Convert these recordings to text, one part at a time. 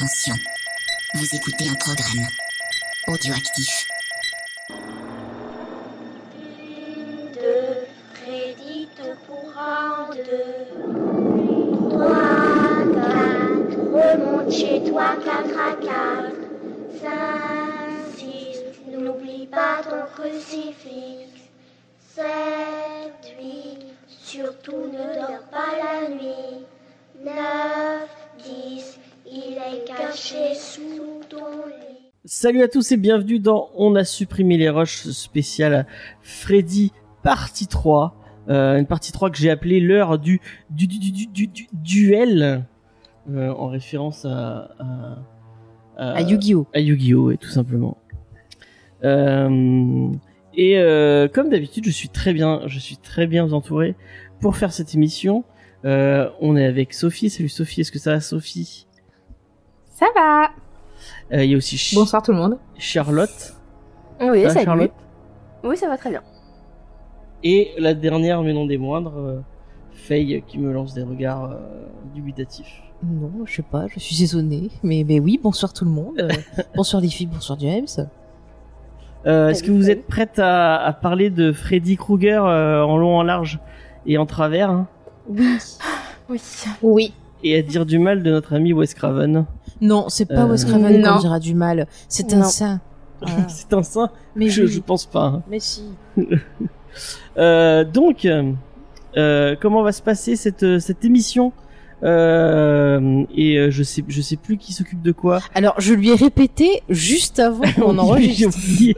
Attention, vous écoutez un programme audioactif. de Freddy te pourra en deux. Trois, quatre, remonte chez toi, quatre à quatre. Cinq, six, n'oublie pas ton crucifix. Sept, huit, surtout ne dors pas la nuit. Neuf, dix, il est caché sous ton lit. Salut à tous et bienvenue dans On a supprimé les roches spécial Freddy partie 3. Euh, une partie 3 que j'ai appelée l'heure du, du, du, du, du, du- duel. euh, en référence à, à, À Yu-Gi-Oh! à Yu-Gi-Oh! ouais, tout simplement. Euh, et euh, comme d'habitude, je suis très bien, je suis très bien entouré pour faire cette émission. Euh, on est avec Sophie. Salut Sophie, est-ce que ça va Sophie? Ça va Euh, Il y a aussi Ch- Bonsoir tout le monde. Charlotte. Oui, salut. Charlotte. Oui, ça va très bien. Et la dernière, mais non des moindres, euh, Faye qui me lance des regards euh, dubitatifs. Non, je sais pas, je suis étonnée. Mais, mais oui, bonsoir tout le monde. Euh, bonsoir les filles, bonsoir James. Euh, Est-ce que vous Faye. êtes prête à, à parler de Freddy Krueger euh, en long, en large et en travers hein, Oui. Oui. Oui. et à dire du mal de notre ami Wes Craven Non, c'est pas Euh, Wes Craven qu'on dira du mal. C'est un saint. Voilà. C'est un saint Mais je, oui. je pense pas. hein. Mais si. Euh, donc, euh, comment va se passer cette, cette émission Euh, Et euh, je sais, je sais plus qui s'occupe de quoi. Alors, je lui ai répété juste avant qu'on enregistre. Oublié.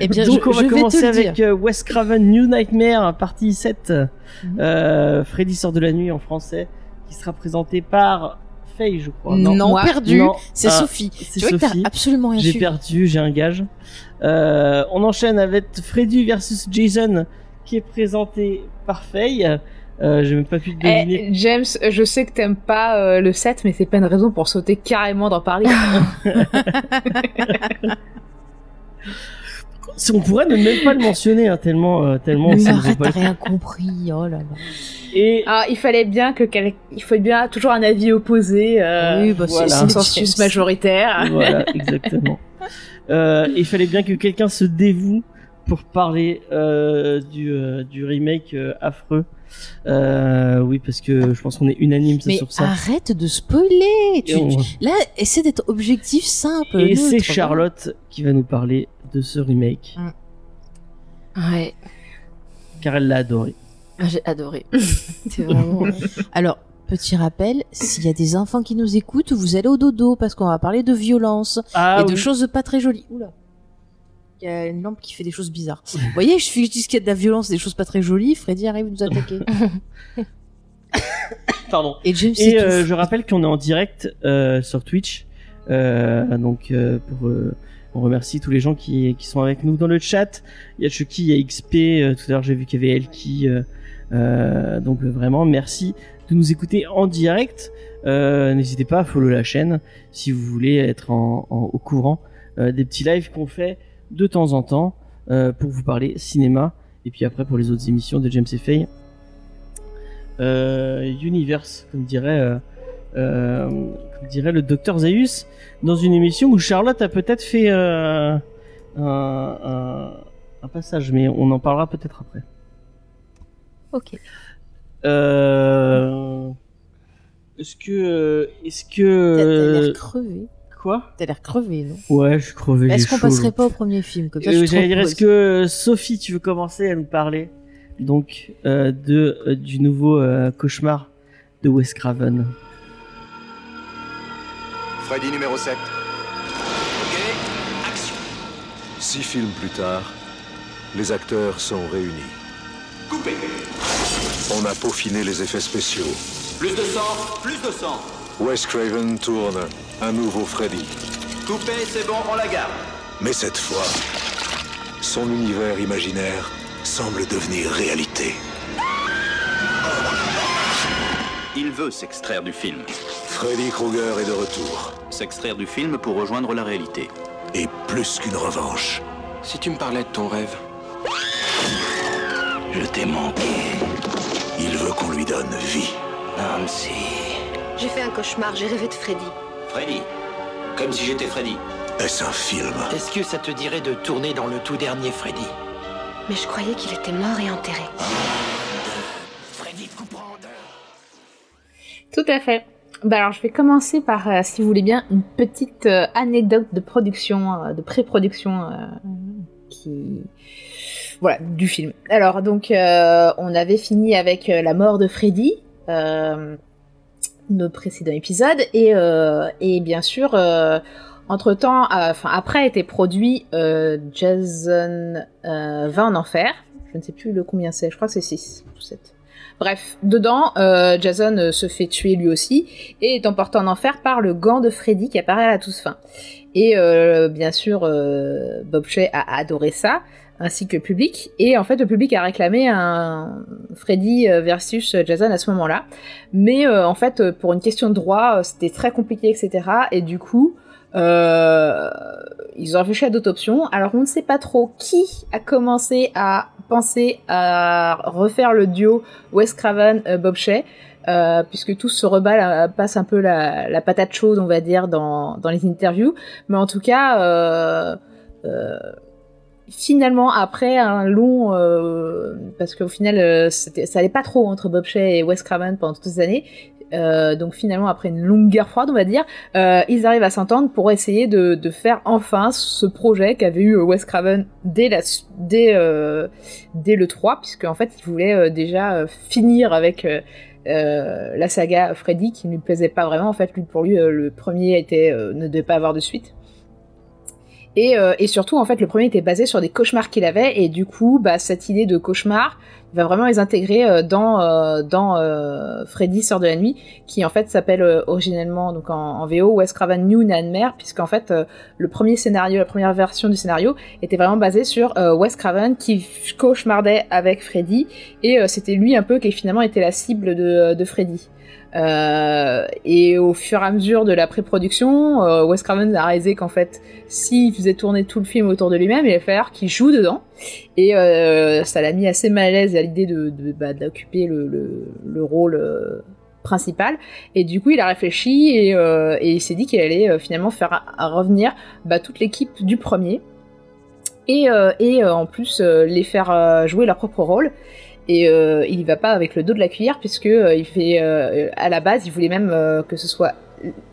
Eh bien, Donc je, on va commencer avec euh, Wes Craven New Nightmare partie 7 Mhm. euh, Freddy sort de la nuit en français qui sera présenté par Faye je crois Non, moi. perdu. Non. C'est Ah, Sophie. c'est Tu vois que Sophie t'as absolument rien j'ai perdu j'ai un gage euh, on enchaîne avec Freddy versus Jason qui est présenté par Faye euh, j'ai même pas pu deviner Eh, James, je sais que t'aimes pas euh, le 7, mais c'est pas une raison pour sauter carrément d'en parler. Si on pourrait ne même pas le mentionner hein, tellement euh, tellement Mais arrête, pas t'as rien compris. Oh là là. et Ah, il fallait bien que quel- il faut bien toujours un avis opposé. Euh, oui, bah, c'est- voilà. c'est consensus c'est- majoritaire. voilà, exactement. Euh, il fallait bien que quelqu'un se dévoue pour parler euh, du, euh, du remake euh, affreux. Euh, oui, parce que je pense qu'on est unanime Mais sur ça. arrête de spoiler. Tu, on- Là, essaie d'être objectif, simple. et c'est. Charlotte qui va nous parler de ce remake, Ouais. car elle l'a adoré. Ah, J'ai adoré. C'est vraiment. Alors, petit rappel, s'il y a des enfants qui nous écoutent, vous allez au dodo parce qu'on va parler de violence Ah et de choses pas très jolies. Oula. Il y a une lampe qui fait des choses bizarres. Vous voyez, je suis dis qu'il y a de la violence, des choses pas très jolies. Freddy arrive à nous attaquer. Pardon. Et James Et euh, je rappelle qu'on est en direct euh, sur Twitch. Euh, donc pour on remercie tous les gens qui, sont avec nous dans le chat. Il y a Chucky, il y a XP. euh, tout à l'heure j'ai vu qu'il y avait Elki. Euh, euh, donc vraiment merci de nous écouter en direct. N'hésitez pas à follow la chaîne si vous voulez être au courant des petits lives qu'on fait de temps en temps pour vous parler cinéma et puis après pour les autres émissions de James et Faye. Universe, comme dirait, euh, comme dirait le docteur Zaius, dans une émission où Charlotte a peut-être fait euh, un, un, un passage, mais on en parlera peut-être après. Ok. Euh, est-ce que, euh, est-ce T'as t'as que, l'air crevé. quoi? T'as l'air crevé, non? Ouais, je suis crevé. Est-ce qu'on passerait pas au premier film? Comme ça J'allais dire, est-ce que Sophie, tu veux commencer à nous parler donc de du nouveau cauchemar de Wes Craven? Freddy numéro 7. Six films plus tard, les acteurs sont réunis. Coupé. On a peaufiné les effets spéciaux. Plus de sang, plus de sang. Wes Craven tourne un nouveau Freddy. Coupé, c'est bon, on la garde. Mais cette fois, son univers imaginaire semble devenir réalité. Il veut s'extraire du film. Freddy Krueger est de retour. S'extraire du film pour rejoindre la réalité. Et plus qu'une revanche. Si tu me parlais de ton rêve, Je t'ai manqué, Il veut qu'on lui donne vie. Nancy. J'ai fait un cauchemar, j'ai rêvé de Freddy. Freddy. Comme si j'étais Freddy. Est-ce un film? Est-ce que ça te dirait de tourner dans le tout dernier Freddy? Mais je croyais qu'il était mort et enterré. Tout à fait. Bah alors je vais commencer par, euh, si vous voulez bien, une petite euh, anecdote de production, euh, de pré-production qui, voilà, du film. Alors donc on avait fini avec la mort de Freddy, euh, notre précédent épisode, et et bien sûr. entre temps, enfin après a été produit Jason euh, 20 en enfer. Je ne sais plus le combien c'est, je crois que c'est 6 ou 7. Bref, dedans, euh, Jason euh, se fait tuer lui aussi et est emporté en enfer par le gant de Freddy qui apparaît à la toute fin. Et euh, bien sûr, Bob Shea a adoré ça, ainsi que le public. Et en fait, le public a réclamé un Freddy versus Jason à ce moment-là. Mais en fait, pour une question de droit, c'était très compliqué, etc. Et du coup, euh, ils ont réfléchi à d'autres options. Alors, on ne sait pas trop qui a commencé à penser à refaire le duo Wes Craven euh, Bob Shea. Euh, puisque tous se euh, passe un peu la, patate chaude, on va dire, dans, dans les interviews. Mais en tout cas, euh, euh, finalement, après un long, euh, parce qu'au final, ça allait pas trop entre Bob Shea et Wes Craven pendant toutes ces années. Euh, donc finalement, après une longue guerre froide, on va dire, euh, ils arrivent à s'entendre pour essayer de, faire enfin ce projet qu'avait eu Wes Craven dès, la, euh, le 3, puisque en fait, il voulait déjà finir avec la saga Freddy, qui ne lui plaisait pas vraiment. En fait, pour lui, le premier était, ne devait pas avoir de suite. Et, surtout, en fait, le premier était basé sur des cauchemars qu'il avait, et du coup, bah, cette idée de cauchemar, va vraiment les intégrer euh, dans euh, dans euh, Freddy sort de la nuit, qui en fait s'appelle originellement donc en, en VO Wes Craven New Nightmare, puisqu'en fait le premier scénario, la première version du scénario était vraiment basé sur Wes Craven qui cauchemardait avec Freddy, et c'était lui un peu qui finalement était la cible de, de Freddy. Euh, et au fur et à mesure de la pré-production, euh, Wes Craven a réalisé qu'en fait, s'il faisait tourner tout le film autour de lui-même, il allait falloir qu'il joue dedans. Et euh, ça l'a mis assez mal à l'aise à l'idée de, bah, d'occuper le, le, le rôle euh, principal. Et du coup, il a réfléchi et, euh, il s'est dit qu'il allait finalement faire revenir bah, toute l'équipe du premier. Et, et en plus, les faire jouer leur propre rôle. Et il y va pas avec le dos de la cuillère puisque il fait à la base, il voulait même que ce soit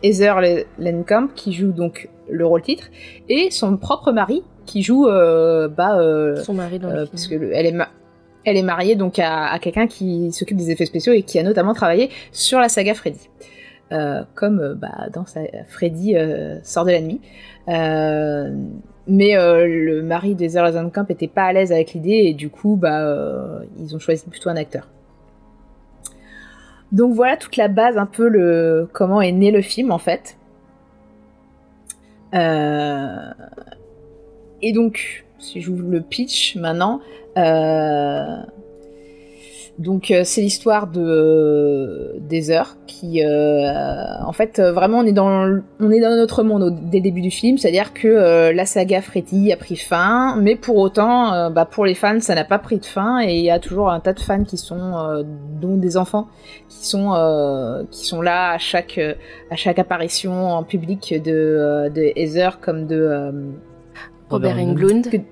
Heather Lenkamp qui joue donc le rôle titre et son propre mari qui joue euh, bah euh, Son mari dans euh, le film. puisque le- elle est ma- elle est mariée donc à, à quelqu'un qui s'occupe des effets spéciaux et qui a notamment travaillé sur la saga Freddy. Euh, comme bah, dans sa, Freddy euh, sort de la nuit. Euh, mais le mari de Heather Camp était pas à l'aise avec l'idée et du coup bah ils ont choisi plutôt un acteur. Donc voilà toute la base un peu le comment est né le film en fait. Euh, et donc si j'ouvre le pitch maintenant, euh, donc euh, c'est l'histoire de euh, des heures qui, euh, en fait, euh, vraiment on est dans on est dans notre monde au, dès le début du film, c'est-à-dire que la saga Freddy a pris fin, mais pour autant, bah, pour les fans, ça n'a pas pris de fin. Et il y a toujours un tas de fans qui sont, dont des enfants, qui sont qui sont là à chaque à chaque apparition en public de de Heather comme de Robert Robert Englund.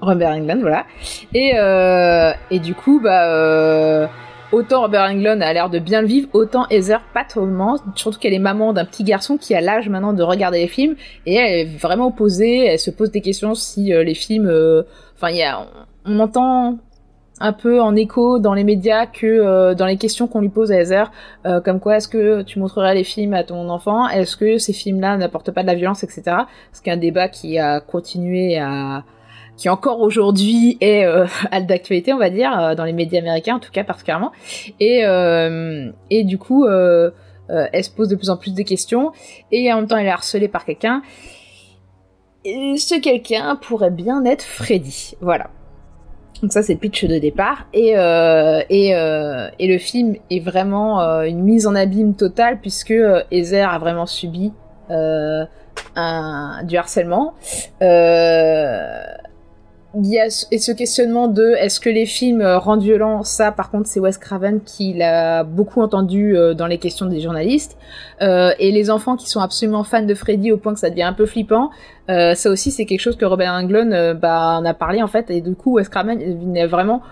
Robert Englund, voilà. Et, euh, et du coup, bah, euh, autant Robert Englund a l'air de bien le vivre, autant Heather pas tellement, surtout qu'elle est maman d'un petit garçon qui a l'âge maintenant de regarder les films, et elle est vraiment opposée, elle se pose des questions si euh, les films... Enfin, il y a, on, on entend un peu en écho dans les médias que euh, dans les questions qu'on lui pose à Heather, euh, comme quoi est-ce que tu montrerais les films à ton enfant, est-ce que ces films-là n'apportent pas de la violence, etc. Ce qui est un débat qui a continué à qui encore aujourd'hui est euh, d'actualité, on va dire, euh, dans les médias américains en tout cas particulièrement. Et, euh, et du coup, elle se pose de plus en plus de questions et en même temps elle est harcelée par quelqu'un. Et ce quelqu'un pourrait bien être Freddy. Voilà. Donc ça c'est le pitch de départ et euh, et, euh, et le film est vraiment euh, une mise en abîme totale puisque euh, Heather a vraiment subi un, du harcèlement. Il y a ce- questionnement de est-ce que les films euh, rendent violents? Ça par contre c'est Wes Craven qui l'a beaucoup entendu euh, dans les questions des journalistes. Euh, et les enfants qui sont absolument fans de Freddy au point que ça devient un peu flippant euh, ça aussi c'est quelque chose que Robert Englund euh, bah, en a parlé en fait. Et du coup Wes Craven il a vraiment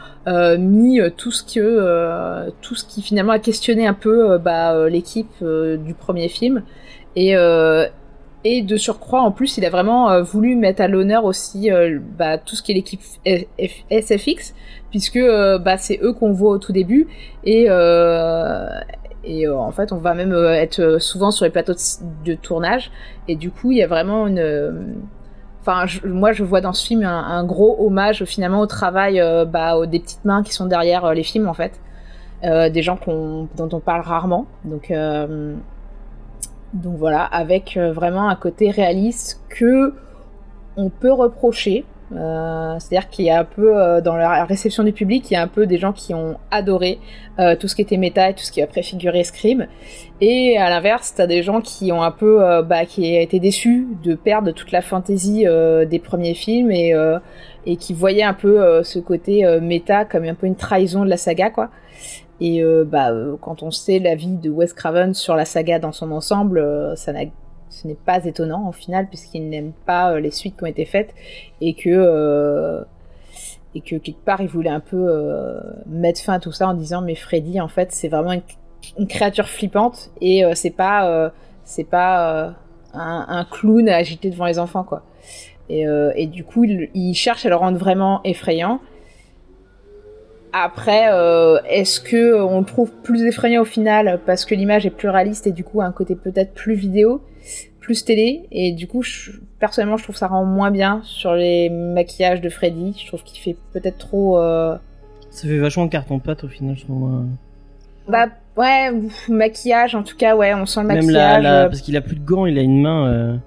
mis tout ce que tout ce qui finalement a questionné un peu bah, l'équipe du premier film. Et euh, et de surcroît, en plus, il a vraiment euh, voulu mettre à l'honneur aussi euh, bah, tout ce qui est l'équipe SFX, puisque euh, bah, c'est eux qu'on voit au tout début. Et, en fait, on va même être souvent sur les plateaux de, tournage. Et du coup, il y a vraiment une... Enfin, moi, je vois dans ce film un, gros hommage finalement au travail bah, des petites mains qui sont derrière les films, en fait. Des gens dont on parle rarement. Donc... Donc voilà, avec euh, vraiment un côté réaliste que on peut reprocher. Euh, C'est-à-dire qu'il y a un peu euh, dans la réception du public, il y a un peu des gens qui ont adoré euh, tout ce qui était méta et tout ce qui a préfiguré Scream, et à l'inverse, t'as des gens qui ont un peu, euh, bah, qui a été déçus de perdre toute la fantaisie des premiers films et et qui voyaient un peu ce côté méta comme un peu une trahison de la saga, quoi. Et euh, bah, euh, quand on sait l'avis de Wes Craven sur la saga dans son ensemble, euh, ça ce n'est pas étonnant au final, puisqu'il n'aime pas les suites qui ont été faites et que, quelque part il voulait un peu mettre fin à tout ça en disant mais Freddy en fait c'est vraiment une, créature flippante et c'est pas c'est pas un, clown à agiter devant les enfants quoi. Et, du coup il cherche à le rendre vraiment effrayant. Après, euh, est-ce que on le trouve plus effrayant au final parce que l'image est plus réaliste et du coup a un côté peut-être plus vidéo, plus télé? Et du coup je- personnellement je trouve ça rend moins bien sur les maquillages de Freddy. Je trouve qu'il fait peut-être trop. euh, Ça fait vachement carton-pâte au final, je trouve. moi. Bah ouais, ouf, maquillage en tout cas ouais, on sent le Même maquillage. la, la- euh, parce qu'il a plus de gants, il a une main.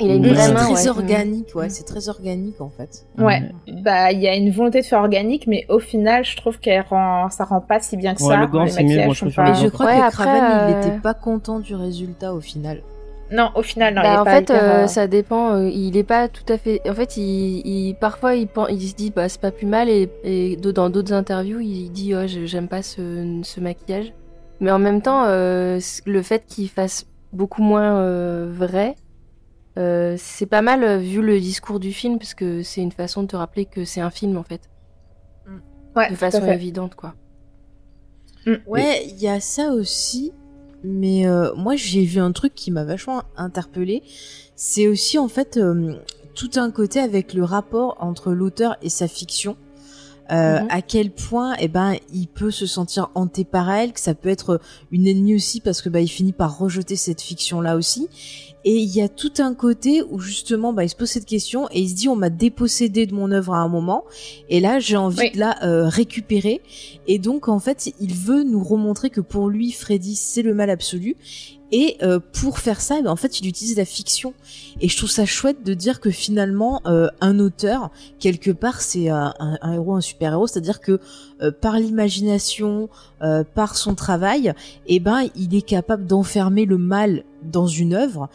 Euh, Il a une vraie main, très ouais. organique, ouais, c'est très organique en fait. Ouais, bah il y a une volonté de faire organique, mais au final, je trouve qu'elle rend, ça rend pas si bien que Ouais, ça. le gant, c'est mieux, moi, je préfère Et je crois Ouais, que après, Craven, il euh, était pas content du résultat au final. Non, au final, non, il Bah, est en pas fait, hyper, euh, euh, ça dépend. euh, il est pas tout à fait. En fait, il, il- parfois il, il se dit bah c'est pas plus mal et, dans d'autres interviews il dit oh, j'aime pas ce, ce maquillage. Mais en même temps, euh, le fait qu'il fasse beaucoup moins euh, vrai, euh, c'est pas mal euh, vu le discours du film parce que c'est une façon de te rappeler que c'est un film en fait, ouais, de façon fait. évidente quoi. Ouais, il y a ça aussi. Mais euh, moi, j'ai vu un truc qui m'a vachement interpellé. C'est aussi en fait euh, tout un côté avec le rapport entre l'auteur et sa fiction. Euh, Mhm. À quel point, eh ben, il peut se sentir hanté par elle, que ça peut être une ennemie aussi parce que bah, il finit par rejeter cette fiction-là aussi. Et il y a tout un côté où justement, bah, il se pose cette question et il se dit, on m'a dépossédé de mon œuvre à un moment, et là, j'ai envie Oui. de la euh, récupérer. Et donc, en fait, il veut nous remontrer que pour lui, Freddy, c'est le mal absolu. Et euh, pour faire ça, eh ben, en fait, il utilise la fiction. Et je trouve ça chouette de dire que finalement, euh, un auteur, quelque part, c'est un, un- un héros, un super-héros. C'est-à-dire que euh, par l'imagination, euh, par son travail, eh ben, il est capable d'enfermer le mal dans une œuvre.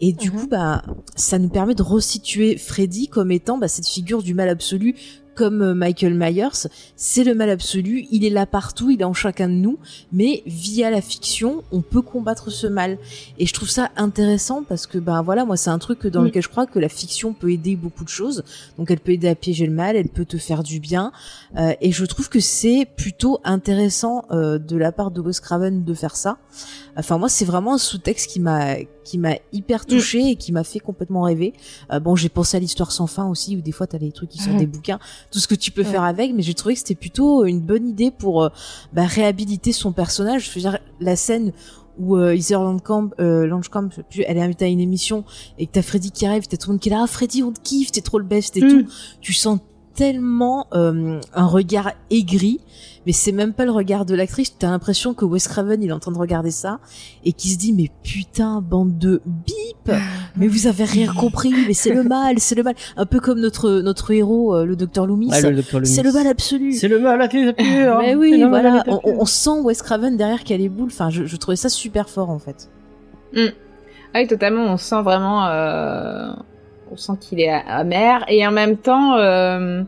Et du Mhm. coup, bah, ça nous permet de resituer Freddy comme étant bah, cette figure du mal absolu, comme euh, Michael Myers. C'est le mal absolu, il est là partout, il est en chacun de nous, mais via la fiction, on peut combattre ce mal. Et je trouve ça intéressant parce que, ben voilà, moi, c'est un truc dans lequel je crois que la fiction peut aider beaucoup de choses. Donc, elle peut aider à piéger le mal, elle peut te faire du bien. Euh, et je trouve que c'est plutôt intéressant euh, de la part de Wes Craven de faire ça. Enfin, moi, c'est vraiment un sous-texte qui m'a qui m'a hyper touché et qui m'a fait complètement rêver. Euh, bon, j'ai pensé à l'histoire sans fin aussi, où des fois, t'as des trucs qui sont Mhm. des bouquins, tout ce que tu peux Ouais. faire avec, mais j'ai trouvé que c'était plutôt une bonne idée pour euh, bah, réhabiliter son personnage. Je veux dire, la scène où euh, Heather Landcamp, euh, Landcamp, je sais plus, elle est invitée à une émission et que t'as Freddy qui arrive, t'as tout le monde qui est là, ah, Freddy, on te kiffe, t'es trop le best et Mm. tout. Tu sens tellement euh, un regard aigri, mais c'est même pas le regard de l'actrice. T'as l'impression que Wes Craven il est en train de regarder ça et qui se dit mais putain bande de bip, mais vous avez rien compris, mais c'est le mal, c'est le mal. Un peu comme notre notre héros, euh, le docteur Loomis. Ah, le Dr. Loomis. c'est le mal absolu. C'est le mal pure. Mais oui, voilà, on, on sent Wes Craven derrière qui a les boules. Enfin, je, je trouvais ça super fort en fait. Ah oui, totalement. On sent vraiment. euh, on sent qu'il est amer et en même temps euh,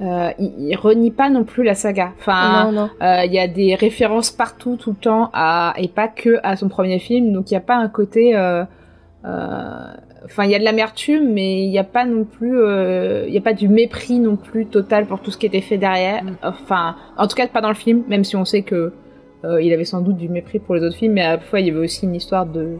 euh, il, il renie pas non plus la saga. Enfin, euh, il y a des références partout tout le temps à et pas que à son premier film, donc il y a pas un côté. Enfin, il y a de l'amertume, mais il n'y a pas non plus, il y a pas du mépris non plus total pour tout ce qui était fait derrière. Mm. Enfin, en tout cas pas dans le film, même si on sait que il avait sans doute du mépris pour les autres films, mais à la fois il y avait aussi une histoire de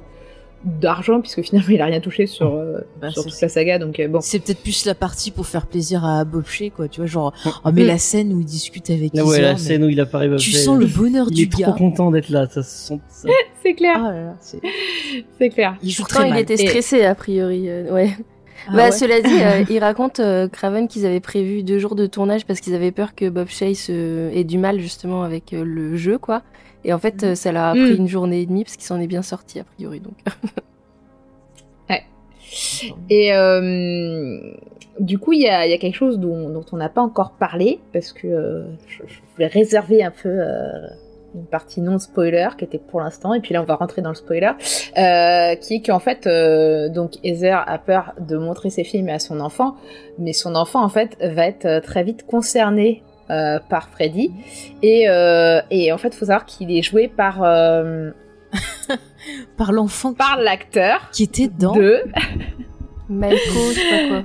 d'argent puisque finalement il a rien touché sur euh, Bah, sur toute la saga, donc euh, bon. C'est peut-être plus la partie pour faire plaisir à Bob Shea, quoi. Tu vois, genre, oh, mais Mm. la scène où il discute avec Là, ouais, la mais scène où il apparaît. tu Buffet, sens le bonheur Il du est trop gars. content d'être là. Ça se sent. ça- C'est clair, Ah c'est- clair. il joue Pourtant, très il mal. était Et- stressé, a priori. euh, ouais. Ah bah, ouais cela dit, euh, il raconte, euh, Craven, qu'ils avaient prévu deux jours de tournage parce qu'ils avaient peur que Bob Chase euh, ait du mal, justement, avec euh, le jeu, quoi. Et en fait, euh, ça leur a Mm. pris une journée et demie parce qu'il s'en est bien sorti, a priori, donc. Et euh, du coup, il y a, il y a quelque chose dont, dont on n'a pas encore parlé, parce que euh, je, je voulais réserver un peu euh, une partie non spoiler qui était pour l'instant, et puis là on va rentrer dans le spoiler, qui est qu'en fait, donc Heather a peur de montrer ses films à son enfant, mais son enfant en fait va être très vite concerné euh, par Freddy, et, euh, et en fait, faut savoir qu'il est joué par euh, Par l'enfant qui- par l'acteur qui était dans. de Malco, je sais pas quoi.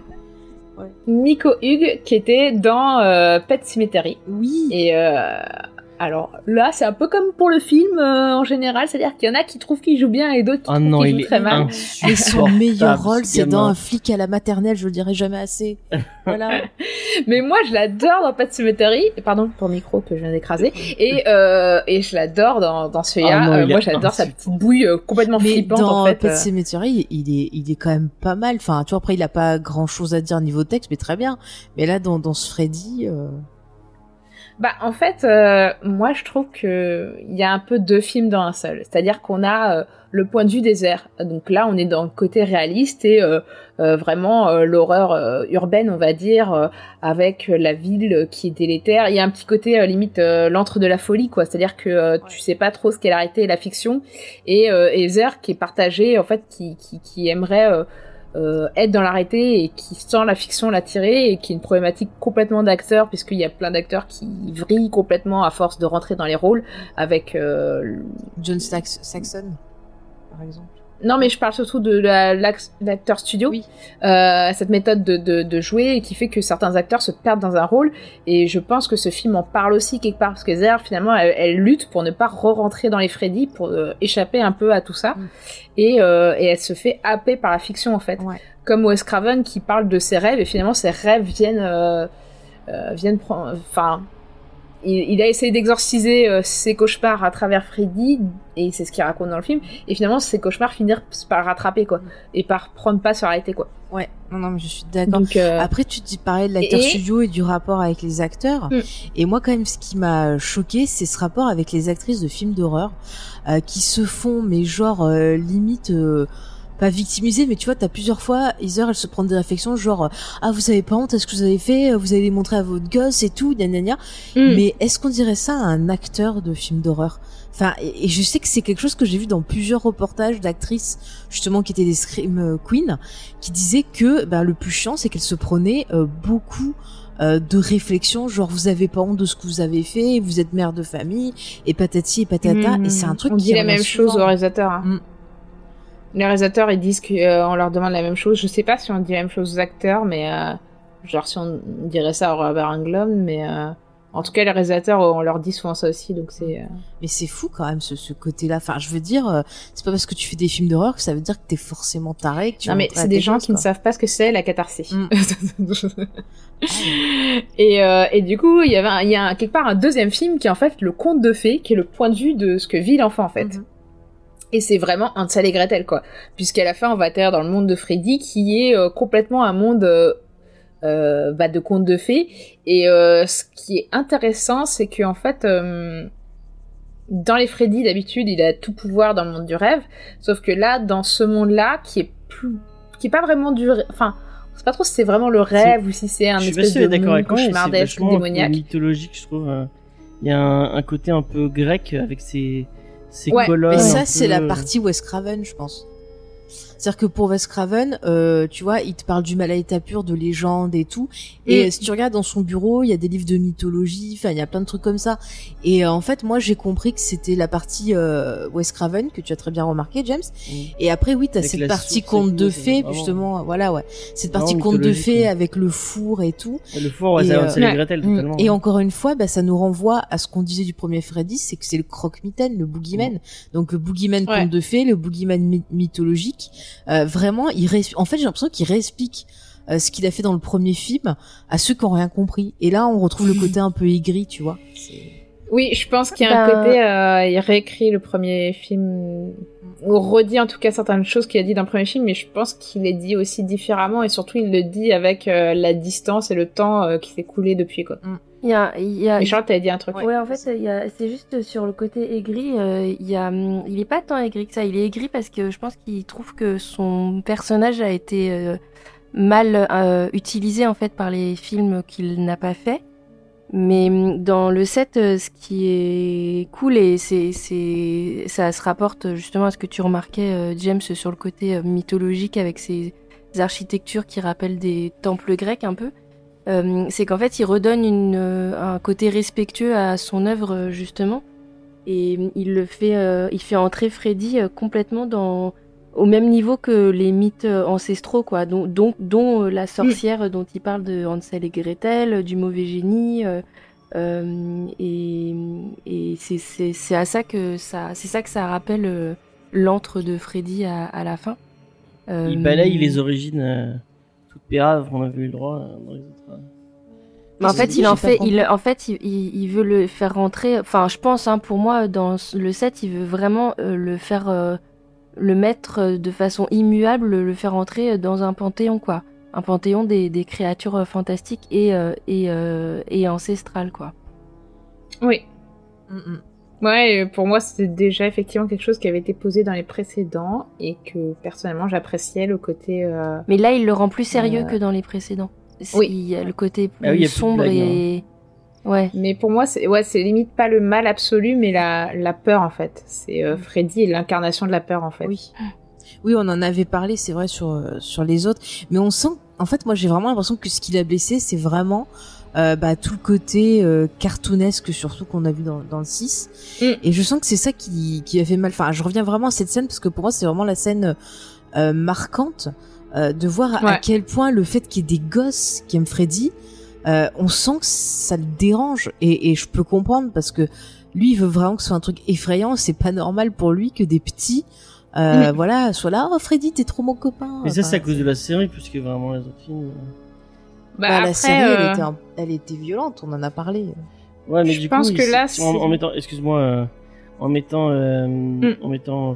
Nico Hugh qui était dans euh, Pet Cemetery. Oui. Et euh, alors là, c'est un peu comme pour le film euh, en général, c'est-à-dire qu'il y en a qui trouvent qu'il joue bien et d'autres qui Ah trouvent non, qu'il il joue très mal. Et son meilleur rôle, c'est dans un flic à la maternelle, je le dirai jamais assez. Voilà. Mais moi, je l'adore dans Pet Cemetery. Pardon pour le micro que je viens d'écraser. Et, euh, et je l'adore dans, dans celui-là. Ah non, Euh, moi, j'adore sa petite bouille euh, complètement Mais flippante dans en fait. Pet euh. Sematary, il est, il est quand même pas mal. Enfin, tu vois, après, il a pas grand chose à dire niveau texte, mais très bien. Mais là, dans, dans ce Freddy, euh, Bah en fait, euh, moi je trouve que il y a un peu deux films dans un seul. C'est-à-dire qu'on a euh, le point de vue des airs. Donc là, on est dans le côté réaliste et euh, euh, vraiment euh, l'horreur euh, urbaine, on va dire, euh, avec la ville qui est délétère. Il y a un petit côté limite euh, l'antre de la folie, quoi. C'est-à-dire que euh, tu sais pas trop ce qu'est la réalité et la fiction. Et euh, Heather qui est partagé, en fait, qui, qui, qui aimerait euh, être dans l'arrêté et qui sent la fiction l'attirer et qui est une problématique complètement d'acteurs puisqu'il y a plein d'acteurs qui vrillent complètement à force de rentrer dans les rôles avec euh, John Sax- Saxon, par exemple. Non mais je parle surtout de la- l'ac- l'acteur studio Oui. euh, cette méthode de, de, de jouer qui fait que certains acteurs se perdent dans un rôle et je pense que ce film en parle aussi quelque part parce que Zer finalement elle, elle lutte pour ne pas re-rentrer dans les Freddy pour euh, échapper un peu à tout ça Mm. et, euh, et elle se fait happer par la fiction en fait Ouais. comme Wes Craven qui parle de ses rêves et finalement ses rêves viennent viennent prendre enfin il, il a essayé d'exorciser euh, ses cauchemars à travers Freddy et c'est ce qu'il raconte dans le film et finalement ces cauchemars finirent par rattraper quoi et par prendre pas sur la réalité quoi Ouais, non, non, mais je suis d'accord. euh, Après, tu dis pareil de l'acteur Et- studio et du rapport avec les acteurs. Mm. Et moi, quand même, ce qui m'a choqué, c'est ce rapport avec les actrices de films d'horreur euh, qui se font, mais genre euh, limite. Pas victimisées, mais tu vois, t'as plusieurs fois, Heather, elle se prend des réflexions genre, ah, vous avez pas honte à ce que vous avez fait, vous allez les montrer à votre gosse et tout, gna gna gna. mm. Mais est-ce qu'on dirait ça à un acteur de film d'horreur? Enfin, et, et je sais que c'est quelque chose que j'ai vu dans plusieurs reportages d'actrices justement qui étaient des scream euh, queens, qui disaient que ben, le plus chiant, c'est qu'elles se prenaient euh, beaucoup euh, de réflexions, genre vous avez pas honte de ce que vous avez fait, vous êtes mère de famille et patati et patata, Mm, et c'est un truc on qui dit la même souvent. chose aux réalisateurs hein. Mm. Les réalisateurs ils disent qu'on leur demande la même chose je sais pas si on dit la même chose aux acteurs mais euh, genre si on dirait ça au Robert Englund mais euh, en tout cas les réalisateurs on leur dit souvent ça aussi donc c'est euh, Mais c'est fou quand même ce, ce côté-là. Enfin, je veux dire, euh, c'est pas parce que tu fais des films d'horreur que ça veut dire que t'es forcément taré. Que tu non mais à c'est des gens qui ne savent pas ce que c'est la catharsis Mm. et, euh, et du coup il y avait il y a quelque part un deuxième film qui est en fait le conte de fées qui est le point de vue de ce que vit l'enfant en fait Mhm. Et c'est vraiment Hansel et Gretel, quoi. Puisqu'à la fin, on va atterrir dans le monde de Freddy, qui est euh, complètement un monde euh, euh, bah, de contes de fées. Et euh, ce qui est intéressant, c'est que en fait, dans les Freddy, d'habitude, il a tout pouvoir dans le monde du rêve. Sauf que là, dans ce monde-là, qui est plus, qui est pas vraiment du, enfin, on sait pas trop si c'est vraiment le rêve ou si c'est un Je suis pas espèce de monde cauchemardesque, un démoniaque. mythologique, je trouve. Il y a un, un côté un peu grec avec ses, ses Ouais, colonnes. Mais ça, peu- c'est la partie Wes Craven, je pense. C'est-à-dire que pour Wes Craven, euh, tu vois, il te parle du mal à état pur, de légendes et tout. Et Mm. si tu regardes dans son bureau, il y a des livres de mythologie, enfin, il y a plein de trucs comme ça. Et euh, en fait, moi, j'ai compris que c'était la partie euh, Wes Craven que tu as très bien remarqué, James. Et après, oui, t'as cette la partie et conte de fées, vraiment- justement, voilà, ouais. Cette partie conte de fées ouais. avec le four et tout. Le four, ouais, Et, c'est euh, c'est ouais. Gretel, Mm. totalement. Et encore une fois, bah, ça nous renvoie à ce qu'on disait du premier Freddy, c'est que c'est le croque-mitaine, le boogeyman. Donc le boogeyman Ouais. conte de fées, le boogeyman my- mythologique. Euh, vraiment, il en fait, j'ai l'impression qu'il réexplique euh, ce qu'il a fait dans le premier film à ceux qui ont rien compris. Et là, on retrouve le côté un peu aigri, tu vois. Oui, je pense qu'il y a un Ben- côté, euh, il réécrit le premier film, ou redit en tout cas certaines choses qu'il a dit dans le premier film, mais je pense qu'il les dit aussi différemment et surtout il le dit avec euh, la distance et le temps euh, qui s'est coulé depuis quoi. Il y a, il y a, t'avais dit un truc. Ouais, en fait, c'est juste sur le côté aigri. euh, il y a, il est pas tant aigri que ça. Il est aigri parce que je pense qu'il trouve que son personnage a été euh, mal euh, utilisé en fait par les films qu'il n'a pas fait. Mais hum, dans le set, ce qui est cool et c'est, c'est, ça se rapporte justement à ce que tu remarquais, James, sur le côté mythologique avec ses architectures qui rappellent des temples grecs un peu. Euh, c'est qu'en fait, il redonne une, euh, un côté respectueux à son œuvre euh, justement, et il le fait, euh, il fait entrer Freddy euh, complètement dans au même niveau que les mythes ancestraux, quoi, dont, dont, dont euh, la sorcière dont il parle de Hansel et Gretel, du mauvais génie, euh, euh, et, et c'est, c'est, c'est à ça que ça, c'est ça que ça rappelle euh, l'antre de Freddy à, à la fin. Euh, Il balaye les origines toutes péraves qu'on avait eu le droit euh, dans les autres. euh. Mais en fait, il en fait, il, en fait, il, il- veut le faire rentrer. Enfin, je pense, hein, pour moi, dans le set, il veut vraiment euh, le faire, euh, le mettre euh, de façon immuable, le faire entrer dans un panthéon, quoi. Un panthéon des, des créatures fantastiques et euh, et, euh, et ancestrales, quoi. Oui. Mm, mm. Ouais, euh, pour moi, c'était déjà effectivement quelque chose qui avait été posé dans les précédents et que personnellement j'appréciais le côté. euh, Mais là, il le rend plus sérieux Euh, que dans les précédents. C'est- oui. Il y a le côté plus Ah oui, sombre et ouais. Mais pour moi, c'est ouais, c'est limite pas le mal absolu, mais la, la peur en fait. C'est euh, Freddy est l'incarnation de la peur en fait. Oui. Oui, on en avait parlé, c'est vrai, sur, sur les autres. Mais on sent, en fait, moi, j'ai vraiment l'impression que ce qui l'a blessé, c'est vraiment euh, bah, tout le côté euh, cartoonesque, surtout qu'on a vu dans, dans le 6. Mm. Et je sens que c'est ça qui, qui a fait mal. Enfin, je reviens vraiment à cette scène, parce que pour moi, c'est vraiment la scène euh, marquante euh, de voir à, quel point le fait qu'il y ait des gosses qui aiment Freddy, euh, on sent que ça le dérange. Et, et je peux comprendre, parce que lui, il veut vraiment que ce soit un truc effrayant. C'est pas normal pour lui que des petits euh, voilà, soient là, oh Freddy, t'es trop mon copain. Mais ça, Enfin, c'est à cause de la série, plus que vraiment les autres films. Bah, bah, après, la série, elle, euh, était un- elle était violente, on en a parlé. Ouais, mais Je du pense coup, que il- là, en, mettant, excuse-moi, euh, en mettant, euh, Mm. en mettant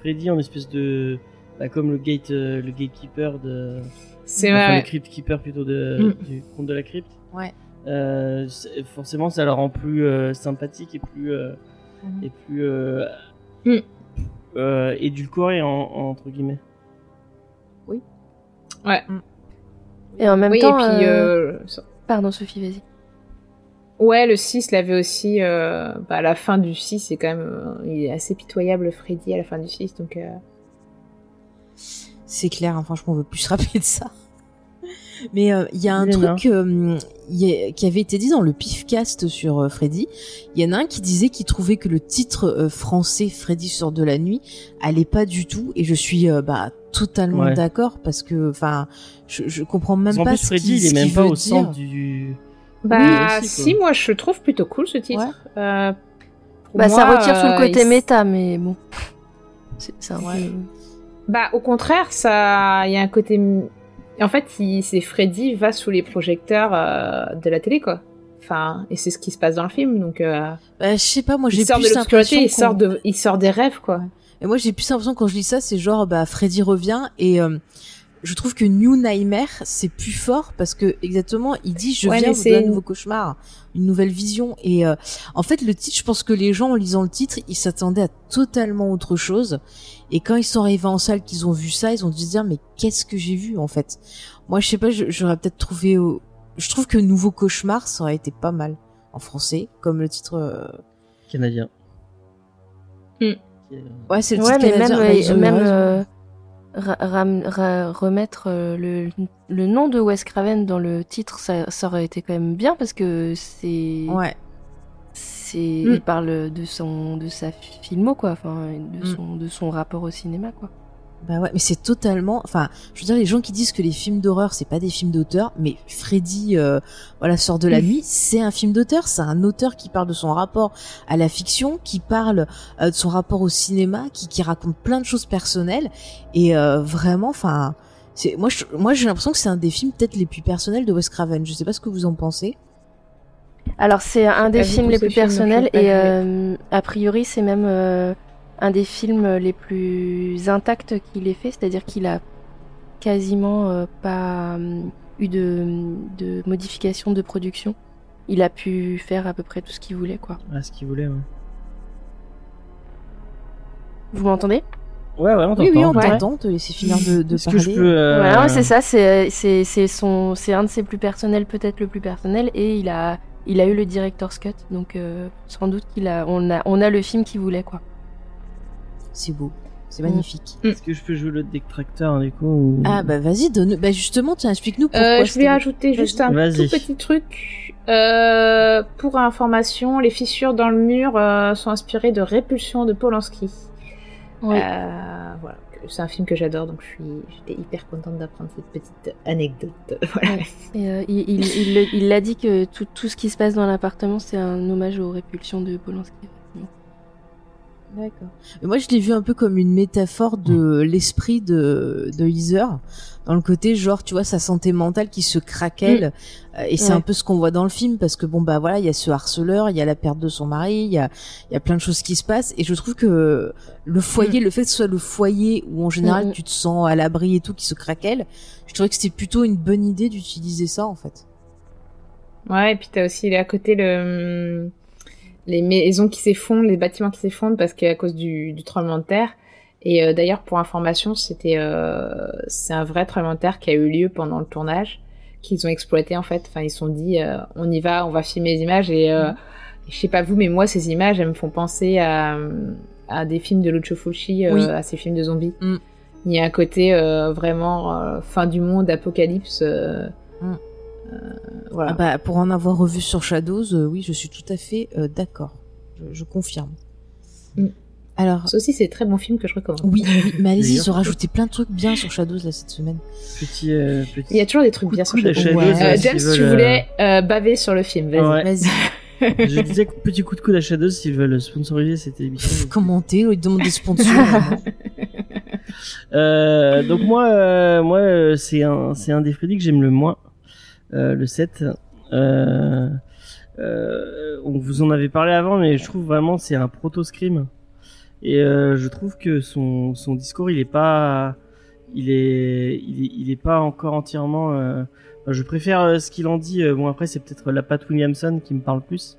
Freddy en espèce de, bah, comme le gate, euh, le gatekeeper de, c'est enfin, vrai. le crypt keeper plutôt de, Mm. du conte de la crypte. Ouais. Euh, forcément, ça la rend plus euh, sympathique et plus, euh, Mhm. et plus, euh, Mm. euh, édulcoré en, en- entre guillemets. Ouais. Et en même Oui, temps, et puis euh, euh, pardon Sophie, vas-y. ouais, le 6 l'avait aussi. Euh, bah, à la fin du 6, c'est quand même, il est assez pitoyable Freddy à la fin du 6, donc. euh, C'est clair, hein, franchement, on veut plus se rappeler de ça. Mais euh, il y a un truc euh, il y a- qui avait été dit dans le pifcast sur euh, Freddy. Il y en a un qui disait qu'il trouvait que le titre euh, français Freddy sort de la nuit allait pas du tout, et je suis euh, bah totalement Ouais. d'accord parce que enfin je, je comprends même qu'en pas plus, ce Freddy, qu'il il est ce même pas veut au dire. centre du. Bah, Oui, aussi, si, moi je trouve plutôt cool ce titre. Euh, Bah, ça retire tout euh, le côté il- méta, mais bon. C'est Ouais. Bah, au contraire, ça, il y a un côté. En fait, c'est Freddy va sous les projecteurs euh, de la télé, quoi. Enfin, et c'est ce qui se passe dans le film, donc. Euh... Bah, je sais pas, moi j'ai plus l'impression il sort de, il sort des rêves, quoi. Et moi, j'ai plus l'impression quand je lis ça, c'est genre, bah, Freddy revient et euh, je trouve que New Nightmare, c'est plus fort parce que exactement, il dit, je Ouais, viens vous donner un nouveau cauchemar, une nouvelle vision. Et euh, en fait, le titre, je pense que les gens, en lisant le titre, ils s'attendaient à totalement autre chose. Et quand ils sont arrivés en salle, qu'ils ont vu ça, ils ont dû se dire, mais qu'est-ce que j'ai vu en fait? Moi, je sais pas, j'aurais peut-être trouvé. euh, Je trouve que Nouveau cauchemar, ça aurait été pas mal en français, comme le titre. euh, Canadien. Mm. Ouais, c'est le Ouais, titre mais même, canadien. Bah, ils ont eu même, euh, ra- ram- ra- remettre euh, le, le nom de Wes Craven dans le titre, ça, ça aurait été quand même bien parce que c'est. Ouais. c'est Mm. Il parle de, son, de sa filmo, quoi. Enfin, de, Mm. son, de son rapport au cinéma, quoi. Bah ouais, mais c'est totalement. Enfin, je veux dire, les gens qui disent que les films d'horreur c'est pas des films d'auteur, mais Freddy, euh, voilà, sort de la nuit, c'est un film d'auteur. C'est un auteur qui parle de son rapport à la fiction, qui parle euh, de son rapport au cinéma, qui, qui raconte plein de choses personnelles et euh, vraiment, enfin, c'est moi, je, moi j'ai l'impression que c'est un des films peut-être les plus personnels de Wes Craven. Je sais pas ce que vous en pensez. Alors, c'est un des films les plus personnels et euh, a priori, c'est même euh, un des films les plus intacts qu'il ait fait, c'est-à-dire qu'il a quasiment euh, pas euh, eu de, de modification de production. Il a pu faire à peu près tout ce qu'il voulait, quoi. Ah, ce qu'il voulait, ouais. Vous m'entendez? Ouais, ouais, on Oui, oui, on t'entend. te laisser finir de, de Est-ce parler. que je peux. euh, ouais, c'est ça, c'est c'est c'est son c'est un de ses plus personnels, peut-être le plus personnel, et il a il a eu le director's cut, donc euh, sans doute qu'il a on a on a le film qu'il voulait, quoi. C'est beau, c'est Mm. magnifique. Est-ce que je peux jouer le détracteur, du coup ou- Ah bah vas-y, donne. Bah justement, tiens, explique-nous pourquoi. Euh, je voulais ajouter juste un tout petit truc. Euh, pour information, les fissures dans le mur euh, sont inspirées de Répulsion de Polanski. Oui. Euh, voilà, c'est un film que j'adore, donc je suis, j'étais hyper contente d'apprendre cette petite anecdote. Voilà. Et euh, il il il le- il l'a dit que tout tout ce qui se passe dans l'appartement, c'est un hommage aux répulsions de Polanski. D'accord. Moi, je l'ai vu un peu comme une métaphore de l'esprit de, de Heather, dans le côté genre, tu vois, sa santé mentale qui se craquelle. Euh, Et c'est Ouais. un peu ce qu'on voit dans le film, parce que bon, bah voilà, il y a ce harceleur, il y a la perte de son mari, il y a, il y a plein de choses qui se passent. Et je trouve que le foyer, le fait que ce soit le foyer où en général Mm, mm. tu te sens à l'abri et tout, qui se craquelle, je trouvais que c'était plutôt une bonne idée d'utiliser ça, en fait. Ouais, et puis t'as aussi à côté le les maisons qui s'effondrent, les bâtiments qui s'effondrent parce qu'à cause du, du tremblement de terre. Et euh, d'ailleurs, pour information, c'était euh, c'est un vrai tremblement de terre qui a eu lieu pendant le tournage, qu'ils ont exploité en fait. Enfin, ils se sont dit, euh, on y va, on va filmer les images. Et euh, je sais pas vous, mais moi, ces images, elles me font penser à, à des films de Lucio Oui. à ces films de zombies. Mm. Il y a un côté vraiment fin du monde, apocalypse. Mm. Voilà. Ah bah, pour en avoir revu sur Shadows, euh, oui, je suis tout à fait euh, d'accord. Je, je confirme. Mm. Alors, Ça aussi, c'est un très bon film que je recommande. oui, oui, mais allez-y, ils ont rajouté plein de trucs bien sur Shadows là cette semaine. Petit, euh, petit... Il y a toujours des trucs bien sur Shadows. Euh, euh, James, s'ils tu veulent, voulais euh, baver sur le film, vas-y. Ouais. Vas-y, Je disais petit coup de coude à Shadows s'ils veulent sponsoriser cette émission. commentez, ils demandent des sponsors. Euh, donc moi, euh, moi, c'est un, c'est un des Freddy que j'aime le moins, euh, le 7. Euh, euh, on vous en avait parlé avant, mais je trouve vraiment c'est un proto scream. Et euh, je trouve que son, son discours, il est pas, il est, il est, pas encore entièrement. euh, je préfère euh, ce qu'il en dit. euh, Bon après, c'est peut-être la Pat Williamson qui me parle plus,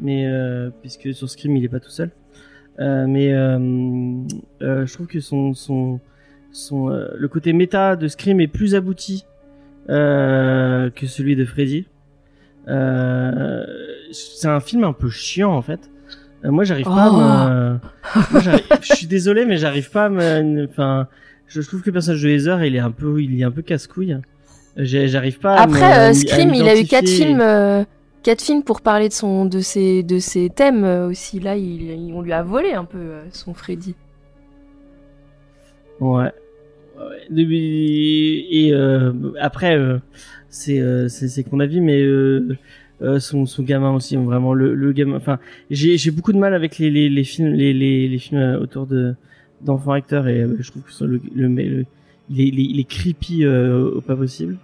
mais euh, puisque sur Scream, il est pas tout seul. Euh, mais euh, euh, je trouve que son son son euh, le côté méta de Scream est plus abouti euh, que celui de Freddy. Euh, c'est un film un peu chiant en fait. Euh, moi, j'arrive pas à me. J'arrive- je suis désolé, mais j'arrive pas à me. Enfin, je trouve que le personnage de Heather, il est un peu, il est un peu casse-couille. J'arrive pas. à me- Après, à euh, m'y- Scream, à il a eu quatre films, euh, quatre films pour parler de son, de ses, de ses thèmes euh, aussi. Là, il, on lui a volé un peu euh, son Freddy. Ouais. Et euh, après, euh, c'est euh, c'est c'est qu'on a vu, mais euh, euh, son son gamin aussi, vraiment le le gamin. Enfin, j'ai j'ai beaucoup de mal avec les les, les films les les les films euh, autour de d'enfants acteurs et euh, je trouve que ça, le le, le- il est il est, il est creepy euh, au pas possible.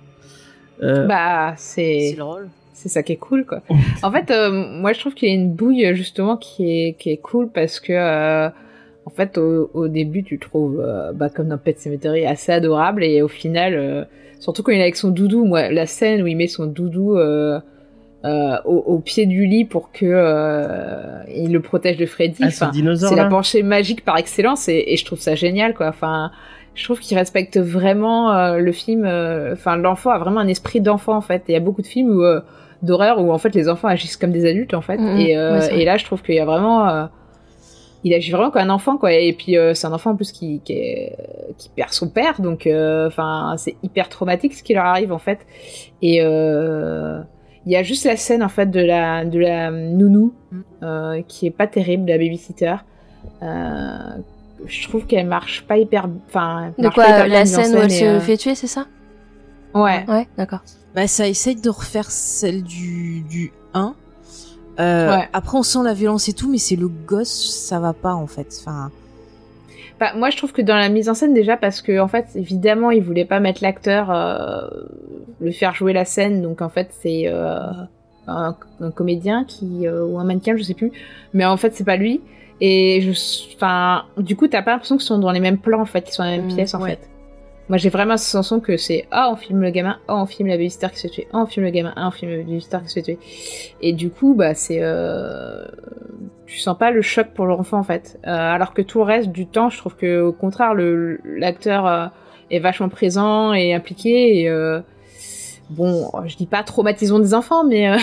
Euh, Bah, c'est le rôle. c'est ça qui est cool, quoi. en fait, euh, moi, je trouve qu'il y a une bouille justement qui est qui est cool parce que euh, en fait, au, au début, tu le trouves euh, bah, comme dans Pet Cemetery assez adorable et au final, euh, surtout quand il est avec son doudou, moi, la scène où il met son doudou euh, euh, au, au pied du lit pour que euh, il le protège de Freddy. ah, ce c'est la penchée magique par excellence et, et je trouve ça génial quoi enfin je trouve qu'il respecte vraiment euh, le film euh, enfin l'enfant a vraiment un esprit d'enfant en fait Et il y a beaucoup de films où euh, d'horreur où en fait les enfants agissent comme des adultes en fait et, Ouais, c'est vrai. et là je trouve qu'il y a vraiment euh, il agit vraiment comme un enfant quoi et puis euh, c'est un enfant en plus qui qui, est- qui perd son père donc euh, enfin c'est hyper traumatique ce qui leur arrive en fait et euh, il y a juste la scène en fait de la de la nounou Mm. euh, qui est pas terrible la babysitter euh, je trouve qu'elle marche pas hyper enfin De quoi bien La scène où elle se euh, fait tuer, c'est ça? Ouais Ouais, d'accord. Bah, ça essaye de refaire celle du, du 1. Euh, Ouais. Après, on sent la violence et tout, mais c'est le gosse, ça va pas, en fait. Enfin, Bah, moi, je trouve que dans la mise en scène, déjà, parce que, en fait, évidemment, ils voulaient pas mettre l'acteur, euh, le faire jouer la scène, donc, en fait, c'est euh, un, un comédien qui, ou un mannequin, je sais plus, mais en fait, c'est pas lui. Et je, enfin, du coup, t'as pas l'impression qu'ils sont dans les mêmes plans, en fait, qu'ils sont dans la même Mm, pièce, en ouais. fait. Moi, j'ai vraiment la sensation que c'est, ah, on filme le gamin, ah, on filme la babysitter qui se fait ah, on filme le gamin, ah, on filme la babysitter qui se fait. Et du coup, bah, c'est, euh, tu sens pas le choc pour l'enfant en fait. Euh, alors que tout le reste du temps, je trouve que au contraire, l'acteur euh, est vachement présent et impliqué. Et, bon, je dis pas traumatisons des enfants, mais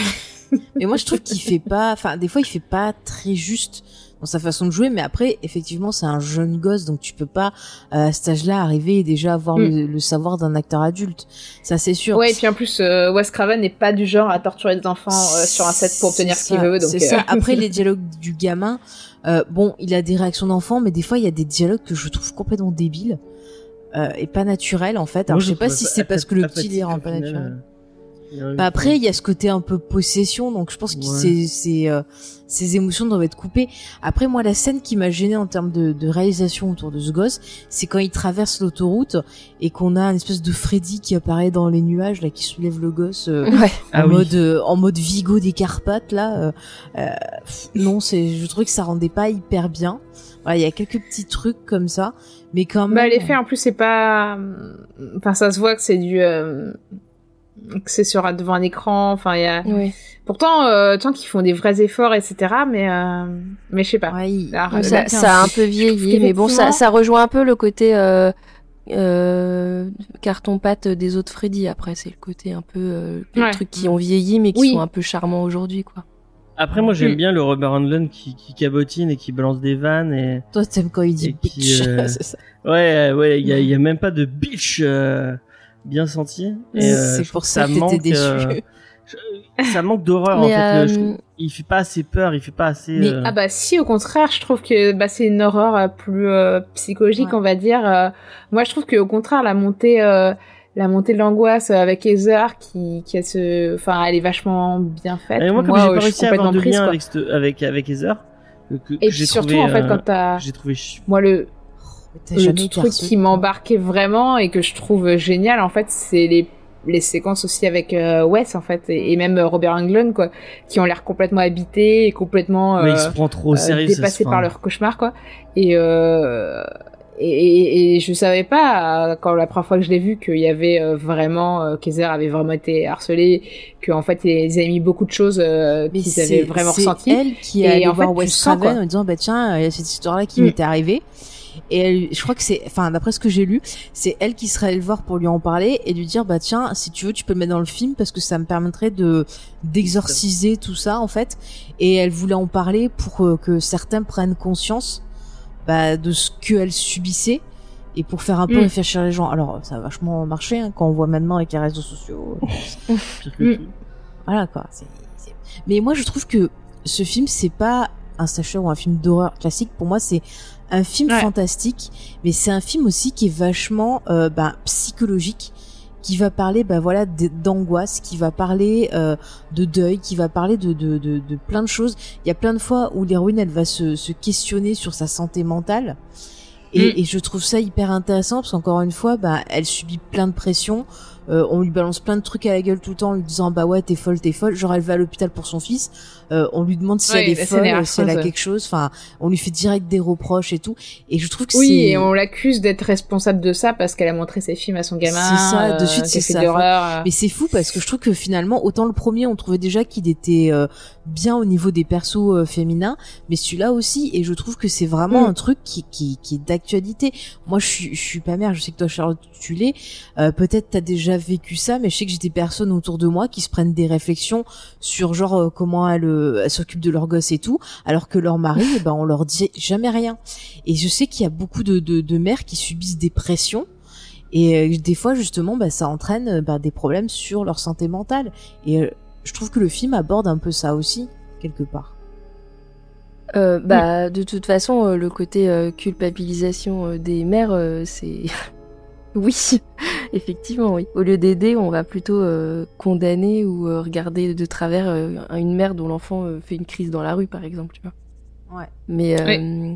mais moi, je trouve qu'il fait pas, enfin, des fois, il fait pas très juste dans sa façon de jouer, mais après, effectivement, c'est un jeune gosse, donc tu peux pas, euh, à cet âge-là, arriver et déjà avoir Mm. le, le savoir d'un acteur adulte. Ça, c'est sûr. ouais. Et puis en plus, euh, Wes Craven n'est pas du genre à torturer des enfants euh, sur un set pour obtenir C'est ce qu'il ça, veut. Donc c'est euh, ça. Après les dialogues du gamin, euh, bon, il a des réactions d'enfant, mais des fois il y a des dialogues que je trouve complètement débiles euh, et pas naturels en fait. Alors Moi, je sais pas si c'est parce que le petit les rend pas final, Bah après il y a ce côté un peu possession, donc je pense que Ouais. ces ces euh, ces émotions doivent être coupées. Après moi la scène qui m'a gêné en termes de, de réalisation autour de ce gosse, c'est quand il traverse l'autoroute et qu'on a une espèce de Freddy qui apparaît dans les nuages là qui soulève le gosse. euh, Ouais. Ah en oui. mode euh, en mode Vigo des Carpates là euh, euh, pff, non c'est je trouvais que ça rendait pas hyper bien voilà il y a quelques petits trucs comme ça mais quand même bah l'effet en plus c'est pas, enfin ça se voit que c'est du, euh, que c'est sur devant un écran. Enfin il y a, Oui. pourtant euh, tant qu'ils font des vrais efforts etc. Mais euh, mais je sais pas. ouais, ça, a un peu vieilli, mais bon, ça, ça rejoint un peu le côté euh, euh, carton-pâte des autres Freddy. Après, c'est le côté un peu euh, les Ouais. trucs qui ont vieilli, mais qui Oui. sont un peu charmants aujourd'hui, quoi. Après, moi, j'aime Mm. bien le Robert Englund qui, qui cabotine et qui balance des vannes et toi t'aimes quand il dit bitch euh, c'est ça ouais, ouais, il y a, il y a même pas de bitch euh, bien senti. Et, euh, c'est pour ça que manque, t'étais déçu euh, je- ça manque d'horreur en fait. je euh, il fait pas assez peur, il fait pas assez. Mais- euh, Ah bah si, au contraire, je trouve que bah, c'est une horreur euh, plus euh, psychologique, Ouais. on va dire. Euh, moi, je trouve que au contraire, la montée, euh, la montée de l'angoisse avec Heather, qui, qui a ce, enfin, elle est vachement bien faite. et moi, comme j'ai pas je suis réussi à avoir complètement de prise, lien avec, avec avec Heather, que, que- Et que puis j'ai surtout, trouvé, en fait, euh, quand t'as, j'ai trouvé moi le, le truc qui m'embarquait vraiment et que je trouve génial, en fait, c'est les les séquences aussi avec euh, Wes en fait et, et même euh, Robert Englund quoi qui ont l'air complètement habités et complètement mais euh, il se prend trop au euh, sérieux. dépassés par leur cauchemar quoi et euh, et, et, et je savais pas quand la première fois que je l'ai vu qu'il y avait euh, vraiment euh, Kaiser avait vraiment été harcelé que en fait ils avaient mis beaucoup de choses euh, qu'ils avaient c'est vraiment c'est ressenties elle qui en fait, voir Wes Craven en disant bah tiens il y a cette histoire là qui Mm. m'était arrivée et elle, je crois que c'est enfin d'après ce que j'ai lu c'est elle qui serait allée le voir pour lui en parler et lui dire bah tiens si tu veux tu peux le mettre dans le film parce que ça me permettrait de d'exorciser tout ça en fait et elle voulait en parler pour euh, que certains prennent conscience bah, de ce qu'elle subissait et pour faire un peu Mm. réfléchir les gens alors ça a vachement marché hein, quand on voit maintenant avec les réseaux sociaux Mm. voilà quoi. c'est- c'est- Mais moi je trouve que ce film c'est pas un slasher ou un film d'horreur classique. Pour moi c'est un film Ouais. fantastique, mais c'est un film aussi qui est vachement euh, ben, psychologique, qui va parler ben voilà d'angoisse, qui va parler euh, de deuil, qui va parler de, de, de, de plein de choses. Il y a plein de fois où l'héroïne elle va se, se questionner sur sa santé mentale. Et, Mm. et je trouve ça hyper intéressant parce qu'encore une fois, bah, elle subit plein de pression. Euh, on lui balance plein de trucs à la gueule tout le temps en lui disant bah ouais t'es folle t'es folle genre elle va à l'hôpital pour son fils euh, on lui demande si elle est la scène est folle si elle a quelque chose enfin on lui fait direct des reproches et tout et je trouve que oui et on l'accuse d'être responsable de ça parce qu'elle a montré ses films à son gamin C'est ça, de euh, suite, qu'elle c'est ça. euh. mais c'est fou parce que je trouve que finalement autant le premier on trouvait déjà qu'il était euh, bien au niveau des persos euh, féminins mais celui-là aussi et je trouve que c'est vraiment Mm. un truc qui, qui, qui est d'actualité moi je suis, je suis pas mère je sais que toi Charlotte tu l'es euh, peut-être t'as déjà vécu ça, mais je sais que j'ai des personnes autour de moi qui se prennent des réflexions sur genre euh, comment elles, euh, elles s'occupent de leur gosse et tout, alors que leur mari, eh ben on leur dit jamais rien. Et je sais qu'il y a beaucoup de, de, de mères qui subissent des pressions. Et euh, des fois, justement, bah, ça entraîne euh, bah, des problèmes sur leur santé mentale. Et euh, je trouve que le film aborde un peu ça aussi, quelque part. Bah, de toute façon, le côté culpabilisation des mères, c'est. oui, effectivement, oui. Au lieu d'aider, on va plutôt euh, condamner ou euh, regarder de travers euh, une mère dont l'enfant euh, fait une crise dans la rue, par exemple, tu vois. Ouais. Mais, euh,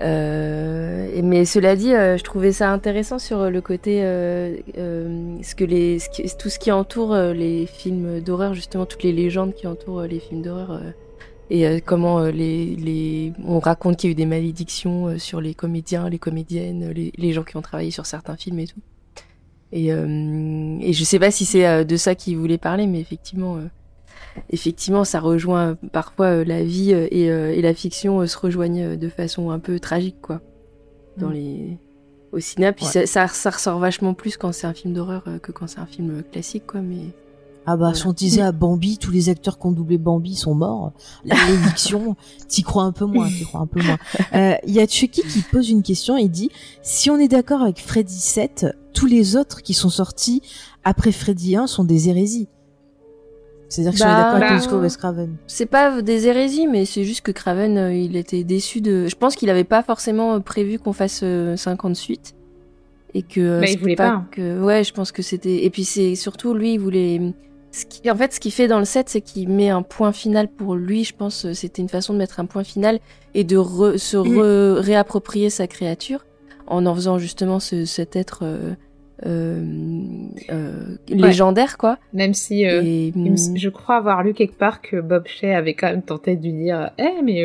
euh, mais cela dit, euh, je trouvais ça intéressant sur le côté euh, euh, ce que les, ce qui- tout ce qui entoure les films d'horreur, justement toutes les légendes qui entourent les films d'horreur euh, et euh, comment euh, les, les, on raconte qu'il y a eu des malédictions euh, sur les comédiens, les comédiennes, les, les gens qui ont travaillé sur certains films et tout. Et, euh, et je sais pas si c'est euh, de ça qu'il voulait parler, mais effectivement, euh, effectivement, ça rejoint parfois euh, la vie euh, et, euh, et la fiction se rejoignent de façon un peu tragique, quoi, dans Mm. les au cinéma. Puis Ouais. ça, ça, ça ressort vachement plus quand c'est un film d'horreur que quand c'est un film classique, quoi. Mais Ah bah, si on disait à Bambi, tous les acteurs qui ont doublé Bambi sont morts. La malédiction, t'y crois un peu moins, t'y crois un peu moins. Euh, Il y a Chucky qui pose une question, il dit, si on est d'accord avec Freddy 7, tous les autres qui sont sortis après Freddy 1 sont des hérésies. C'est-à-dire que si on est Bah, d'accord avec bah, Wes Craven. c'est pas des hérésies, mais c'est juste que Craven, euh, il était déçu de. Je pense qu'il avait pas forcément euh, prévu qu'on fasse euh, 50 suites. Et que. euh, Bah, il voulait pas. Que... Ouais, je pense que c'était. Et puis c'est surtout lui, il voulait. Ce qui... En fait, ce qu'il fait dans le set, c'est qu'il met un point final pour lui. Je pense euh, c'était une façon de mettre un point final et de re- se re- réapproprier sa créature en en faisant justement ce- cet être euh, euh, euh, légendaire, quoi. Même si Et, je crois avoir lu quelque part que Bob Shea avait quand même tenté de lui dire Eh, mais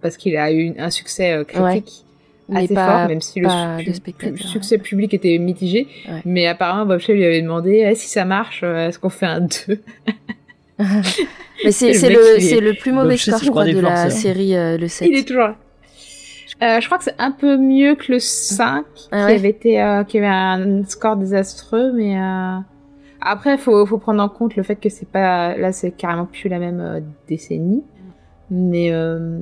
parce qu'il a eu un succès critique mais assez pas- fort, même si le pas pu- spectateurs, succès public était mitigé. Ouais. Mais apparemment, Bob Shea lui avait demandé Eh, si ça marche, euh, est-ce qu'on fait un 2 Mais c'est Le le, est- le plus mauvais score, je crois, de la hein. série, euh, le 7. Il est toujours là. Euh, je crois que c'est un peu mieux que le 5, Ah qui ouais avait été, euh, qui avait un score désastreux, mais euh... après, faut, faut prendre en compte le fait que c'est pas, là, c'est carrément plus la même euh, décennie. Mais, euh...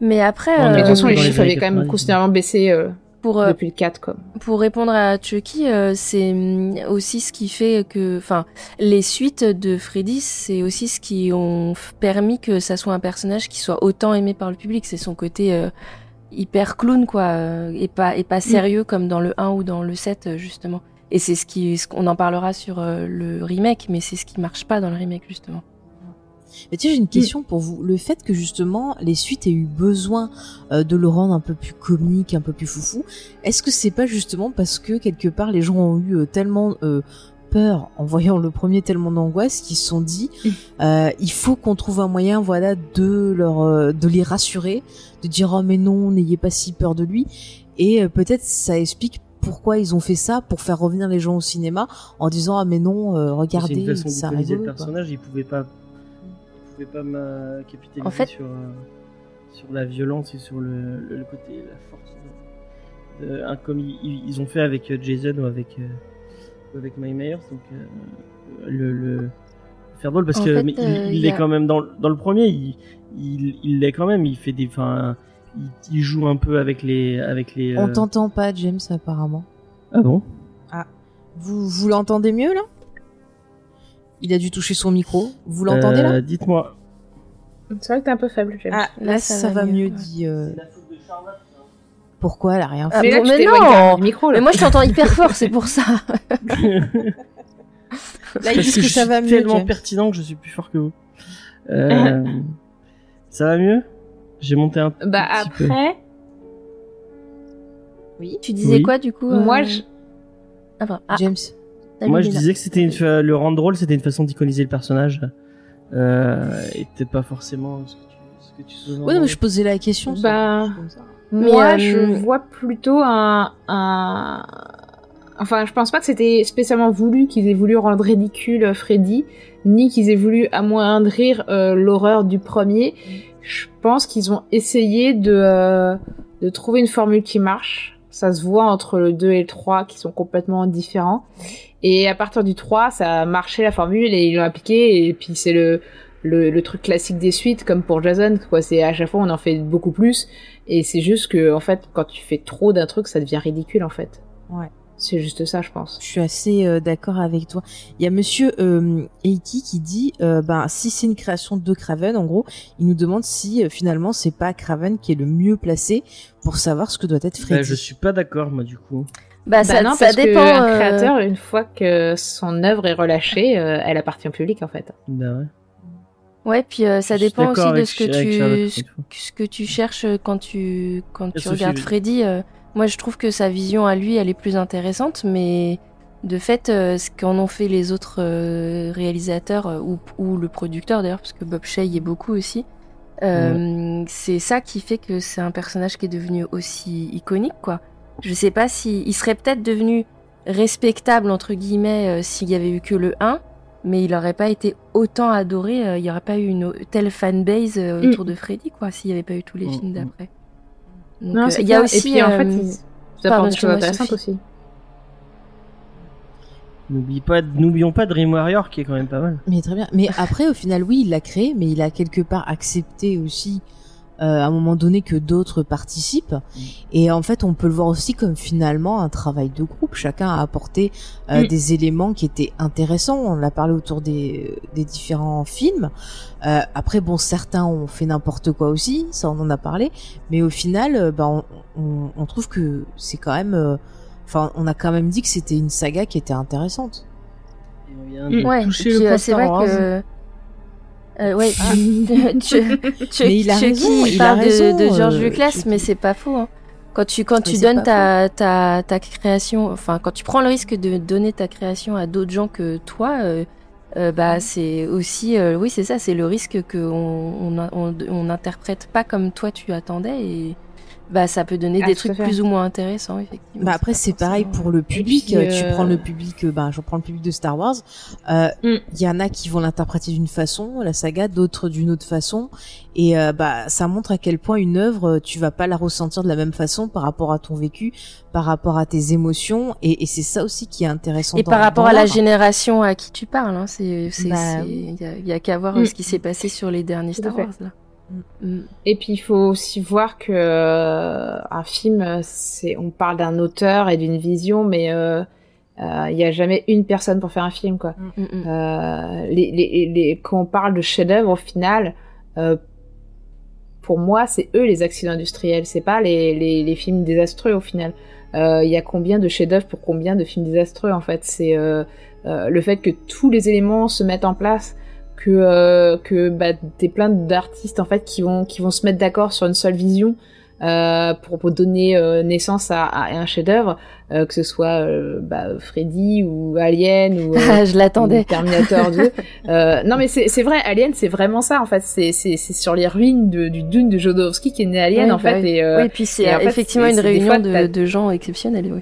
Mais après, Non, mais de toute euh, façon, les chiffres avaient quand même 90. considérablement baissé euh, pour, euh, depuis le 4, quoi. pour répondre à Chucky, euh, c'est hum, aussi ce qui fait que, enfin, les suites de Freddy, c'est aussi ce qui ont permis que ça soit un personnage qui soit autant aimé par le public. C'est son côté euh, hyper clown, quoi, et pas et pas sérieux comme dans le 1 ou dans le 7, euh, justement. Et c'est ce qui, ce qu'on en parlera sur le remake, mais c'est ce qui marche pas dans le remake, justement. Mais tu sais, j'ai une question pour vous. Le fait que justement les suites aient eu besoin euh, de le rendre un peu plus comique, un peu plus foufou, est-ce que c'est pas justement parce que quelque part les gens ont eu euh, tellement euh, peur en voyant le premier, tellement d'angoisse qu'ils se sont dit euh, il faut qu'on trouve un moyen, voilà, de leur euh, de les rassurer, de dire oh mais non, n'ayez pas si peur de lui. Et euh, peut-être ça explique pourquoi ils ont fait ça pour faire revenir les gens au cinéma en disant ah mais non, euh, C'est regardez, une façon ça d'iconiser le personnage, il pouvait pas, il pouvait pas m'a- capitaliser En fait- sur, euh, sur la violence et sur le, le, le côté, la force. De, comme ils, ils- ont fait avec euh, Jason ou avec, euh, avec Mike Myers, donc euh, le, le faire drôle parce En que fait, mais il, euh, est a- quand même dans, le- dans le premier, il, il, il l'est quand même, il fait des, enfin, il, il joue un peu avec les, avec les. On euh, t'entend pas, James, apparemment. Ah bon? Vous, vous l'entendez mieux, là? Il a dû toucher son micro. Vous l'entendez, là Euh, Dites-moi. C'est vrai que t'es un peu faible, James. Ah, là, ça, va, mieux, dit... euh, Pourquoi Elle a rien fait. Ah mais là, bon, tu mais t'éloignes non micro, là. Mais moi, je t'entends hyper fort, c'est pour ça. Là, ils disent que, ça va mieux, tellement James. pertinent que je suis plus fort que vous. Euh, ça va mieux? J'ai monté un Bah petit peu. après, Tu disais Oui. quoi, du coup moi, euh, je... Ah, pardon. Ah, James. Moi, je disais que c'était une fa- le rendre drôle, c'était une façon d'iconiser le personnage. Euh, et peut-être pas forcément ce que tu, ce que tu sous-entends. Ouais, non, mais je posais la question. Bah. Moi, Mais, je euh, vois plutôt un, un... Enfin, je pense pas que c'était spécialement voulu qu'ils aient voulu rendre ridicule Freddy, ni qu'ils aient voulu amoindrir euh, l'horreur du premier. Je pense qu'ils ont essayé de, euh, de trouver une formule qui marche, Ça se voit entre le 2 et le 3 qui sont complètement différents. Et à partir du 3, ça a marché la formule et ils l'ont appliqué. Et puis c'est le, le, le truc classique des suites, comme pour Jason, quoi. C'est à chaque fois on en fait beaucoup plus. Et c'est juste que, en fait, quand tu fais trop d'un truc, ça devient ridicule, en fait. Ouais. C'est juste ça, je pense. Je suis assez euh, d'accord avec toi. Il y a Monsieur euh, Eiki qui dit, euh, ben si c'est une création de Craven, en gros, il nous demande si euh, finalement c'est pas Craven qui est le mieux placé pour savoir ce que doit être Freddy. Bah, je suis pas d'accord, moi, du coup. Bah, Bah ça, non, ça parce dépend. que un créateur, une fois que son œuvre est relâchée, euh, elle appartient au public, en fait. Bah ouais. Ouais, puis euh, ça dépend aussi de ce que tu ce que tu cherches quand tu quand tu Sophie, regardes. Freddy. euh, moi, je trouve que sa vision à lui, elle est plus intéressante, mais de fait, euh, ce qu'en ont fait les autres euh, réalisateurs euh, ou, ou le producteur d'ailleurs, parce que Bob Shea y est beaucoup aussi. euh, C'est ça qui fait que c'est un personnage qui est devenu aussi iconique, quoi. Je sais pas si il serait peut-être devenu respectable entre guillemets euh, s'il y avait eu que le 1 mais il aurait pas été autant adoré, euh, il y aurait pas eu une telle fanbase Mm. autour de Freddy, quoi, s'il y avait pas eu tous les Mm, films mm. d'après. Donc, Non, euh, c'est il y a aussi. Et puis, en euh, fait, ils, ça pardon, des choses intéressantes aussi. N'oublie pas, n'oublions pas Dream Warrior, qui est quand même pas mal. Mais très bien. Mais après, au final, oui, il l'a créé, mais il a quelque part accepté aussi, euh, à un moment donné, que d'autres participent. Et en fait, on peut le voir aussi comme finalement un travail de groupe. Chacun a apporté euh, Mm. des éléments qui étaient intéressants. On l'a parlé autour des, des différents films. Euh, après, bon, certains ont fait n'importe quoi aussi, ça on en a parlé. Mais au final, euh, ben, on, on, on trouve que c'est quand même... euh, Enfin, on a quand même dit que c'était une saga qui était intéressante. On vient Mm. de Ouais, puis le euh, c'est vrai que. Euh, ouais, tu, tu, Mais il a Chucky, il parle de- de, George euh, Lucas, mais c'est pas faux. hein. Quand tu, quand Mais tu donnes ta, ta, ta création, enfin, quand tu prends le risque de donner ta création à d'autres gens que toi, euh, euh, bah, c'est aussi, euh, oui, c'est ça, c'est le risque qu'on on, on, on interprète pas comme toi tu attendais et bah, ça peut donner Ah, des trucs plus ou moins intéressants, effectivement. Bah après c'est pareil pour le public. puis, Tu euh, prends le public, euh, bah je prends le public de Star Wars. Euh, Il Mm. y en a qui vont l'interpréter d'une façon, la saga, d'autres d'une autre façon, et bah ça montre à quel point une œuvre, tu vas pas la ressentir de la même façon par rapport à ton vécu, par rapport à tes émotions, et, et c'est ça aussi qui est intéressant. Et dans- par rapport dans à la génération à qui tu parles, hein, c'est, Bah il y a, il y a qu'à voir Mm. ce qui s'est passé sur les derniers Star. Wars là. Mm. Et puis il faut aussi voir que euh, un film, euh, c'est on parle d'un auteur et d'une vision, mais euh, euh, il y a jamais une personne pour faire un film, quoi. Mm, mm. Euh, les, les, les, quand on parle de chef-d'œuvre, au final, euh, pour moi, c'est eux les accidents industriels, c'est pas les, les, les films désastreux au final. Euh, Il y a combien de chefs-d'œuvre pour combien de films désastreux en fait C'est euh, euh, le fait que tous les éléments se mettent en place, que euh, que bah, t'es plein d'artistes en fait qui vont qui vont se mettre d'accord sur une seule vision. Euh, pour, pour donner euh, naissance à, à un chef-d'œuvre, euh, que ce soit euh, bah, Freddy ou Alien ou euh, je l'attendais. Terminator 2. Euh, non mais c'est c'est vrai, Alien c'est vraiment ça en fait. C'est c'est c'est sur les ruines de, du Dune de Jodorowsky qui est né Alien Oui, en bah fait oui. et euh, oui, puis c'est effectivement une réunion fois, de, de gens exceptionnels, oui.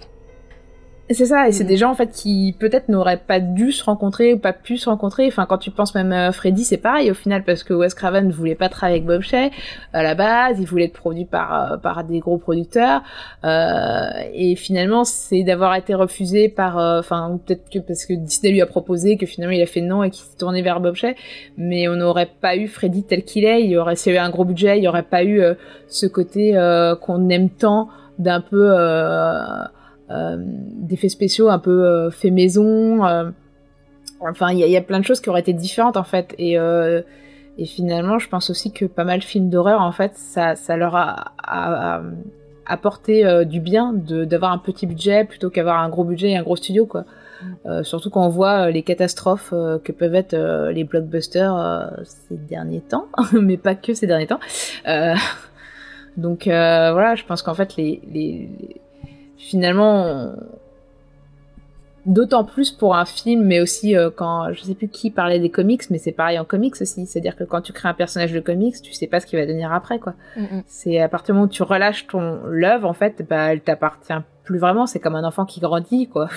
C'est ça et Mm. c'est des gens en fait qui peut-être n'auraient pas dû se rencontrer ou pas pu se rencontrer. Enfin quand tu penses même à Freddy c'est pareil au final parce que Wes Craven ne voulait pas travailler avec Bob Shea à la base, il voulait être produit par euh, par des gros producteurs euh, et finalement c'est d'avoir été refusé par euh, enfin peut-être que parce que Disney lui a proposé que finalement il a fait non et qu'il s'est tourné vers Bob Shea mais on n'aurait pas eu Freddy tel qu'il est, il y aurait s'il y avait un gros budget, il y aurait pas eu euh, ce côté euh, qu'on aime tant d'un peu euh, euh, d'effets spéciaux un peu euh, fait maison. euh, enfin, il y, a- il y a plein de choses qui auraient été différentes en fait. Et, euh, et finalement, je pense aussi que pas mal de films d'horreur, en fait, ça, ça leur a, a- a apporté euh, du bien d'avoir un petit budget plutôt qu'avoir un gros budget et un gros studio, quoi. Euh, surtout quand on voit euh, les catastrophes euh, que peuvent être euh, les blockbusters euh, ces derniers temps, mais pas que ces derniers temps. Euh, donc euh, voilà, je pense qu'en fait les- finalement d'autant plus pour un film, mais aussi euh, quand je sais plus qui parlait des comics, mais c'est pareil en comics aussi, c'est-à-dire que quand tu crées un personnage de comics, tu sais pas ce qu'il va devenir après quoi. Mm, mm. C'est à partir du moment où tu relâches ton l'œuvre en fait, bah elle t'appartient plus vraiment, c'est comme un enfant qui grandit quoi.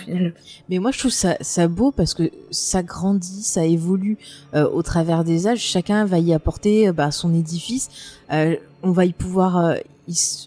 Mais moi, je trouve ça, ça beau parce que ça grandit, ça évolue euh, au travers des âges. Chacun va y apporter euh, bah, son édifice. Euh, on va y pouvoir euh,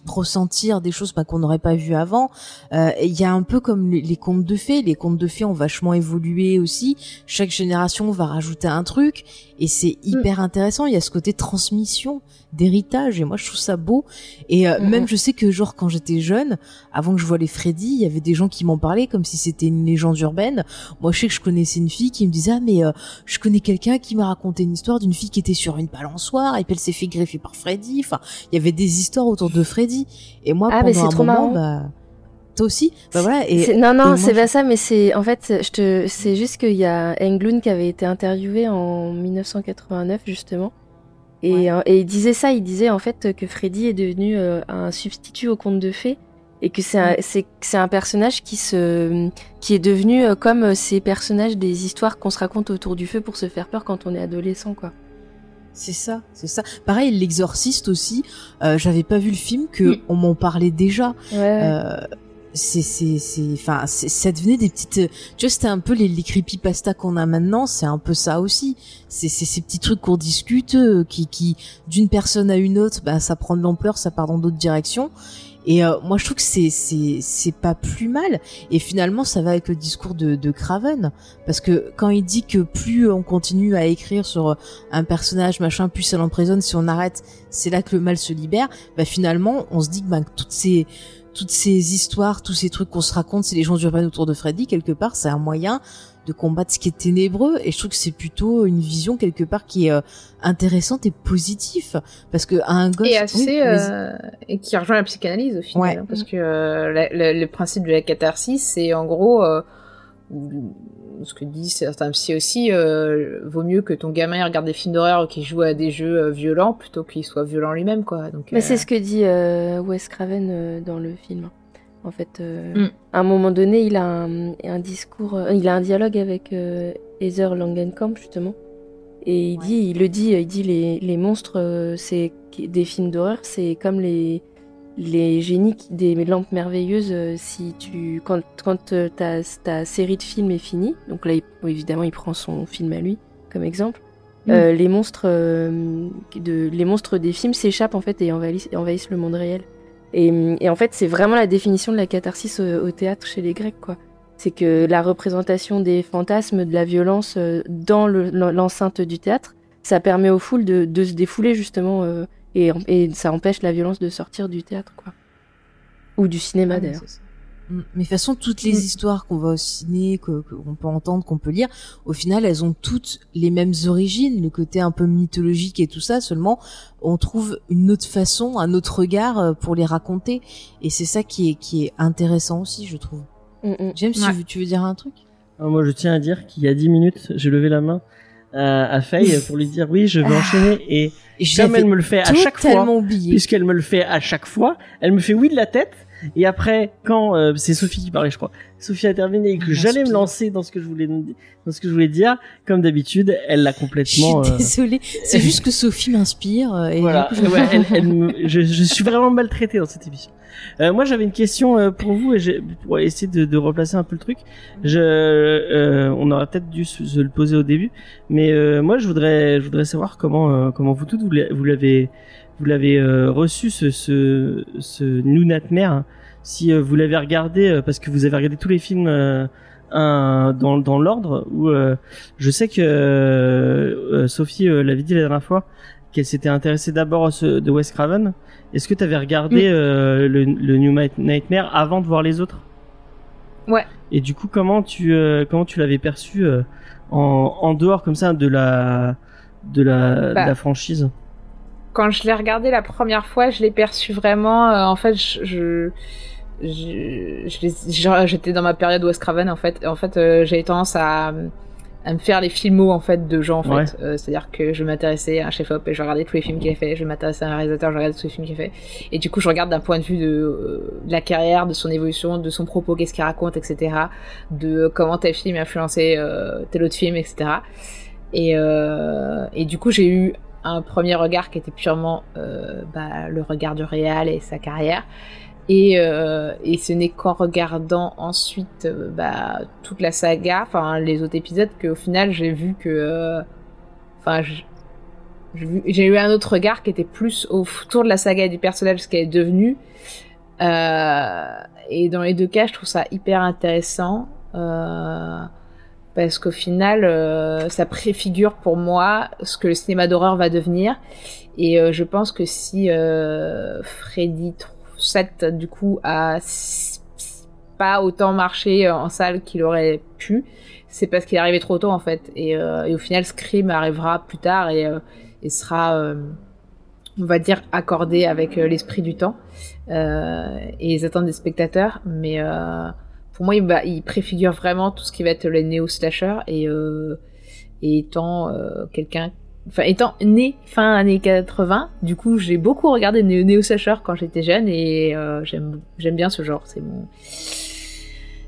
ressentir des choses bah, qu'on n'aurait pas vues avant. Euh, Il y a un peu comme les, les contes de fées. Les contes de fées ont vachement évolué aussi. Chaque génération va rajouter un truc et c'est hyper intéressant. Il y a ce côté transmission, d'héritage et moi je trouve ça beau. Et euh, même je sais que genre quand j'étais jeune, avant que je vois les Freddy, il y avait des gens qui m'en parlaient comme si c'était une légende urbaine. Moi je sais que je connaissais une fille qui me disait ah mais euh, je connais quelqu'un qui m'a raconté une histoire d'une fille qui était sur une balançoire et puis elle s'est fait greffer par Freddy. Enfin, il y avait des histoires autour de Freddy. Et moi, Ah, pendant c'est un trop moment, marrant. bah, toi aussi, bah voilà. Et non, non, c'est je- pas ça, mais c'est en fait, je te, c'est juste qu'il y a Englund qui avait été interviewé en 1989 justement, et, euh, et il disait ça, il disait en fait que Freddy est devenu euh, un substitut au conte de fées et que c'est un, c'est c'est un personnage qui se qui est devenu euh, comme ces personnages des histoires qu'on se raconte autour du feu pour se faire peur quand on est adolescent quoi. C'est ça, c'est ça. Pareil, l'exorciste aussi. Euh, J'avais pas vu le film que Mm. on m'en parlait déjà. Ouais. ouais. Euh, c'est c'est c'est enfin c'est- ça devenait des petites tu vois c'était un peu les, les creepypasta qu'on a maintenant c'est un peu ça aussi c'est c'est ces petits trucs qu'on discute euh, qui qui d'une personne à une autre bah ça prend de l'ampleur ça part dans d'autres directions et euh, moi je trouve que c'est c'est c'est pas plus mal. Et finalement ça va avec le discours de de Craven. Parce que quand il dit que plus on continue à écrire sur un personnage machin plus ça l'emprisonne si on arrête c'est là que le mal se libère bah finalement on se dit que bah, toutes ces toutes ces histoires, tous ces trucs qu'on se raconte, c'est les gens urbaines autour de Freddy, quelque part, c'est un moyen de combattre ce qui est ténébreux. Et je trouve que c'est plutôt une vision, quelque part, qui est euh, intéressante et positive. Parce que un gosse... et assez Oui, euh, et qui rejoint la psychanalyse au final Ouais. hein, parce que euh, la- la- le principe de la catharsis c'est en gros euh, ou- ce que disent certains psy aussi euh, vaut mieux que ton gamin regarde des films d'horreur qui joue à des jeux euh, violents plutôt qu'il soit violent lui-même quoi donc Mais euh, c'est ce que dit euh, Wes Craven euh, dans le film. En fait, euh, Mm. à un moment donné, il a un, un discours, euh, il a un dialogue avec euh, Heather Langenkamp justement, et il dit, il le dit, il dit les, les monstres, c'est des films d'horreur, c'est comme les les génies des lampes merveilleuses. si tu quand quand ta ta série de films est finie, donc là il- évidemment il prend son film à lui comme exemple. Mm. Euh, les monstres euh, de les monstres des films s'échappent en fait et envahissent, envahissent le monde réel. Et, et en fait, c'est vraiment la définition de la catharsis au, au théâtre chez les Grecs, quoi. C'est que la représentation des fantasmes, de la violence euh, dans le- l'enceinte du théâtre, ça permet aux foules de, de se défouler justement, euh, et, et ça empêche la violence de sortir du théâtre, quoi. Ou du cinéma Ah, d'ailleurs. Mm. Mais de toute façon, toutes les Mm. histoires qu'on va au ciné, que- qu'on peut entendre, qu'on peut lire, au final, elles ont toutes les mêmes origines, le côté un peu mythologique et tout ça. Seulement, on trouve une autre façon, un autre regard euh, pour les raconter, et c'est ça qui est qui est intéressant aussi, je trouve. Mm. James, tu Ouais. veux- tu veux dire un truc? Alors, moi, je tiens à dire qu'il y a 10 minutes, j'ai levé la main à, à Faye pour lui dire oui, je vais enchaîner et Et comme elle me le fait à chaque fois, puisqu'elle me le fait à chaque fois, elle me fait oui de la tête. Et après, quand euh, c'est Sophie qui parlait, je crois, Sophie intervenait et que j'allais me lancer dans ce que je voulais dans ce que je voulais dire, comme d'habitude, elle l'a Je suis complètement. euh, désolée, c'est juste que Sophie m'inspire euh, et voilà, du coup, je- Ouais, elle, elle me- je, je suis vraiment maltraité dans cette émission. Euh, moi, j'avais une question euh, pour vous et j'ai- pour essayer de, de replacer un peu le truc. Je, euh, on aurait peut-être dû se, se le poser au début, mais euh, moi, je voudrais, je voudrais savoir comment, euh, comment vous toutes vous l'avez, vous l'avez euh, reçu ce, ce, ce New Nightmare. Si euh, vous l'avez regardé euh, parce que vous avez regardé tous les films. euh, un, dans, dans l'ordre où euh, je sais que euh, Sophie euh, l'avait dit la dernière fois qu'elle s'était intéressée d'abord à ce de Wes Craven. Est-ce que tu avais regardé euh, le, le New Night- Nightmare avant de voir les autres? Ouais. Et du coup, comment tu euh, comment tu l'avais perçu euh, en, en dehors comme ça de la de la, de Bah. la franchise? Quand je l'ai regardé la première fois, je l'ai perçu vraiment. euh, en fait, je, j'étais dans ma période Wes Craven. En fait, en fait, euh, j'avais tendance à, à me faire les filmos en fait de gens. En Ouais. fait, Euh, c'est-à-dire que je m'intéressais à un chef-op et je regardais tous les films qu'il a fait. Je m'intéressais à un réalisateur, je regardais tous les films qu'il a fait. Et du coup, je regarde d'un point de vue de, euh, de la carrière, de son évolution, de son propos, qu'est-ce qu'il raconte, etc. De comment tel film a influencé euh, tel autre film, etc. Et, et du coup, j'ai eu un premier regard qui était purement euh, bah, le regard du réal et sa carrière. Et, euh, et ce n'est qu'en regardant ensuite euh, bah, toute la saga, enfin les autres épisodes, qu'au final j'ai vu que, enfin, j'ai eu un autre regard qui était plus autour de la saga et du personnage, ce qu'elle est devenue. Et dans les deux cas, je trouve ça hyper intéressant. Parce qu'au final, euh, ça préfigure pour moi ce que le cinéma d'horreur va devenir. Et euh, je pense que si euh, Freddy 7, du coup, a pas autant marché en salle qu'il aurait pu, c'est parce qu'il est arrivé trop tôt, en fait. Et, au final, Scream arrivera plus tard et, sera, on va dire, accordé avec l'esprit du temps et les attentes des spectateurs. Mais pour moi, il, va- il préfigure vraiment tout ce qui va être les néo-slashers et, euh, et étant euh, quelqu'un, enfin étant né fin années 80, du coup j'ai beaucoup regardé néo néo-slashers quand j'étais jeune et euh, j'aime j'aime bien ce genre. C'est mon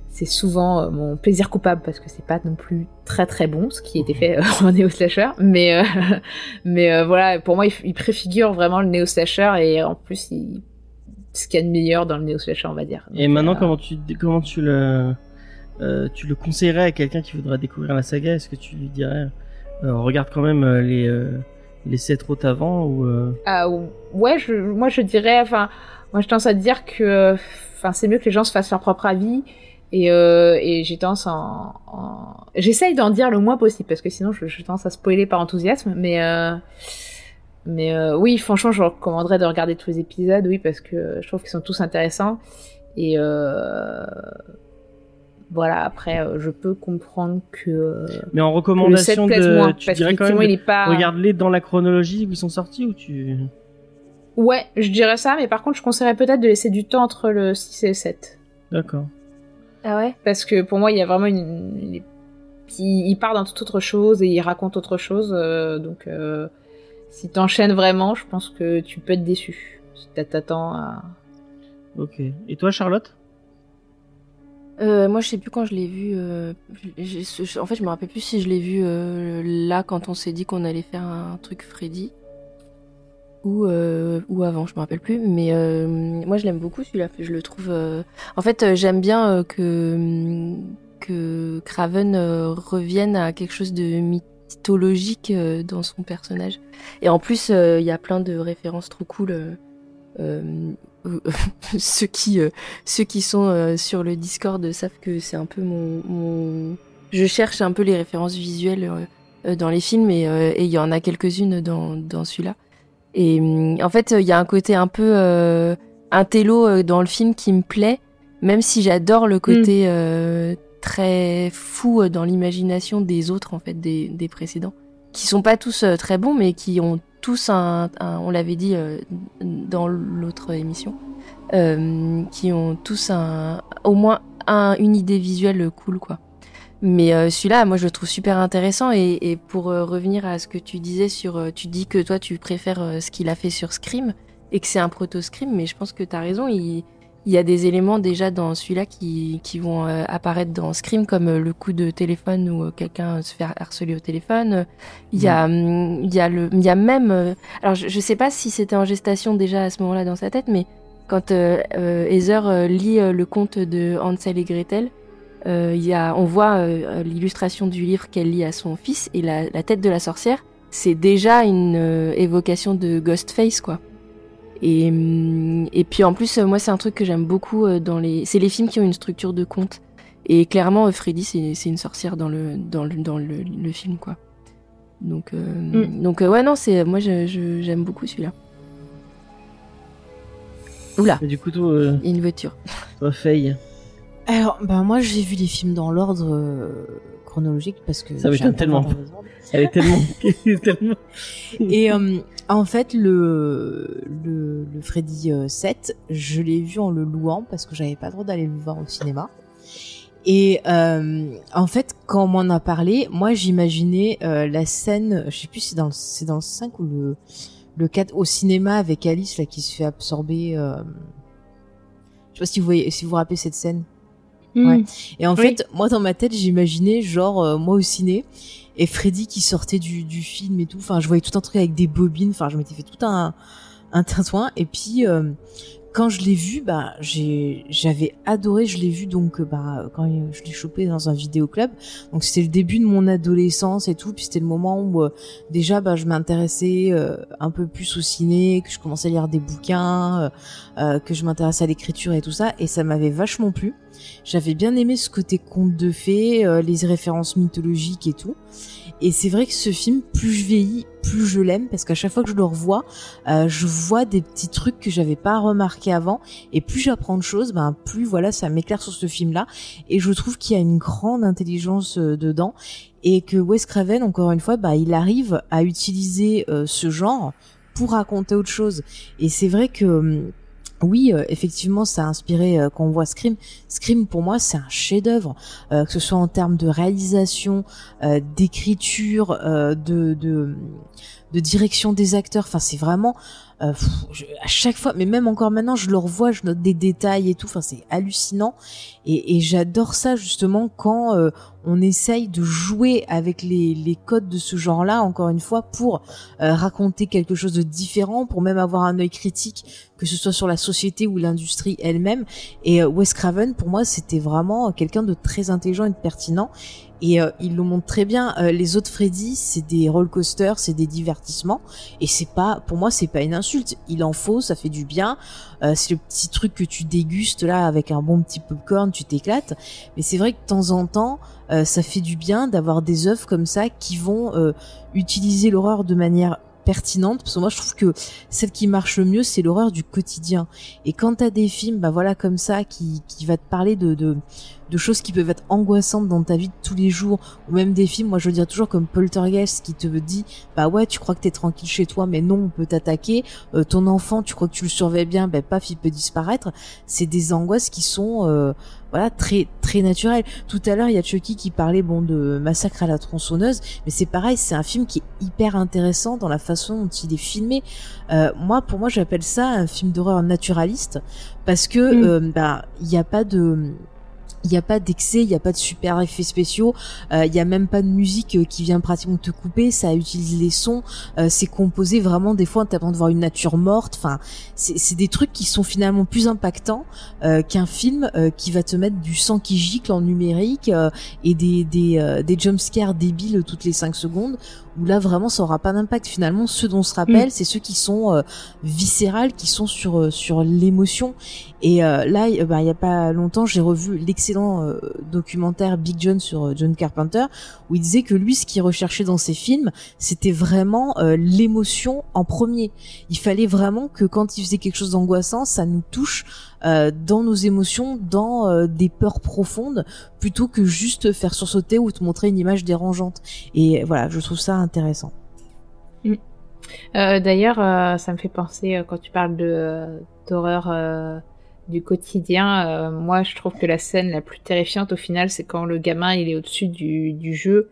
c'est souvent mon plaisir coupable parce que c'est pas non plus très très bon ce qui était fait euh, en néo-slasher mais mais voilà pour moi il, il préfigure vraiment le néo-slasher et en plus il ce qu'il y a de meilleur dans le néo-slasher on va dire Et maintenant, euh, comment tu, comment tu le, euh, tu le conseillerais à quelqu'un qui voudrait découvrir la saga? Est-ce que tu lui dirais, euh, regarde quand même les, les sept autres avant ou Ah ouais, je, moi je dirais, enfin, moi je tendance à dire que, enfin, c'est mieux que les gens se fassent leur propre avis. Et, euh, et j'ai tendance en, en... j'essaye d'en dire le moins possible parce que sinon je, je tendance à spoiler par enthousiasme. Mais euh, mais euh, oui, franchement, je recommanderais de regarder tous les épisodes, oui, parce que je trouve qu'ils sont tous intéressants. Et euh, voilà, après, euh, je peux comprendre que. Mais en que le recommandation 7 plaise de, moins, tu parce dirais quand même, pas. regarde-les dans la chronologie où ils sont sortis ou tu Ouais, je dirais ça, mais par contre, je conseillerais peut-être de laisser du temps entre le 6 et le 7. D'accord. Ah ouais? Parce que pour moi, il y a vraiment une. une- Il, il part dans toute autre chose et il raconte autre chose. euh, donc, euh, si t'enchaînes vraiment, je pense que tu peux être déçu. Si t'attends à. Ok. Et toi, Charlotte? Euh, moi, je sais plus quand je l'ai vu. euh, en fait, je me rappelle plus si je l'ai vu euh, là quand on s'est dit qu'on allait faire un truc Freddy ou euh, ou avant, je me rappelle plus. Mais euh, moi, je l'aime beaucoup celui-là. Je le trouve. euh, En fait, euh, j'aime bien euh, que que Craven euh, revienne à quelque chose de mythologique euh, dans son personnage. Et en plus, euh, il y a plein de références trop cool. euh, ceux qui ceux qui sont sur le Discord savent que c'est un peu mon, mon... Je cherche un peu les références visuelles dans les films et il y en a quelques-unes dans, dans celui-là. Et hum, en fait, il y a un côté un peu intello euh, dans le film qui me plaît, même si j'adore le côté euh, très fou euh, dans l'imagination des autres, en fait, des, des précédents, qui sont pas tous euh, très bons, mais qui ont tous un, on l'avait dit euh, dans l'autre émission, qui ont tous un, au moins un, une idée visuelle cool, quoi. Mais celui-là, moi, je le trouve super intéressant. Et, pour revenir à ce que tu disais sur, tu dis que toi, tu préfères ce qu'il a fait sur Scream et que c'est un proto-Scream, mais je pense que tu as raison. Il, il y a des éléments déjà dans celui-là qui, qui vont euh, apparaître dans Scream, comme euh, le coup de téléphone où euh, quelqu'un se fait harceler au téléphone. Il y a, hum, il y a le, il y a même. alors, je, je sais pas si c'était en gestation déjà à ce moment-là dans sa tête, mais quand euh, Heather lit le conte de Hansel et Gretel, euh, il y a, on voit euh, l'illustration du livre qu'elle lit à son fils et la, la tête de la sorcière, c'est déjà une évocation de Ghostface, quoi. Et, hum, et puis en plus, euh, moi, c'est un truc que j'aime beaucoup euh, dans les. C'est les films qui ont une structure de conte. Et clairement, euh, Freddy, c'est une sorcière dans le, dans le, dans le, le film, quoi. Donc, euh, donc ouais, non, c'est moi, j'aime beaucoup celui-là. Oula, du coup, toi, euh, il y a une voiture. toi Faye, Alors, bah moi j'ai vu les films dans l'ordre euh, chronologique parce que Ça m'étonne tellement. elle est tellement, elle est tellement. Et euh, en fait, le, le, le Freddy euh, 7, je l'ai vu en le louant parce que j'avais pas le droit d'aller le voir au cinéma. Et euh, en fait, quand on m'en a parlé, moi j'imaginais euh, la scène, je sais plus si c'est dans le, c'est dans le 5 ou le, le 4 au cinéma avec Alice là qui se fait absorber. Euh, je sais pas si vous voyez, si vous vous rappelez cette scène. Ouais. Et en Oui. fait, moi dans ma tête, j'imaginais genre euh, moi au ciné et Freddy qui sortait du, film et tout. Enfin, je voyais tout un truc avec des bobines. Enfin, je m'étais fait tout un un tintouin. Et puis euh, quand je l'ai vu, bah, j'avais adoré. Je l'ai vu donc, bah, quand je l'ai chopé dans un vidéoclub. Donc c'était le début de mon adolescence et tout. Puis c'était le moment où euh, déjà, bah, je m'intéressais euh, un peu plus au ciné, que je commençais à lire des bouquins, euh, que je m'intéressais à l'écriture et tout ça. Et ça m'avait vachement plu. J'avais bien aimé ce côté conte de fées, les références mythologiques et tout. Et c'est vrai que ce film, plus je vieillis, plus je l'aime parce qu'à chaque fois que je le revois, euh, je vois des petits trucs que j'avais pas remarqué avant. Et plus j'apprends de choses, ben plus voilà, ça m'éclaire sur ce film-là. Et je trouve qu'il y a une grande intelligence euh, dedans et que Wes Craven, encore une fois, bah il arrive à utiliser euh, ce genre pour raconter autre chose. Et c'est vrai que hum, oui, euh, effectivement, ça a inspiré euh, quand on voit Scream. Scream, pour moi, c'est un chef-d'œuvre, euh, que ce soit en termes de réalisation, d'écriture, de, de, de direction des acteurs. Enfin, c'est vraiment euh, à chaque fois, mais même encore maintenant, je le revois, je note des détails et tout. Enfin, c'est hallucinant. Et, et j'adore ça justement quand euh, on essaye de jouer avec les, les codes de ce genre-là, encore une fois, pour euh, raconter quelque chose de différent, pour même avoir un œil critique, que ce soit sur la société ou l'industrie elle-même. Et Wes Craven, pour moi, c'était vraiment quelqu'un de très intelligent et de pertinent. Et euh, il le montre très bien. Euh, les autres Freddy, c'est des roller coasters, c'est des divertissements. Et c'est pas, pour moi, c'est pas une insulte. Il en faut, ça fait du bien. Euh, c'est le petit truc que tu dégustes là avec un bon petit popcorn, tu t'éclates. Mais c'est vrai que de temps en temps, ça fait du bien d'avoir des œuvres comme ça qui vont utiliser l'horreur de manière pertinente parce que moi je trouve que celle qui marche le mieux c'est l'horreur du quotidien. Et quand t'as des films bah voilà comme ça qui qui va te parler de de choses qui peuvent être angoissantes dans ta vie de tous les jours ou même des films moi je veux dire toujours comme Poltergeist qui te dit bah ouais tu crois que t'es tranquille chez toi mais non on peut t'attaquer. Euh, ton enfant tu crois que tu le surveilles bien bah paf il peut disparaître. C'est des angoisses qui sont euh, voilà très très naturelles tout à l'heure il y a Chucky qui parlait bon de massacre à la tronçonneuse mais c'est pareil c'est un film qui est hyper intéressant dans la façon dont il est filmé euh, moi pour moi j'appelle ça un film d'horreur naturaliste parce que mm. bah il n'y a pas de il n'y a pas d'excès, il n'y a pas de super effets spéciaux, euh, il n'y a même pas de musique euh, qui vient pratiquement te couper, ça utilise les sons, euh, c'est composé vraiment des fois t'as de voir une nature morte, enfin c'est des trucs qui sont finalement plus impactants qu'un film qui va te mettre du sang qui gicle en numérique et des, des, des jumpscares débiles toutes les 5 secondes où là vraiment ça aura pas d'impact. Finalement ceux dont on se rappelle mm. c'est ceux qui sont euh, viscérales qui sont sur euh, sur l'émotion. Et euh, là bah, il y a pas longtemps j'ai revu l'excellent euh, documentaire Big John sur John Carpenter où il disait que lui ce qu'il recherchait dans ses films c'était vraiment l'émotion en premier. Il fallait vraiment que quand il faisait quelque chose d'angoissant ça nous touche euh, dans nos émotions, dans euh, des peurs profondes, plutôt que juste faire sursauter ou te montrer une image dérangeante. Et voilà, je trouve ça intéressant. Mm. Euh, D'ailleurs, euh, ça me fait penser quand tu parles de d'horreur du quotidien. moi, je trouve que la scène la plus terrifiante au final, c'est quand le gamin il est au-dessus du, du jeu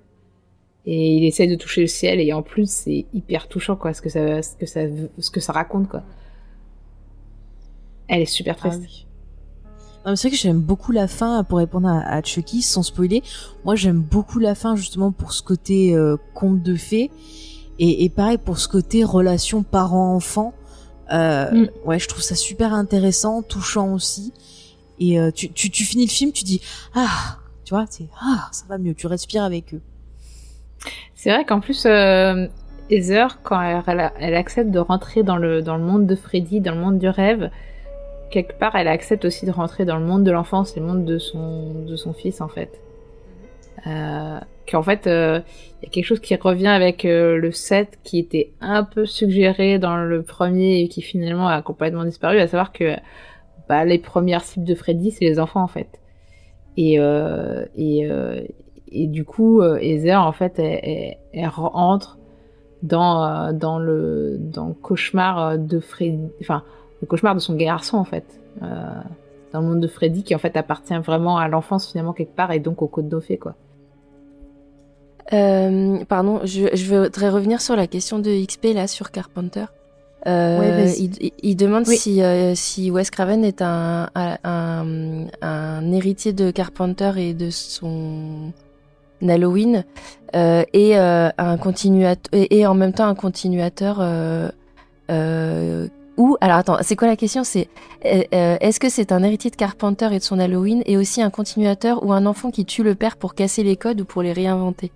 et il essaie de toucher le ciel et en plus c'est hyper touchant quoi ce que ça ce que ça ce que ça raconte quoi elle est super ah triste. c'est vrai que j'aime beaucoup la fin pour répondre à, Chucky sans spoiler. Moi, j'aime beaucoup la fin justement pour ce côté euh, conte de fées et, et, pareil pour ce côté relation parent-enfant. Euh, mm. Ouais, je trouve ça super intéressant, touchant aussi. Et euh, tu, tu, tu, finis le film, tu dis ah, tu vois, c'est ah, ça va mieux. Tu respires avec eux. C'est vrai qu'en plus, euh, Heather, quand elle, elle, accepte de rentrer dans le dans le monde de Freddy, dans le monde du rêve, quelque part, elle accepte aussi de rentrer dans le monde de l'enfance et le monde de son, de son fils, en fait. Euh, qu'en fait, il euh, y a quelque chose qui revient avec euh, le 7 qui était un peu suggéré dans le premier et qui finalement a complètement disparu, à savoir que bah, les premières cibles de Freddy, c'est les enfants, en fait. Et, euh, et, et du coup, Heather, en fait, elle, elle, rentre dans, dans, le, dans le cauchemar de Freddy. Enfin, le cauchemar de son garçon en fait. Euh, dans le monde de Freddy qui en fait appartient vraiment à l'enfance finalement quelque part et donc au Côte d'Offé quoi. Euh, pardon, je, je, voudrais revenir sur la question de XP là sur Carpenter. Euh, il, il, demande si, euh, si Wes Craven est un, un, un, héritier de Carpenter et de son Halloween et un continuateur et, et, en même temps un continuateur ou alors attends, c'est quoi la question? C'est euh, euh, est-ce que c'est un héritier de Carpenter et de son Halloween et aussi un continuateur ou un enfant qui tue le père pour casser les codes ou pour les réinventer?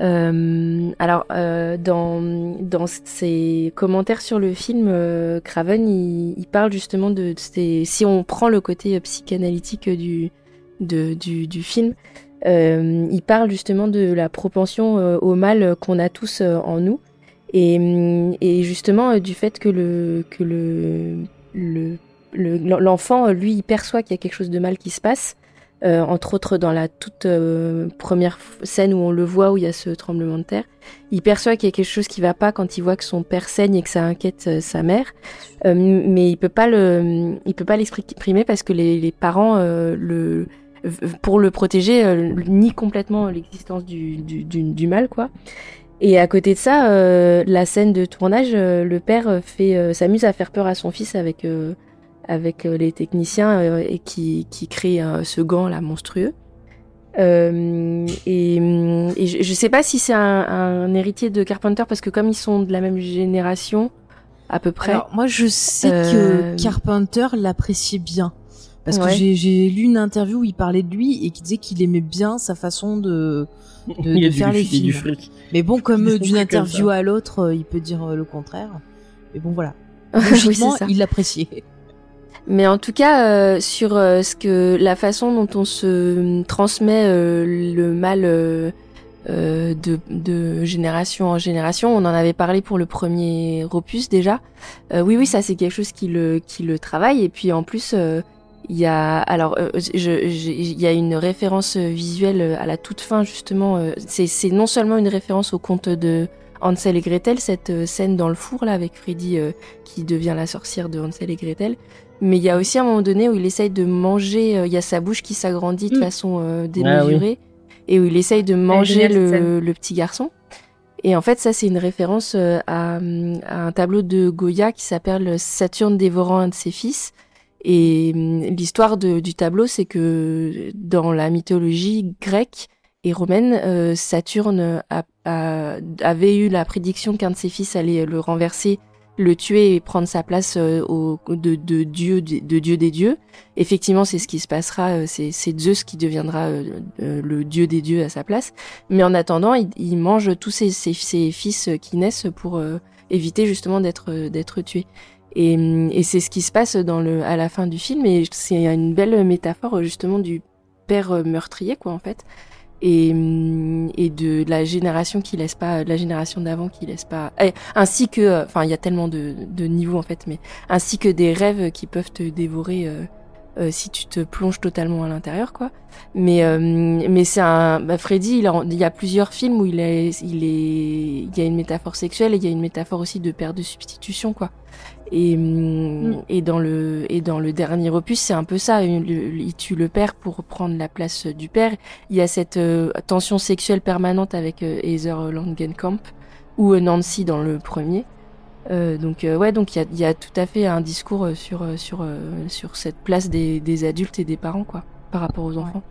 Euh, Alors dans dans ses commentaires sur le film, Craven il, parle justement de, si on prend le côté psychanalytique du film, il parle justement de la propension au mal qu'on a tous en nous et, et justement du fait que le l'enfant lui il perçoit qu'il y a quelque chose de mal qui se passe euh, entre autres dans la toute euh, première scène où on le voit où il y a ce tremblement de terre il perçoit qu'il y a quelque chose qui va pas quand il voit que son père saigne et que ça inquiète euh, sa mère mais il peut pas le il peut pas l'exprimer parce que les, parents pour le protéger, euh, nie complètement l'existence du, du, du, du, mal, quoi. Et à côté de ça, euh, la scène de tournage, euh, le père fait euh, s'amuse à faire peur à son fils avec euh, avec les techniciens et qui qui crée ce gant là monstrueux. et, et je, je, sais pas si c'est un, un, héritier de Carpenter parce que comme ils sont de la même génération à peu près. Alors, moi je sais que Carpenter l'appréciait bien. Parce ouais. que j'ai lu une interview où il parlait de lui et qui disait qu'il aimait bien sa façon de, de, de faire les films. Mais bon, comme d'une interview à l'autre, il peut dire le contraire. Mais bon, voilà. Logiquement, oui, il l'appréciait. Mais en tout cas, euh, sur euh, ce que la façon dont on se transmet euh, le mal euh, de, de, génération en génération, on en avait parlé pour le premier opus déjà. oui, oui, ça c'est quelque chose qui le qui le travaille. Et puis en plus, il y a alors euh, je, je, il y a une référence visuelle à la toute fin justement. Euh, c'est c'est non seulement une référence au conte de Hansel et Gretel, cette euh, scène dans le four là avec Freddy euh, qui devient la sorcière de Hansel et Gretel. Mais il y a aussi un moment donné où il essaye de manger. Euh, il y a sa bouche qui s'agrandit de mmh. façon démesurée ah, oui. et où il essaye de manger le, le, petit garçon. Et en fait, ça, c'est une référence à, à, un tableau de Goya qui s'appelle Saturne dévorant un de ses fils, et hum, l'histoire du tableau, c'est que dans la mythologie grecque et romaine, euh, Saturne avait eu la prédiction qu'un de ses fils allait le renverser, le tuer et prendre sa place euh, au, de, de, dieu, de, de, dieu des dieux. Effectivement, c'est ce qui se passera. Euh, c'est Zeus qui deviendra le dieu des dieux à sa place. Mais en attendant, il, mange tous ses, fils qui naissent pour éviter justement d'être tués. Et, et c'est ce qui se passe dans le, à la fin du film. Et c'est une belle métaphore justement du père meurtrier, quoi, en fait. Et, et de la génération qui laisse pas, de la génération d'avant qui laisse pas, et, ainsi que, enfin, il y a tellement de, de niveaux en fait, mais ainsi que des rêves qui peuvent te dévorer euh, euh, si tu te plonges totalement à l'intérieur, quoi. Mais euh, mais c'est un, bah, Freddy, il, a, il y a plusieurs films où il est, il est, il y a une métaphore sexuelle et il y a une métaphore aussi de père de substitution, quoi. Et, mm. et dans le et dans le dernier opus, c'est un peu ça. Il, il, tue le père pour prendre la place du père. Il y a cette euh, tension sexuelle permanente avec euh, Heather Langenkamp ou euh, Nancy dans le premier. Euh, donc euh, ouais, donc il y a, y a, tout à fait un discours sur sur sur cette place des, des, adultes et des parents quoi, par rapport aux enfants.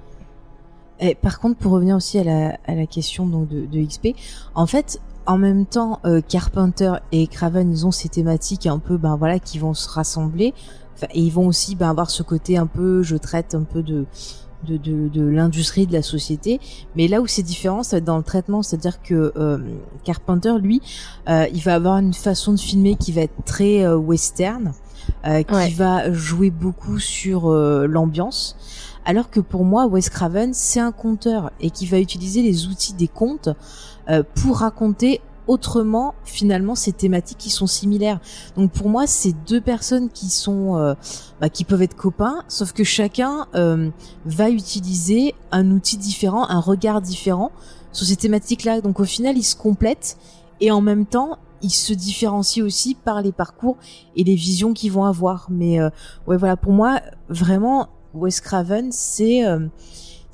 Et par contre, pour revenir aussi à la, à la question donc de, de XP, en fait, en même temps, euh, Carpenter et Craven, ils ont ces thématiques un peu, ben voilà, qui vont se rassembler. Enfin, et ils vont aussi ben, avoir ce côté un peu, je traite un peu de de, de, de l'industrie de la société mais là où c'est différent ça va être dans le traitement c'est à dire que euh, Carpenter lui euh, il va avoir une façon de filmer qui va être très euh, western euh, qui ouais. va jouer beaucoup sur euh, l'ambiance alors que pour moi Wes Craven c'est un conteur et qui va utiliser les outils des contes euh, pour raconter autrement finalement ces thématiques qui sont similaires. Donc pour moi, c'est deux personnes qui sont euh, bah, qui peuvent être copains, sauf que chacun euh, va utiliser un outil différent, un regard différent sur ces thématiques-là. Donc au final, ils se complètent et en même temps, ils se différencient aussi par les parcours et les visions qu'ils vont avoir. Mais euh, ouais, voilà, pour moi, vraiment, Wes Craven, c'est euh,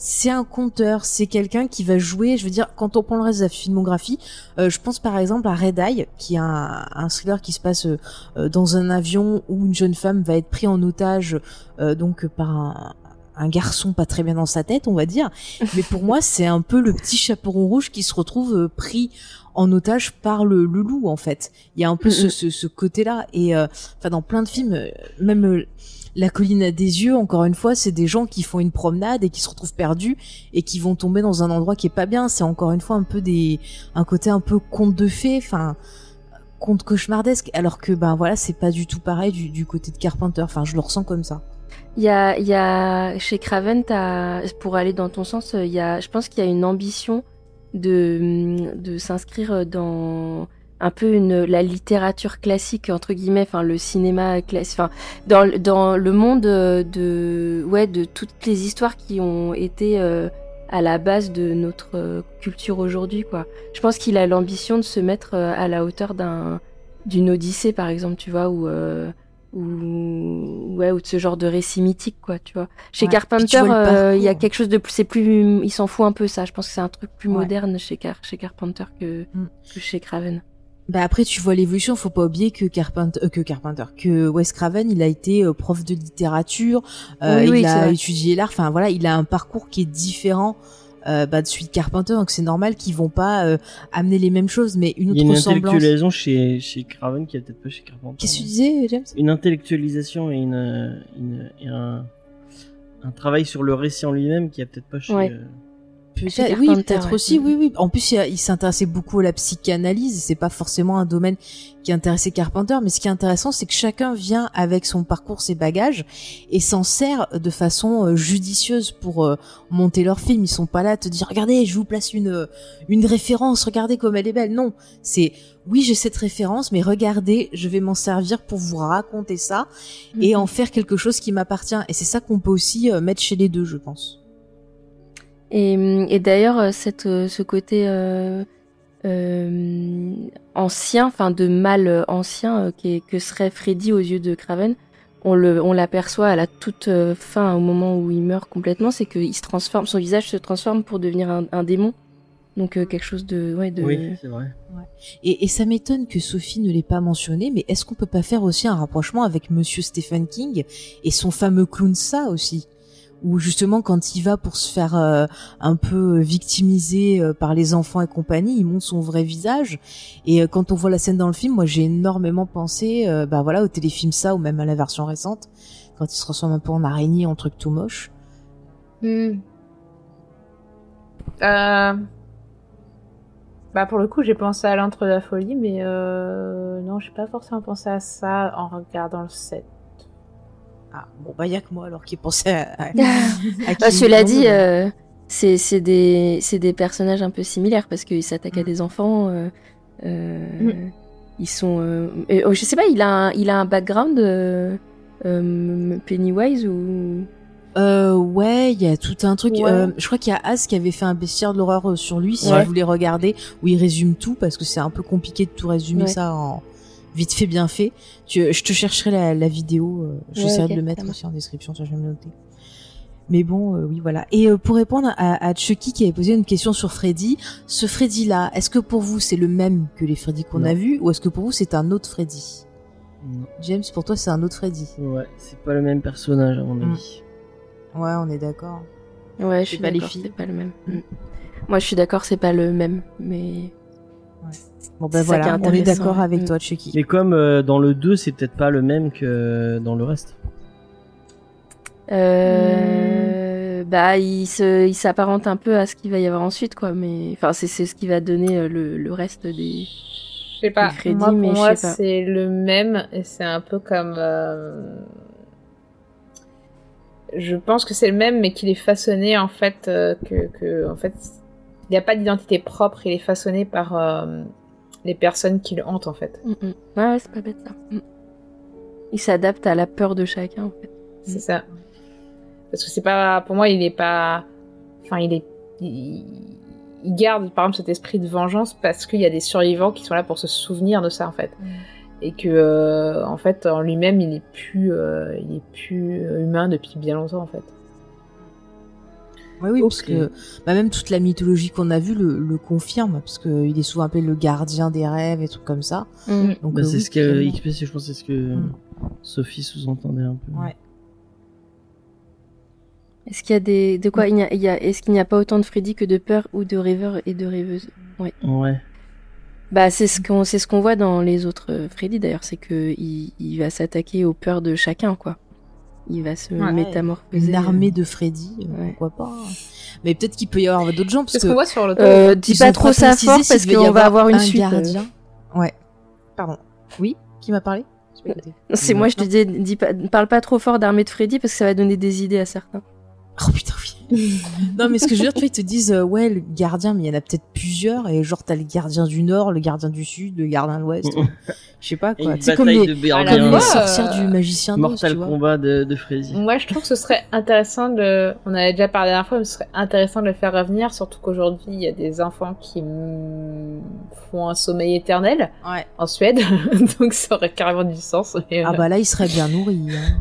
c'est un conteur, c'est quelqu'un qui va jouer, je veux dire, quand on prend le reste de la filmographie, euh, je pense par exemple à Red Eye, qui est un, un thriller qui se passe euh, dans un avion où une jeune femme va être prise en otage euh, donc par un, un garçon pas très bien dans sa tête, on va dire. Mais pour moi, c'est un peu le petit chaperon rouge qui se retrouve euh, pris en otage par le, le loup en fait. Il y a un peu ce, Mhm. ce, ce côté-là et euh, enfin dans plein de films, euh, même euh, la colline à des yeux, encore une fois, c'est des gens qui font une promenade et qui se retrouvent perdus et qui vont tomber dans un endroit qui est pas bien. C'est encore une fois un peu des un côté un peu conte de fées, enfin conte cauchemardesque. Alors que ben voilà, c'est pas du tout pareil du, côté de Carpenter. Enfin, je le ressens comme ça. Il y a, y a chez Craven, pour aller dans ton sens, il y a, je pense qu'il y a une ambition de, de s'inscrire dans un peu une, la littérature classique entre guillemets, enfin le cinéma classique, enfin dans, le- dans le monde euh, de, ouais, de toutes les histoires qui ont été euh, à la base de notre euh, culture aujourd'hui, quoi. Je pense qu'il a l'ambition de se mettre euh, à la hauteur d'un, d'une Odyssée par exemple, tu vois, ou euh, ou ouais ou de ce genre de récit mythique quoi tu vois chez Ouais. Carpenter euh, il y a quelque chose de plus c'est plus il s'en fout un peu ça je pense que c'est un truc plus Ouais. moderne chez Car chez Carpenter que, Mm. que chez Craven Bah après tu vois l'évolution, faut pas oublier que Carpenter, euh, que Carpenter, que Wes Craven, il a été euh, prof de littérature, euh, Oui, il oui, a étudié l'art, enfin voilà, il a un parcours qui est différent euh, bah, de celui de Carpenter, donc c'est normal qu'ils vont pas euh, amener les mêmes choses, mais une Il y a autre une ressemblance. intellectualisation chez, chez Craven qui est peut-être pas chez Carpenter. Qu'est-ce que tu disais, James? Une intellectualisation et, une, une- et un, un travail sur le récit en lui-même qui a peut-être pas chez. Ouais. euh, Peut-être, oui, peut-être ouais. aussi, oui, oui. En plus, il, s'intéressait beaucoup à la psychanalyse. C'est pas forcément un domaine qui intéressait Carpenter, mais ce qui est intéressant, c'est que chacun vient avec son parcours, ses bagages, et s'en sert de façon euh, judicieuse pour euh, monter leur film. Ils sont pas là à te dire, regardez, je vous place une euh, une référence, regardez comme elle est belle. Non, c'est oui, j'ai cette référence, mais regardez, je vais m'en servir pour vous raconter ça et Mhm. en faire quelque chose qui m'appartient. Et c'est ça qu'on peut aussi mettre chez les deux, je pense. Et, et d'ailleurs, euh, cette, euh, ce côté euh, euh, ancien, enfin de mal euh, ancien euh, qui est- que serait Freddy aux yeux de Craven, on le, on l'aperçoit à la toute euh, fin, au moment où il meurt complètement, c'est qu'il se transforme, son visage se transforme pour devenir un, un démon. Donc euh, quelque chose de, ouais, de. Oui, c'est vrai. Et, et ça m'étonne que Sophie ne l'ait pas mentionné, mais est-ce qu'on peut pas faire aussi un rapprochement avec Monsieur Stephen King et son fameux clown ça aussi? Où justement quand il va pour se faire euh, un peu victimiser euh, par les enfants et compagnie, il montre son vrai visage. Et euh, quand on voit la scène dans le film, moi j'ai énormément pensé, euh, bah voilà, au téléfilm ça ou même à la version récente, quand il se transforme un peu en araignée, en truc tout moche. Euh... Bah pour le coup j'ai pensé à l'entre de la folie mais euh... non j'ai pas forcément pensé à ça en regardant le set. Ah bon bah y a que moi alors qui pensait à. à, à Ah, King cela dit, mais- euh, c'est des, des personnages un peu similaires parce qu'ils s'attaquent à Mm. des enfants. euh, euh, Mm. Ils sont. euh, oh, je sais pas, il a un, il a un background euh, euh, Pennywise ou? Euh, ouais, il y a tout un truc. Ouais. euh, je crois qu'il y a As qui avait fait un bestiaire de l'horreur euh, sur lui, si Ouais. vous voulez regarder, où il résume tout, parce que c'est un peu compliqué de tout résumer Ouais. ça en vite fait, bien fait. Tu, je te chercherai la, la vidéo, euh, j'essaierai ok, de le mettre aussi en description, ça je vais me noter. Mais bon, euh, oui, voilà. Et euh, pour répondre à, à Chucky qui avait posé une question sur Freddy, ce Freddy-là, est-ce que pour vous c'est le même que les Freddy qu'on a vus, ou est-ce que pour vous c'est un autre Freddy? Non. James, pour toi c'est un autre Freddy Ouais, c'est pas le même personnage à mon Mm. avis. Ouais, on est d'accord. Ouais, je suis pas les d'accord, filles. c'est pas le même. Mm. Mm. Moi, je suis d'accord, c'est pas le même, mais. Bon ben voilà, on est d'accord avec Mm. toi, Chucky. Mais comme euh, dans le 2, c'est peut-être pas le même que dans le reste. Euh, Bah, il se, il s'apparente un peu à ce qu'il va y avoir ensuite, quoi. Mais, enfin, c'est, c'est ce qui va donner euh, le, le reste des. Je sais pas. Moi, pour moi, sais pas. c'est le même et c'est un peu comme. euh, Je pense que c'est le même, mais qu'il est façonné en fait euh, que, que en fait il n'y a pas d'identité propre. Il est façonné par euh, les personnes qui le hantent en fait. Mm, mm. Ouais, ouais, c'est pas bête ça. Mm. Il s'adapte à la peur de chacun, en fait. C'est ça. Parce que c'est pas, pour moi, il est pas, enfin, il est, il, il garde par exemple cet esprit de vengeance parce qu'il y a des survivants qui sont là pour se souvenir de ça en fait. Et que, euh, en fait, en lui-même, il est plus, euh, il est plus humain depuis bien longtemps en fait. Ouais, oui, parce que bah, même toute la mythologie qu'on a vue le, le confirme, parce que il est souvent appelé le gardien des rêves et trucs comme ça. Mm. Donc Bah, euh, c'est oui, ce que je pense, c'est ce que Mm. Sophie sous-entendait un peu. Ouais. Est-ce qu'il y a des de quoi il y a, il y a- est-ce qu'il n'y a pas autant de Freddy que de peur ou de rêveurs et de rêveuses Ouais. Ouais. Bah c'est ce qu'on c'est ce qu'on voit dans les autres euh, Freddy d'ailleurs, c'est que il, il va s'attaquer aux peurs de chacun quoi. Il va se Ouais. métamorphoser. Une armée de Freddy, euh, Ouais. pourquoi pas. Mais peut-être qu'il peut y avoir d'autres gens parce que qu'on voit sur le Euh, dis pas trop ça fort parce qu'on va avoir une un suite. euh. gardien. Ouais. Pardon. Oui, qui m'a parlé? C'est moi je te disais dis pas parle pas trop fort d'armée de Freddy parce que ça va donner des idées à certains. Oh putain, oui. non, mais ce que je veux dire, tu vois, ils te disent, euh, ouais, le gardien, mais il y en a peut-être plusieurs, et genre, t'as le gardien du Nord, le gardien du Sud, le gardien de l'Ouest. Je sais pas, quoi. sais, comme les, comme les sorcières du magicien Mortal tu vois. Kombat de, de Freddy. Moi, je trouve que ce serait intéressant de. On avait déjà parlé la dernière fois, mais ce serait intéressant de le faire revenir, surtout qu'aujourd'hui, il y a des enfants qui font un sommeil éternel Ouais. en Suède, donc ça aurait carrément du sens. Mais, Ah euh, bah là, il serait bien nourri. hein.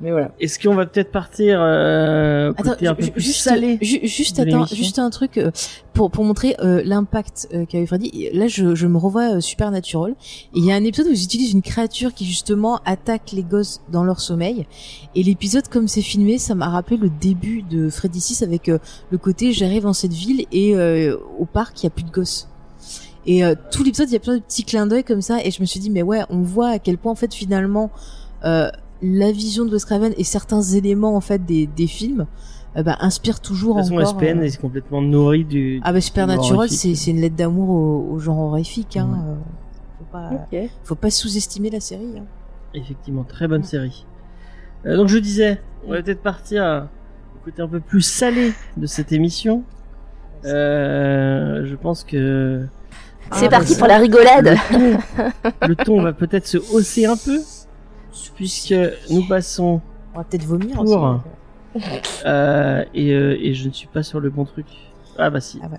Mais voilà. Est-ce qu'on va peut-être partir euh, Attends, côté un peu plus juste, salé ju- juste, attends, juste un truc euh, pour pour montrer euh, l'impact euh, qu'a eu Freddy. Là, je, je me revois euh, Supernatural. Et il y a un épisode où ils utilisent une créature qui justement attaque les gosses dans leur sommeil. Et l'épisode, comme c'est filmé, ça m'a rappelé le début de Freddy 6 avec euh, le côté j'arrive dans cette ville et euh, au parc il y a plus de gosses. Et euh, tout l'épisode, il y a plein de petits clins d'œil comme ça. Et je me suis dit mais ouais, on voit à quel point en fait finalement euh, la vision de Wes Craven et certains éléments en fait des, des films euh, bah, inspirent toujours De toute façon, encore. SPN euh, est complètement nourri du. Ah bah Supernatural, c'est c'est une lettre d'amour au, au genre horrifique. Hein. Ouais. euh, Faut pas, faut pas sous-estimer la série. Hein. Effectivement, très bonne série. Euh, donc je disais, on va peut-être partir au côté un peu plus salé de cette émission. Euh, je pense que C'est Ah, parti bah, pour la rigolade. le ton, le ton va peut-être se hausser un peu, puisque nous passons On va peut-être vomir Pour. aussi. euh, et, euh, et je ne suis pas sur le bon truc. Ah bah si. Ah bah.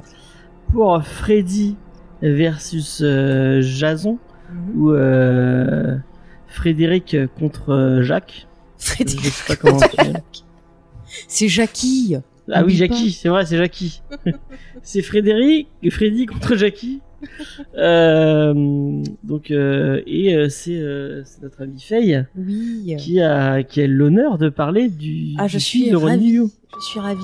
Pour Freddy versus euh, Jason Mhm. ou euh, Frédéric contre Jacques. Je sais pas comment. C'est Jackie. Ah oui, Jackie, c'est vrai, c'est Jackie. c'est Frédéric, Freddy contre Jackie. Euh, donc euh, et euh, c'est euh, c'est notre ami Faye Oui. qui a qui a l'honneur de parler du. Ah, je du suis film de ravie. Yu. Je suis ravie.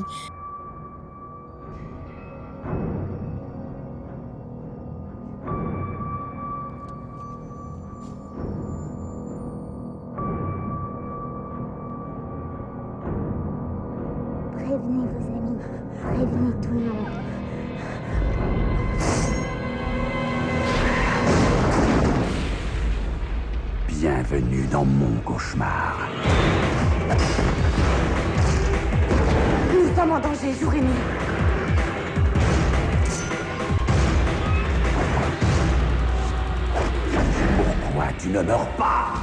Prévenez vos amis, prévenez tout le monde. Bienvenue dans mon cauchemar. Nous sommes en danger jour et nuit. Pourquoi tu ne meurs pas?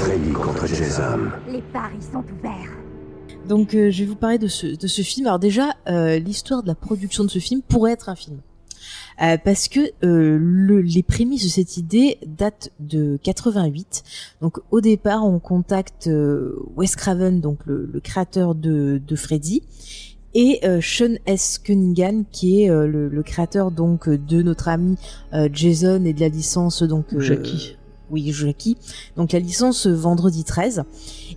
Freddy contre Jason. Les paris sont ouverts. Donc euh, je vais vous parler de ce, de ce film. Alors déjà, euh, l'histoire de la production de ce film pourrait être un film. Euh, parce que euh, le, les prémices de cette idée datent de 88. Donc au départ, on contacte euh, Wes Craven, donc le, le créateur de, de Freddy, et euh, Sean S. Cunningham, qui est euh, le, le créateur donc de notre ami euh, Jason et de la licence donc euh, Jackie. Oui, Jackie. Donc la licence euh, Vendredi 13.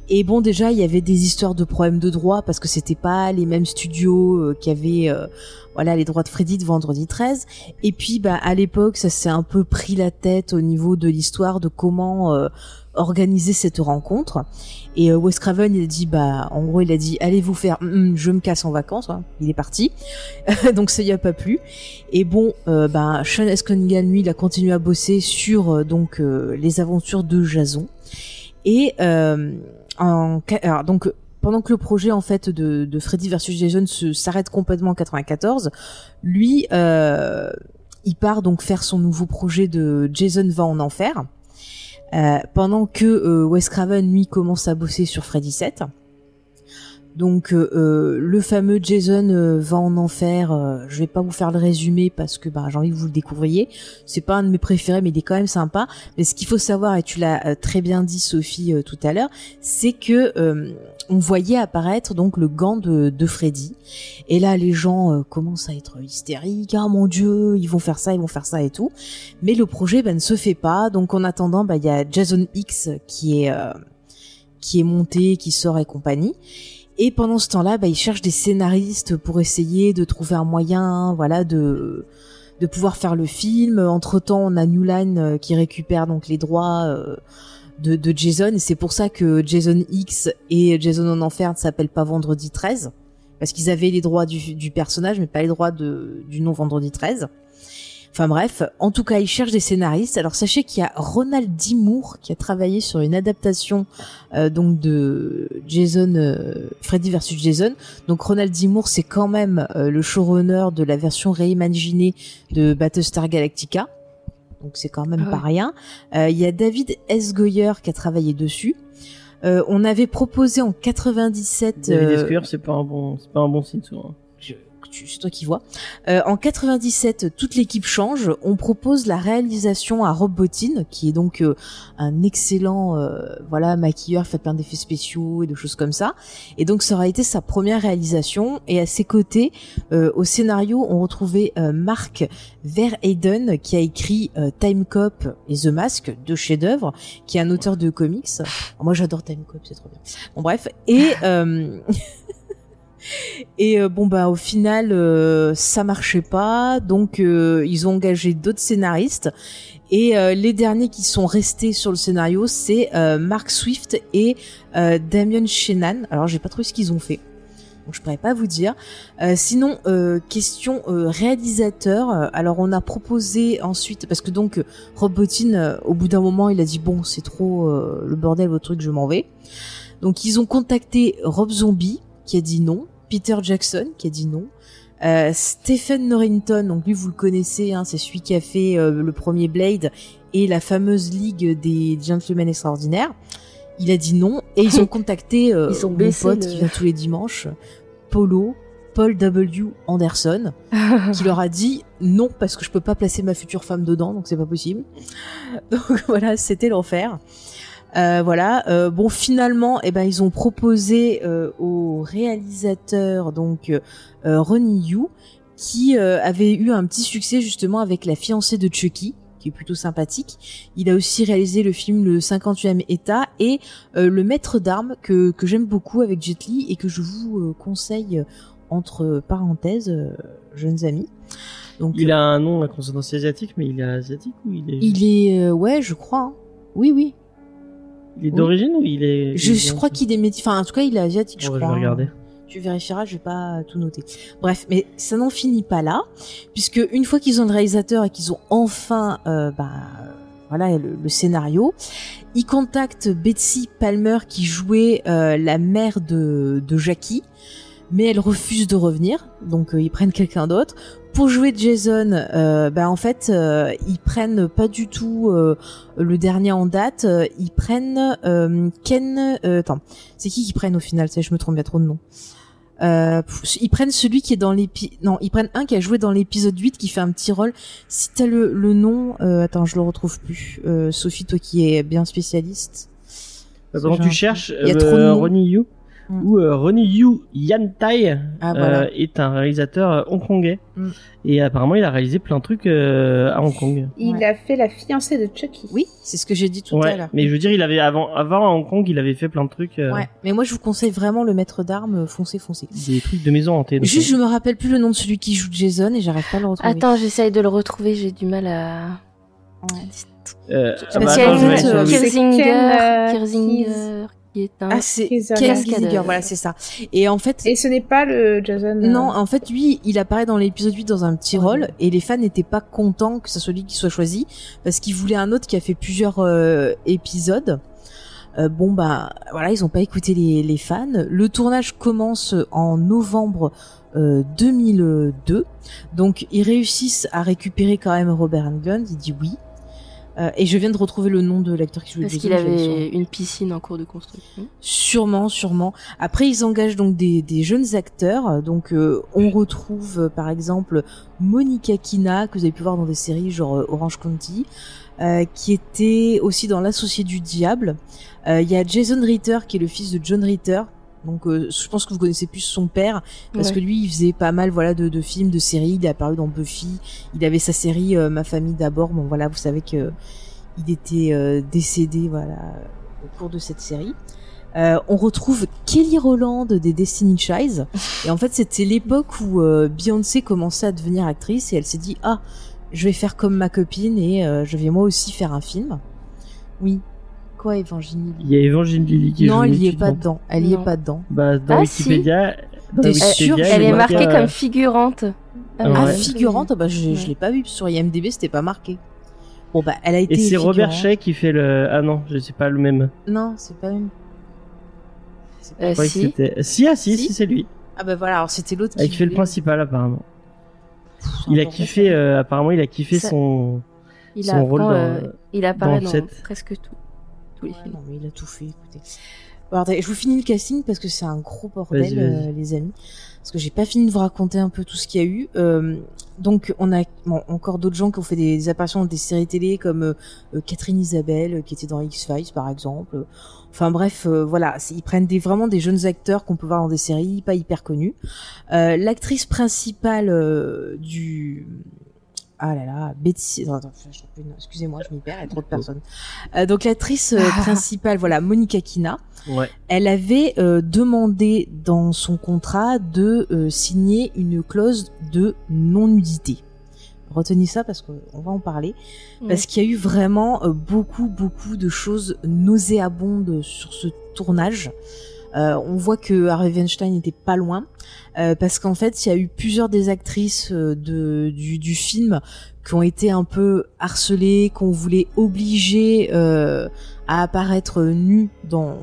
Et bon, déjà, il y avait des histoires de problèmes de droit parce que c'était pas les mêmes studios euh, qui avaient, euh, voilà, les droits de Freddy de Vendredi 13. Et puis, bah, à l'époque, ça s'est un peu pris la tête au niveau de l'histoire de comment organiser cette rencontre. Et euh, Wes Craven, il a dit, bah, en gros, il a dit, allez vous faire, Hum, hum, je me casse en vacances. hein. Il est parti. Donc ça y a pas plu. Et bon, euh, bah, Sean S. Lui, il a continué à bosser sur euh, donc euh, les aventures de Jason. Et euh, en, alors, donc pendant que le projet en fait de, de Freddy versus Jason se s'arrête complètement en 94, lui, euh, il part donc faire son nouveau projet de Jason va en enfer. Euh, pendant que euh, Wes Craven lui commence à bosser sur Freddy 7. Donc euh, euh, le fameux Jason euh, va en enfer. euh, je vais pas vous faire le résumé parce que bah, j'ai envie que vous le découvriez. C'est pas un de mes préférés, mais il est quand même sympa. Mais ce qu'il faut savoir, et tu l'as très bien dit Sophie tout à l'heure, c'est que on voyait apparaître donc le gant de, de Freddy. Et là, les gens commencent à être hystériques. Ah mon Dieu, ils vont faire ça, ils vont faire ça et tout. Mais le projet ben, ne se fait pas. Donc en attendant, bah, il y a Jason X qui est qui est monté, qui sort et compagnie. Et pendant ce temps-là, bah, ils cherchent des scénaristes pour essayer de trouver un moyen, voilà, de de pouvoir faire le film. Entre temps, on a New Line euh, qui récupère donc les droits euh, de, de Jason. Et c'est pour ça que Jason X et Jason en enfer ne s'appellent pas Vendredi 13 parce qu'ils avaient les droits du, du personnage, mais pas les droits de, du nom Vendredi 13. Enfin bref, en tout cas, ils cherchent des scénaristes. Alors sachez qu'il y a Ronald D. Moore qui a travaillé sur une adaptation euh, donc de Jason, euh, Freddy versus Jason. Donc Ronald D. Moore, c'est quand même euh, le showrunner de la version réimaginée de Battlestar Galactica. Donc c'est quand même Ah pas rien. Euh, Il y a David S. Goyer qui a travaillé dessus. Euh, on avait proposé en 97. David euh, Esquire, c'est pas un bon, c'est pas un bon signe souvent. Tu- c'est toi qui vois. Euh, en 97, toute l'équipe change. On propose la réalisation à Rob Bottin, qui est donc euh, un excellent euh, voilà maquilleur, fait plein d'effets spéciaux et de choses comme ça. Et donc ça aura été sa première réalisation. Et à ses côtés, euh, au scénario, on retrouvait euh, Mark Verheyden, qui a écrit euh, Time Cop et The Mask, deux chefs-d'œuvre, qui est un auteur de comics. Moi, j'adore Time Cop, c'est trop bien. Bon bref, et et euh, bon bah au final euh, ça marchait pas, donc euh, ils ont engagé d'autres scénaristes. Et euh, les derniers qui sont restés sur le scénario, c'est euh, Mark Swift et euh, Damien Shenan. Alors j'ai pas trouvé ce qu'ils ont fait. Donc je pourrais pas vous dire. Sinon, question réalisateur. Alors on a proposé ensuite parce que donc Rob Bottin, au bout d'un moment, il a dit bon c'est trop le bordel votre truc, je m'en vais. Donc ils ont contacté Rob Zombie qui a dit non, Peter Jackson qui a dit non, euh, Stephen Norrington, donc lui vous le connaissez, hein, c'est celui qui a fait euh, le premier Blade et la fameuse Ligue des Gentlemen Extraordinaires. Il a dit non et ils ont contacté euh, Ils ont mon pote le- qui vient tous les dimanches, Polo, Paul W. Anderson, qui leur a dit non parce que je peux pas placer ma future femme dedans, donc c'est pas possible. Donc voilà, c'était l'enfer. Euh, voilà. Euh, bon, finalement, eh ben ils ont proposé euh, au réalisateur donc Ronnie Yu qui euh, avait eu un petit succès justement avec la fiancée de Chucky qui est plutôt sympathique. Il a aussi réalisé le film Le 58e État et euh, Le Maître d'armes que, que j'aime beaucoup avec Jet Li et que je vous euh, conseille entre parenthèses, euh, jeunes amis. Donc, Il a un nom à consonance asiatique, mais il est asiatique ou il est, il est, euh, ouais, je crois. hein. Oui, oui. Il est d'origine ou il est Je, crois qu'il est métis. Enfin, en tout cas, il est asiatique, je Oh, je crois. vais regarder. Tu vérifieras, je vais pas tout noter. Bref, mais ça n'en finit pas là, puisque une fois qu'ils ont le réalisateur et qu'ils ont enfin, euh, bah, voilà, le, le scénario, ils contactent Betsy Palmer qui jouait euh, la mère de, de Jackie, mais elle refuse de revenir, donc euh, ils prennent quelqu'un d'autre. Pour jouer Jason, euh, bah en fait, euh, ils prennent pas du tout euh, le dernier en date. euh, ils prennent euh, Ken. euh, attends, c'est qui qui prennent au final je me trompe, a trop de noms. Euh, pff, ils prennent celui qui est dans l'épi... Non, ils prennent un qui a joué dans l'épisode 8, qui fait un petit rôle. Si t'as le, le nom... Euh, attends, je le retrouve plus. Euh, Sophie, toi qui es bien spécialiste. Pendant que tu cherches, Il y a trop de noms. Ronnie Yu? Mm. ou euh, Ronnie Yu Yantai Ah, euh, est un réalisateur euh, hongkongais Mm. et apparemment il a réalisé plein de trucs euh, à Hong Kong. Il Ouais. a fait la fiancée de Chucky. Oui, c'est ce que j'ai dit tout à Ouais, l'heure. mais je veux dire, il avait avant, avant à Hong Kong, il avait fait plein de trucs, euh, Ouais, mais moi je vous conseille vraiment le maître d'armes, foncez, foncez. des trucs de maison hantée. donc, Juste, je me rappelle plus le nom de celui qui joue Jason et j'arrive pas à le retrouver. Attends, j'essaye de le retrouver, j'ai du mal à. euh, Parce ah bah, qui est un. Ah, c'est voilà, c'est ça. Et en fait, Et ce n'est pas le Jason. euh, Non, en fait, lui, il apparaît dans l'épisode 8 dans un petit Ouais. rôle et les fans n'étaient pas contents que ce soit lui qui soit choisi parce qu'ils voulaient un autre qui a fait plusieurs euh, épisodes. Euh, bon bah voilà, ils ont pas écouté les, les fans. Le tournage commence en novembre euh, 2002. Donc ils réussissent à récupérer quand même Robert Englund, il dit oui. Euh, et je viens de retrouver le nom de l'acteur qui joue Parce qu'il avait une piscine en cours de construction. Sûrement, sûrement. Après, ils engagent donc des, des jeunes acteurs. Donc, euh, on retrouve euh, par exemple Monica Kina, que vous avez pu voir dans des séries genre Orange County, qui était aussi dans L'Associé du Diable. Il y a Jason Ritter, qui est le fils de John Ritter. Donc, euh, je pense que vous connaissez plus son père, parce Ouais. que lui, il faisait pas mal, voilà, de, de films, de séries. Il est apparu dans Buffy. Il avait sa série euh, Ma famille d'abord. Bon, voilà, vous savez que il était euh, décédé, voilà, au cours de cette série. Euh, on retrouve Kelly Rowland des Destiny Child. Et en fait, c'était l'époque où euh, Beyoncé commençait à devenir actrice et elle s'est dit ah, je vais faire comme ma copine et euh, je vais moi aussi faire un film. Oui. Quoi, Evangeline Il y a Evangeline Lilly qui Non, elle y est pas dans- dedans. Elle y est pas dedans. Bah, dans Ah, si. Wikipédia. dans T'es Wikipédia, Elle y est marquée marqué, comme euh, figurante. Ah Ah, figurante Ah Bah, je, Ouais. je l'ai pas vu sur IMDb, c'était pas marqué. Bon, bah, elle a été. Et c'est Robert. Shea qui fait le. Ah non, je sais pas le même. Non, c'est pas pas- Euh, croyais que si. Si, ah si, Si. si, c'est lui. Ah, bah voilà, alors c'était l'autre Ah, qui fait le principal apparemment. Pff, Il a kiffé, euh, apparemment, il a kiffé Ça- son. Il, Son rôle dans- euh, il apparaît dans dans, le presque tout. Tous les Ouais, films. non, mais il a tout fait, écoutez. Bon, attendez, je vous finis le casting parce que c'est un gros bordel, euh, les amis. Parce que j'ai pas fini de vous raconter un peu tout ce qu'il y a eu. Euh, donc, on a bon, encore d'autres gens qui ont fait des, des apparitions dans des séries télé comme euh, Catherine Isabelle, qui était dans X-Files, par exemple. Enfin bref, voilà, ils prennent des, vraiment des jeunes acteurs qu'on peut voir dans des séries pas hyper connues. L'actrice principale du ah là là, je- Excusez-moi, je m'y perds, il y a trop de personnes. Euh, donc l'actrice euh, principale, voilà, Monica Kina, Ouais. elle avait euh, demandé dans son contrat de euh, signer une clause de non-nudité. Retenez ça parce qu'on va en parler. Parce qu'il y a eu vraiment euh, beaucoup, beaucoup de choses nauséabondes sur ce tournage. Euh, on voit que Harvey Weinstein n'était pas loin. euh, parce qu'en fait, il y a eu plusieurs des actrices euh, de, du, du film qui ont été un peu harcelées, qu'on voulait obliger euh, à apparaître nues dans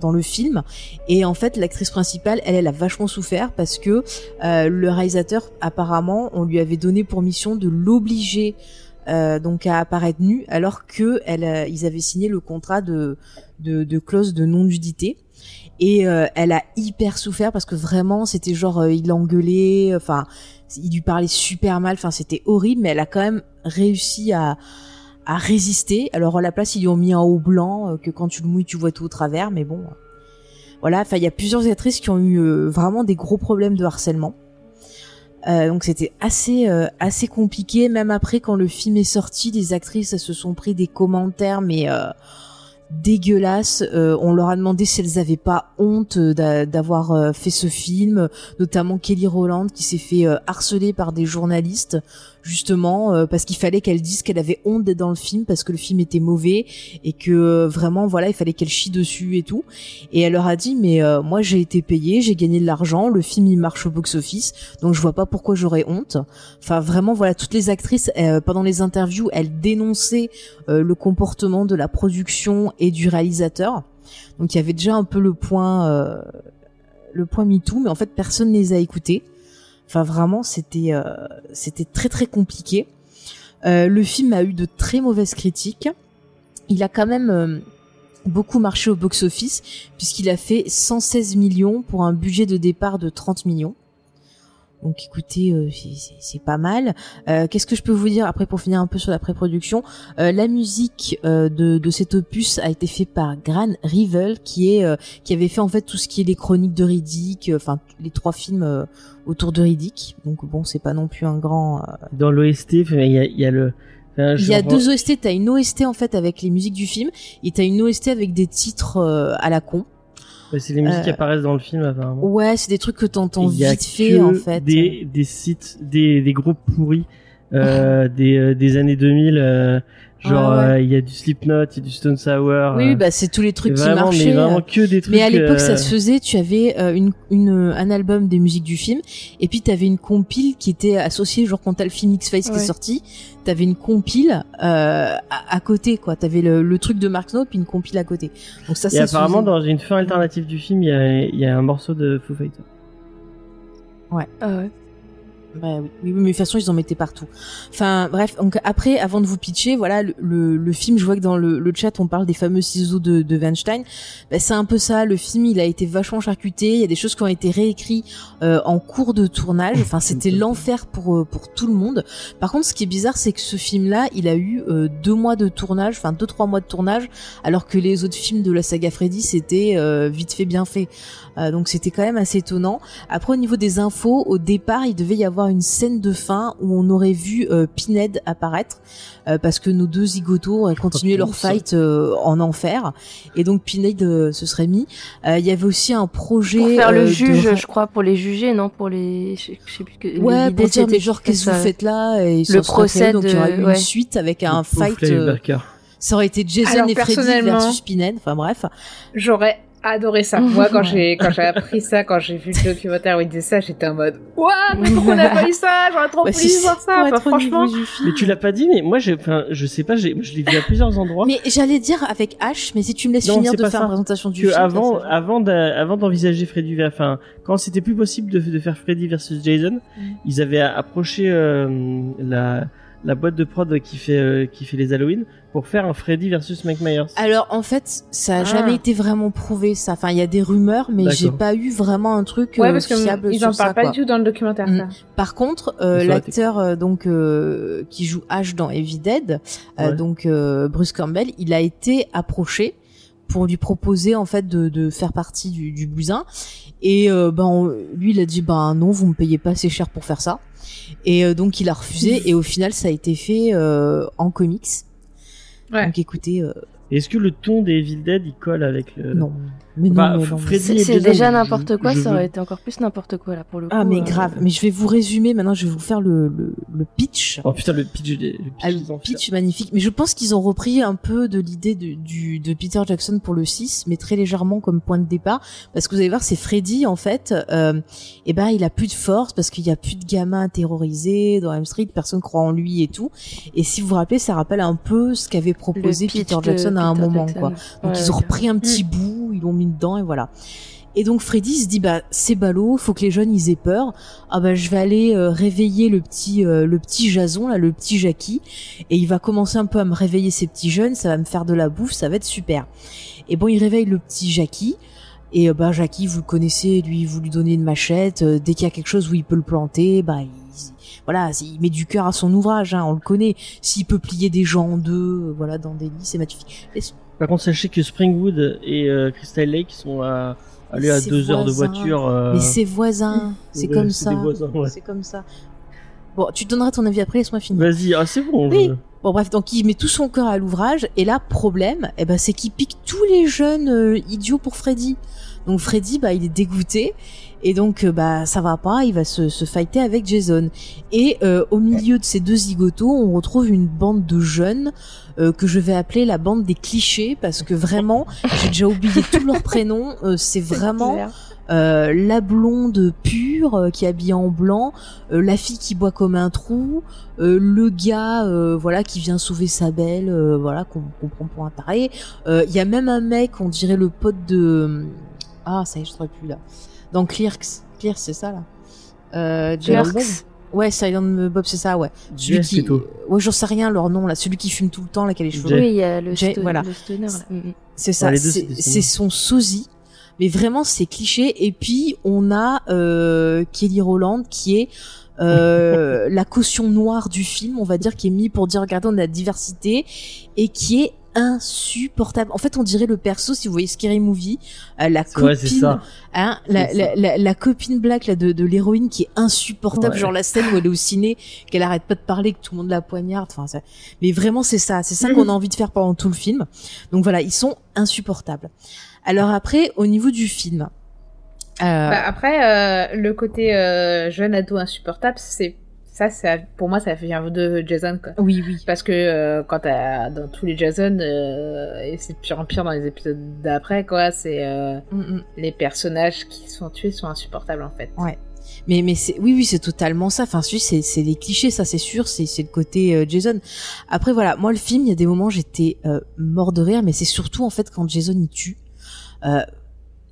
dans le film et en fait l'actrice principale elle elle a vachement souffert parce que euh, le réalisateur apparemment on lui avait donné pour mission de l'obliger euh, donc à apparaître nue alors que elle a- ils avaient signé le contrat de de, de clause de non nudité et euh, elle a hyper souffert parce que vraiment c'était genre euh, il l'engueulait enfin il lui parlait super mal enfin c'était horrible mais elle a quand même réussi à à résister. Alors à la place ils lui ont mis un haut blanc euh, que quand tu le mouilles tu vois tout au travers mais bon voilà. Enfin il y a plusieurs actrices qui ont eu euh, vraiment des gros problèmes de harcèlement. Euh, donc c'était assez euh, assez compliqué. Même après quand le film est sorti les actrices elles se sont pris des commentaires mais euh, dégueulasses Euh, on leur a demandé si elles avaient pas honte d'a- d'avoir euh, fait ce film notamment Kelly Rowland qui s'est fait euh, harceler par des journalistes justement euh, parce qu'il fallait qu'elle dise qu'elle avait honte d'être dans le film parce que le film était mauvais et que euh, vraiment voilà il fallait qu'elle chie dessus et tout. Et elle leur a dit mais euh, moi j'ai été payée j'ai gagné de l'argent le film il marche au box office donc je vois pas pourquoi j'aurais honte. Enfin vraiment voilà toutes les actrices euh, pendant les interviews elles dénonçaient euh, le comportement de la production et du réalisateur. Donc il y avait déjà un peu le point le point MeToo mais en fait personne ne les a écoutés Enfin, vraiment, c'était euh, c'était très très compliqué. Euh, le film a eu de très mauvaises critiques. Il a quand même euh, beaucoup marché au box-office puisqu'il a fait 116 millions pour un budget de départ de 30 millions. Donc écoutez, euh, c'est- pas mal. Euh, Qu'est-ce que je peux vous dire après pour finir un peu sur la pré-production? Euh, La musique euh, de, de cet opus a été fait par Gran Rivel qui est euh, qui avait fait en fait tout ce qui est les chroniques de Riddick, euh, enfin les trois films euh, autour de Riddick. Donc bon, c'est pas non plus un grand. euh, Dans l'OST, il y a, y a le. Il y a deux OST. T'as une OST en fait avec les musiques du film et t'as une OST avec des titres euh, à la con. Ouais, c'est les musiques qui Euh, apparaissent dans le film apparemment. Ouais, c'est des trucs que t'entends vite fait en fait. Des, des sites, des, des groupes pourris euh, des, euh, des années 2000. Genre, Ah ouais. euh, il y a du Slipknot, il y a du Stone Sour. Oui, euh, bah c'est tous les trucs qui marchaient. Mais vraiment que des trucs. Mais à l'époque, ça euh, se faisait. Tu avais euh, une, une, un album des musiques du film, et puis t'avais une compile qui était associée, genre quand t'as le film X-Files qui Ouais. est sorti, t'avais une compile euh, à, à côté, quoi. T'avais le, le truc de Mark Snow, puis une compile à côté. Donc ça, Et ça apparemment, dans une fin alternative du film, il y a, il y a un morceau de Foo Fighters. Ah ouais. Bah oui, oui, mais de toute façon ils en mettaient partout. Enfin bref, donc après, avant de vous pitcher, voilà le, le, le film. Je vois que dans le, le, chat on parle des fameux ciseaux de, de Weinstein. Bah, c'est un peu ça. Le film il a été vachement charcuté. Il y a des choses qui ont été réécrites euh, en cours de tournage. Enfin c'était l'enfer pour euh, pour tout le monde. Par contre, ce qui est bizarre, c'est que ce film-là, il a eu euh, deux mois de tournage, enfin deux trois mois de tournage, alors que les autres films de la saga Freddy c'était euh, vite fait bien fait. Euh, donc c'était quand même assez étonnant. Après au niveau des infos, au départ il devait y avoir une scène de fin où on aurait vu euh, Pinhead apparaître euh, parce que nos deux zigotos auraient continué leur fight euh, en enfer et donc Pinhead euh, se serait mis. Euh, Il y avait aussi un projet Pour faire euh, le de- juge, je crois, pour les juger, non Pour les. Je je sais plus que. Ouais, pour dire mais genre qu'est-ce que vous faites là? Et ils Le procès donc il y aurait de- eu ouais. une suite avec un Le fight. Ça aurait été Jason Alors, et Freddy versus Pinhead. Enfin bref. J'aurais adoré ça. Moi, quand j'ai quand j'ai appris ça, quand j'ai vu le documentaire où il disait ça, j'étais en mode What Mais pourquoi on n'a pas eu ça? J'aurais trop Ouais, voulu c'est- voir ça. Enfin, franchement. Mais tu l'as pas dit, mais moi, j'ai, enfin, je sais pas, j'ai, je l'ai vu à plusieurs endroits. Mais j'allais dire avec H, mais si tu me laisses Non, finir de faire ça. la présentation du que film. avant, ça, avant, avant d'envisager Freddy, enfin, quand c'était plus possible de, de faire Freddy versus Jason, ils avaient approché euh, la, la boîte de prod qui fait, euh, qui fait les Halloween pour faire un Freddy versus Mike Myers. Alors en fait, ça a Ah. jamais été vraiment prouvé ça. Enfin, il y a des rumeurs, mais j'ai pas eu vraiment un truc Ouais, euh, parce que fiable ils sur en ça. parlent pas quoi. du tout dans le documentaire. Mm. ça. Par contre, euh, l'acteur euh, donc euh, qui joue Ash dans Evil Dead, euh, Ouais. donc euh, Bruce Campbell, il a été approché pour lui proposer en fait de, de faire partie du, du Buzin. Et euh, ben on- lui, il a dit ben non, vous me payez pas assez cher pour faire ça. Et euh, donc il a refusé. et au final, ça a été fait euh, en comics. Ouais. Donc écoutez, euh, Est-ce que le ton des Evil Dead, il colle avec le... non, Bah, mais non. Freddy C'est déjà n'importe quoi, je ça aurait été encore plus n'importe quoi là pour le coup. Ah mais euh, grave. Mais je vais vous résumer maintenant. Je vais vous faire le le, le pitch. Oh putain, le pitch, le pitch, Ah, le pitch magnifique. Mais je pense qu'ils ont repris un peu de l'idée de, du, de Peter Jackson pour le 6, mais très légèrement comme point de départ. Parce que vous allez voir, c'est Freddy, en fait. Euh, et ben, il a plus de force parce qu'il y a plus de gamins terrorisés dans M Street, personne croit en lui et tout. Et si vous vous rappelez, ça rappelle un peu ce qu'avait proposé Peter Jackson à un Peter moment, Jackson. quoi. Donc Ouais, ils ont repris un petit bout, ils l'ont mis dedans et voilà. Et donc Freddy se dit bah c'est ballot, faut que les jeunes ils aient peur. Ah bah je vais aller euh, réveiller le petit euh, le petit Jason là, le petit Jackie et il va commencer un peu à me réveiller ces petits jeunes, ça va me faire de la bouffe, ça va être super. Et bon, il réveille le petit Jackie et euh, bah Jackie, vous le connaissez, lui vous lui donnez une machette, euh, dès qu'il y a quelque chose où il peut le planter, bah il voilà, il met du cœur à son ouvrage, hein, on le connaît. S'il peut plier des gens en deux, voilà, dans des lits, c'est magnifique. Par contre, sachez que Springwood et euh, Crystal Lake sont à, aller à deux heures de voiture. euh, Mais c'est voisins, c'est ouais, comme ça. ouais. C'est comme ça. Bon, tu te donneras ton avis après, laisse-moi finir. Vas-y, ah, c'est bon. Oui. je- Bon bref, donc il met tout son cœur à l'ouvrage et là problème, eh ben c'est qu'il pique tous les jeunes euh, idiots pour Freddy. Donc Freddy bah il est dégoûté et donc euh, bah ça va pas, il va se, se fighter avec Jason. Et euh, au milieu de ces deux zigotos, on retrouve une bande de jeunes euh, que je vais appeler la bande des clichés parce que vraiment, j'ai déjà oublié tous leurs prénoms, euh, c'est vraiment euh, la blonde pure euh, qui est habillée en blanc, euh, la fille qui boit comme un trou, euh, le gars euh, voilà qui vient sauver sa belle, euh, voilà qu'on qu'on prend pour un taré. Euh, Il y a même un mec, on dirait le pote de ah ça y est je ne plus là. Dans Clerks, Clerks c'est ça là. Euh, Clerks. Ouais, Silent Bob, c'est ça, ouais. Celui qui, plutôt. ouais, j'en sais rien leur nom là. Celui qui fume tout le temps là, qui a les cheveux. Oui, il y a le, Jay, sto- voilà. le stoner là. Mm, mm. C'est ça, c'est son sosie. Mais vraiment, c'est cliché. Et puis, on a euh, Kelly Rowland qui est euh, la caution noire du film, on va dire, qui est mis pour dire, regardez, on a la diversité, et qui est insupportable. En fait, on dirait le perso, si vous voyez Scary Movie, euh, la copine, ça. hein, la, la, la, la copine black là, de, de l'héroïne qui est insupportable, Ouais. genre la scène où elle est au ciné, qu'elle arrête pas de parler, que tout le monde la poignarde. Enfin, ça... mais vraiment c'est ça, c'est ça qu'on a envie de faire pendant tout le film. Donc voilà, ils sont insupportables. Alors après, au niveau du film, euh, Bah, après, euh, le côté euh, jeune ado insupportable, c'est ça, ça, pour moi, ça vient de Jason, quoi. oui, oui, Parce que euh, quand dans tous les Jason, euh, et c'est pire en pire dans les épisodes d'après, quoi, c'est euh, Mm, mm. les personnages qui sont tués sont insupportables en fait. Ouais. Mais mais c'est oui oui c'est totalement ça. Enfin c'est c'est des clichés ça c'est sûr c'est c'est le côté euh, Jason. Après voilà moi le film il y a des moments j'étais euh, mort de rire mais c'est surtout en fait quand Jason il tue. Euh,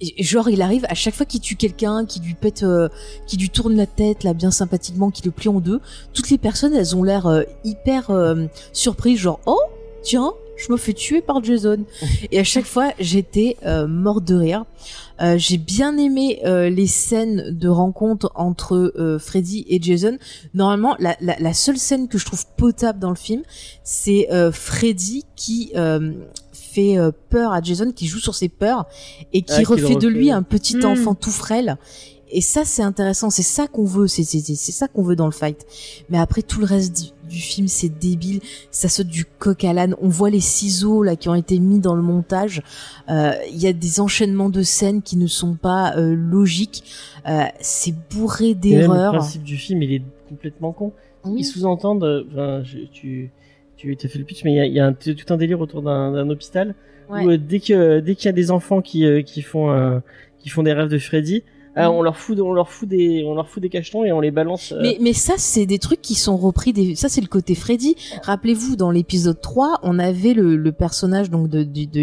et genre il arrive à chaque fois qu'il tue quelqu'un, qui lui pète, euh, qui lui tourne la tête là bien sympathiquement, qui le plie en deux, toutes les personnes elles ont l'air euh, hyper euh, surprises, genre oh tiens je me fais tuer par Jason. Et à chaque fois j'étais euh, morte de rire. Euh, j'ai bien aimé euh, les scènes de rencontre entre euh, Freddy et Jason. Normalement, la, la, la seule scène que je trouve potable dans le film, c'est euh, Freddy qui euh, fait euh, peur à Jason, qui joue sur ses peurs et qui Ah, refait de lui un petit Hmm. enfant tout frêle. Et ça, c'est intéressant. C'est ça qu'on veut. C'est c'est c'est c'est ça qu'on veut dans le fight. Mais après tout le reste du, du film, c'est débile. Ça saute du coq à l'âne. On voit les ciseaux là qui ont été mis dans le montage. Euh, Il y a des enchaînements de scènes qui ne sont pas euh, logiques. Euh, c'est bourré même Le d'erreurs. principe du film, il est complètement con. Oui. Ils sous-entendent, euh, enfin, je- tu, tu t'as fait le pitch, mais il y a, il y a un- tout un délire autour d'un hôpital Ouais. où euh, dès que dès qu'il y a des enfants qui euh, qui font euh, qui font des rêves de Freddy, euh, Mhm. on leur fout on leur fout des on leur fout des cachetons et on les balance. euh, Mais, mais ça, c'est des trucs qui sont repris. Des... Ça, c'est le côté Freddy. Rappelez-vous, dans l'épisode 3, on avait le, le personnage donc de, de, de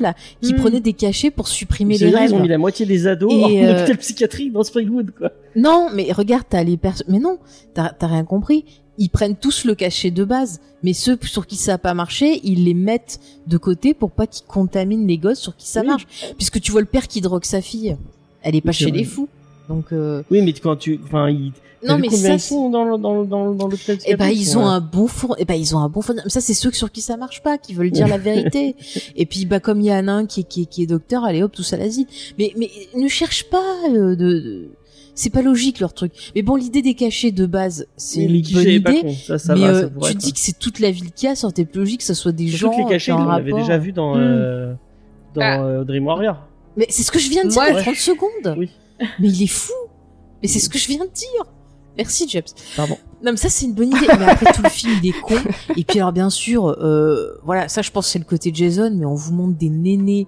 là, qui Hmm. prenait des cachets pour supprimer les là, rêves. ils ont mis la moitié des ados Et, en euh, hôpital psychiatrique dans Springwood quoi. Non, mais regarde, t'as les personnes. Mais non, t'as t'as rien compris. Ils prennent tous le cachet de base, mais ceux sur qui ça a pas marché, ils les mettent de côté pour pas qu'ils contaminent les gosses sur qui ça Oui. marche. Puisque tu vois le père qui drogue sa fille, elle est pas Oui, chez les fous. Donc euh, Oui, mais quand tu enfin ils non, mais ça, ils sont dans le- dans le- dans le- dans l'hôpital Eh ben ils ont un bon four. Eh ben ils ont un bon four. Ça c'est ceux sur qui ça marche pas, qui veulent dire la vérité. Et puis bah comme il y en a un qui est, qui est, qui est docteur, allez hop tous à l'asile. Mais mais ne cherche pas euh, de. C'est pas logique leur truc. Mais bon l'idée des cachets de base c'est Mais une bonne idée. con, ça ça mais va, euh, ça tu être. dis que c'est toute la ville qui a, ça aurait été plus logique que ça soit des Surtout gens que les cachets, on l'avait déjà vu dans Hmm. euh, dans Ah. euh, Dream Warrior. Mais c'est ce que je viens de dire a je- 30 secondes. Oui. Mais il est fou. Mais c'est ce que je viens de dire. Merci Jeps. Pardon. Non mais ça c'est une bonne idée. Mais après tout le film il est con. Et puis alors bien sûr, euh, voilà, ça je pense que c'est le côté Jason, mais on vous montre des nénés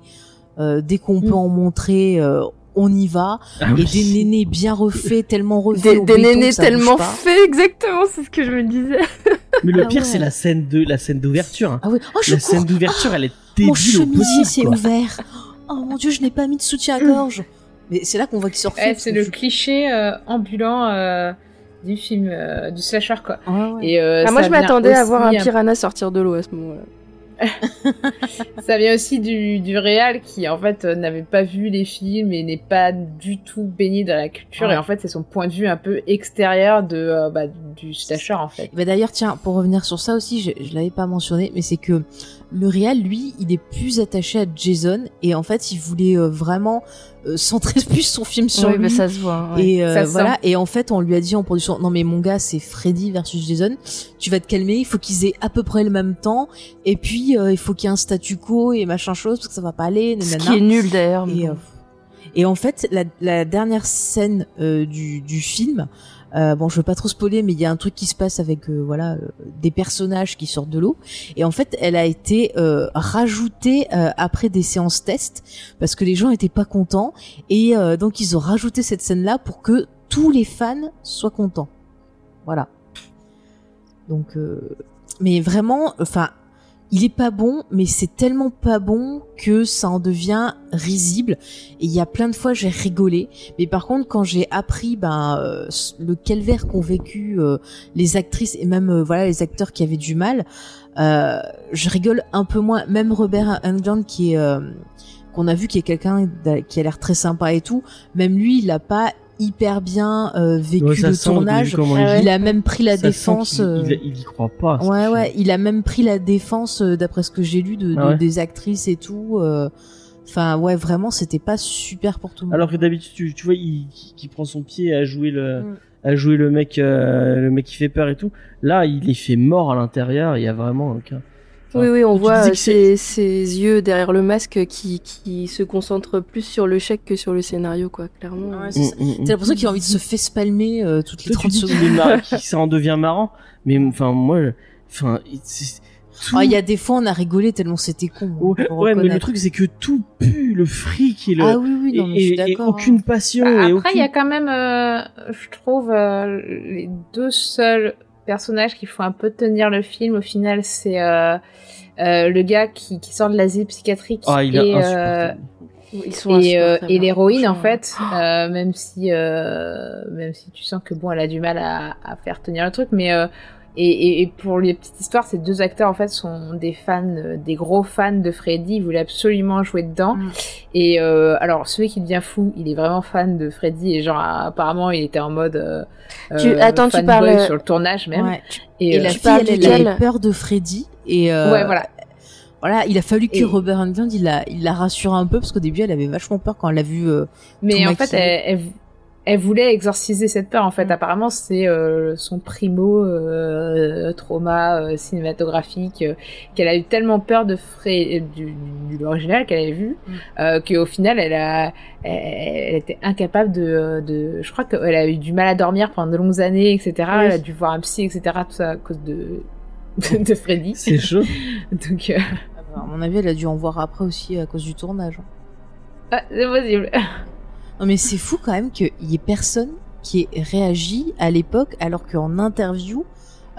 euh, dès qu'on peut Mm. en montrer. euh, on y va Ah et des nénés bien refaits, tellement refaits Des, au des béton nénés tellement faits, exactement, c'est ce que je me disais. Mais le Ah pire, ouais. c'est la scène de la scène d'ouverture. hein. Ah oui. Oh je La cours. scène d'ouverture, elle est Mon débile au chemisier s'est ouvert. Oh mon dieu, je n'ai pas mis de soutien à gorge. Mais c'est là qu'on voit qu'il sort Ouais, c'est le cliché euh, ambulant euh, du film, euh, du slasher quoi. Et, euh, Ah, moi, je m'attendais à voir un piranha sortir de l'eau à ce moment-là. Ça vient aussi du, du réal qui en fait euh, n'avait pas vu les films et n'est pas du tout baigné dans la culture Ouais. et en fait c'est son point de vue un peu extérieur de euh, bah, du slasher en fait. Bah d'ailleurs, tiens, pour revenir sur ça aussi, je, je l'avais pas mentionné, mais c'est que le réal, lui, il est plus attaché à Jason et en fait, il voulait euh, vraiment centrer plus son film sur oui, lui. bah, ça se voit. ouais. Et euh, Ça se voilà. sent. Et en fait, on lui a dit en production, non mais mon gars, c'est Freddy versus Jason. Tu vas te calmer. Il faut qu'ils aient à peu près le même temps. Et puis, euh, il faut qu'il y ait un statu quo et machin chose parce que ça va pas aller. Ce nanana. qui est nul d'ailleurs. mais Et, bon. euh, et en fait, la, la dernière scène euh, du, du film, euh, bon, je veux pas trop spoiler, mais il y a un truc qui se passe avec euh, voilà euh, des personnages qui sortent de l'eau. Et en fait, elle a été euh, rajoutée euh, après des séances tests parce que les gens étaient pas contents et euh, donc ils ont rajouté cette scène-là pour que tous les fans soient contents. Voilà. Donc, euh, mais vraiment, enfin, il est pas bon, mais c'est tellement pas bon que ça en devient risible. Et il y a plein de fois j'ai rigolé, mais par contre quand j'ai appris ben euh, le calvaire qu'ont vécu euh, les actrices et même euh, voilà les acteurs qui avaient du mal, euh, je rigole un peu moins. Même Robert Englund qui est euh, qu'on a vu qui est quelqu'un qui a l'air très sympa et tout, même lui il a pas hyper bien euh, vécu Ouais, le sent, tournage. il- Il a même pris la ça défense. euh, Il, il y croit pas. Ouais, ouais, il a même pris la défense, d'après ce que j'ai lu, de, de- Ah ouais des actrices et tout. euh, Enfin, ouais, vraiment, c'était pas super pour tout le monde. Alors que d'habitude, tu, tu vois, il, qui prend son pied à jouer le, Mm. à jouer le mec, euh, le mec qui fait peur et tout. Là, il est fait mort à l'intérieur. Il y a vraiment aucun. Enfin, Oui, oui, on tu voit euh, c'est- ses, ses yeux derrière le masque qui, qui se concentrent plus sur le chèque que sur le scénario, quoi, clairement. Ouais, c'est ça. Mm, mm, mm. T'as l'impression qu'il a envie de se faire spalmer euh, toutes les Toi, tu 30 dis qu'il secondes. ça en devient marrant, mais enfin moi, enfin, c'est- tout- Ah, il y a des fois, on a rigolé tellement c'était con. hein, ouais, mais le truc c'est que tout pue le fric et le Ah oui, oui, non, mais et, je suis et- et d'accord. aucune hein. passion Bah, après, il aucune... y a quand même, euh, je trouve, euh, les deux seuls personnages qui font un peu tenir le film. Au final, c'est euh, euh, le gars qui, qui sort de l'asile psychiatrique ah il et, euh, insupportable. Ils sont et, l'héroïne en fait euh, même si euh, même si tu sens que bon elle a du mal à, à faire tenir le truc mais euh, et, et, et pour les petites histoires ces deux acteurs en fait sont des fans euh, des gros fans de Freddy ils voulaient absolument jouer dedans Mm. et euh, alors celui qui devient fou il est vraiment fan de Freddy et genre apparemment il était en mode euh, Tu- euh, attends, tu fanboy parles- sur le tournage même Ouais. et, Et euh, la tu fille, elle, avait peur de Freddy. Et euh, ouais voilà voilà, il a fallu que Et- Robert Englund il la, il la rassure un peu parce qu'au début elle avait vachement peur quand elle l'a vu. euh, Mais tout en fait, elle, elle voulait exorciser cette peur. En fait, Mm. apparemment, c'est euh, son primo euh, trauma euh, cinématographique euh, qu'elle a eu tellement peur de Fre- du, du, l'original qu'elle avait vu Mm. euh, qu'au final, elle a, elle, elle était incapable de, de, je crois qu'elle a eu du mal à dormir pendant de longues années, etc. Elle a dû voir un psy, etc. Tout ça à cause de de, de Freddy. C'est chaud. Donc, euh, à mon avis, elle a dû en voir après aussi à cause du tournage. ah, c'est possible. Non mais c'est fou quand même qu'il y ait personne qui ait réagi à l'époque alors qu'en interview,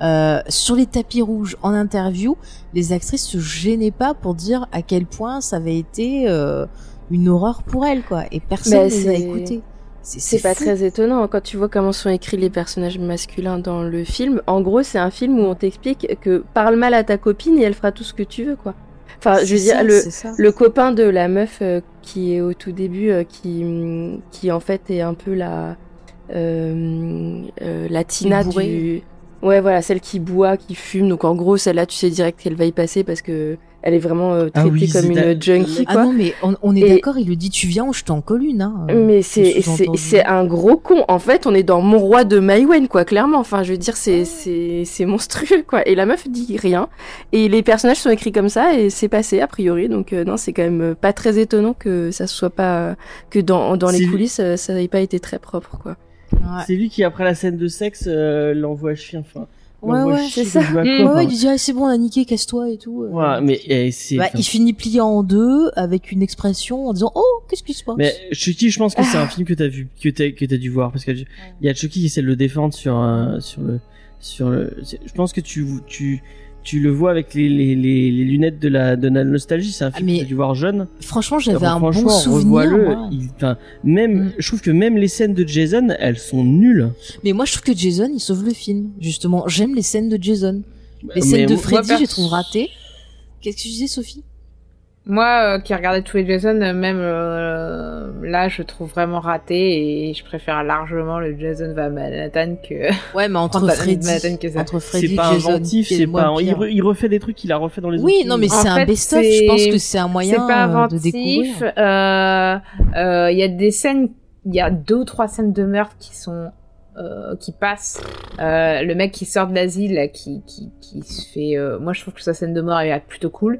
euh, sur les tapis rouges, en interview, les actrices se gênaient pas pour dire à quel point ça avait été euh, une horreur pour elles quoi. Et personne Bah, les a c'est- écoutées. C'est pas fou. très étonnant quand tu vois comment sont écrits les personnages masculins dans le film. En gros, c'est un film où on t'explique que parle mal à ta copine et elle fera tout ce que tu veux, quoi. Enfin, je veux dire, le, le copain de la meuf euh, qui est au tout début, euh, qui, qui en fait est un peu la, euh, euh, la Tina du. Ouais, voilà, celle qui boit, qui fume. Donc en gros, celle-là, tu sais direct qu'elle va y passer parce que elle est vraiment euh, Ah traitée oui, comme une junkie, Ah quoi. non mais on, on est Et- d'accord, il lui dit tu viens ou je t'en colle une. Hein, euh, Mais c'est c'est un gros con. En fait, on est dans Mon roi de Maïwen, quoi. Clairement. Enfin, je veux dire, c'est c'est c'est monstrueux, quoi. Et la meuf dit rien. Et les personnages sont écrits comme ça et c'est passé a priori. Donc euh, non, c'est quand même pas très étonnant que ça soit pas que dans dans les coulisses ça n'ait pas été très propre, quoi. Ouais. C'est lui qui, après la scène de sexe, euh, l'envoie chier. Enfin, Ouais, ouais, c'est ça. Mm. Ouais, enfin, ouais, il dit ah, c'est bon, on a niqué, casse-toi et tout. euh. ouais, mais eh, c'est. Bah, enfin, il finit plié en deux avec une expression en disant oh qu'est-ce qui se passe? Mais Chucky, je pense que c'est un film que t'as vu, que t'as, que t'as dû voir, parce que il y a Chucky qui essaie de le défendre sur, euh, sur le, sur le. Je pense que tu, tu, tu le vois avec les, les, les, les lunettes de la, de la nostalgie. C'est un film Ah, mais que t'as dû voir jeune. Franchement, j'avais un bon franchement, souvenir. moi. il- enfin, même, Mm. je trouve que même les scènes de Jason, elles sont nulles. Mais moi, je trouve que Jason, il sauve le film. Justement, j'aime les scènes de Jason. Les Mais scènes de Freddy, je les trouve ratées. Qu'est-ce que tu disais, Sophie? Moi, euh, qui regardais tous les Jason, euh, même euh, là, je trouve vraiment raté et je préfère largement le Jason va à Manhattan que Ouais, mais entre Freddy, Manhattan que ça. entre Freddy C'est pas Jason, inventif, c'est pas. Il, pire re- il refait des trucs qu'il a refait dans les autres Oui, non, mais c'est un best-of. Je pense que c'est un moyen c'est pas euh, de inventif. découvrir. euh, euh, Il y a des scènes, il y a deux ou trois scènes de meurtre qui sont euh, qui passent. Euh, le mec qui sort de l'asile, là, qui, qui qui se fait. euh, moi, je trouve que sa scène de mort est plutôt cool.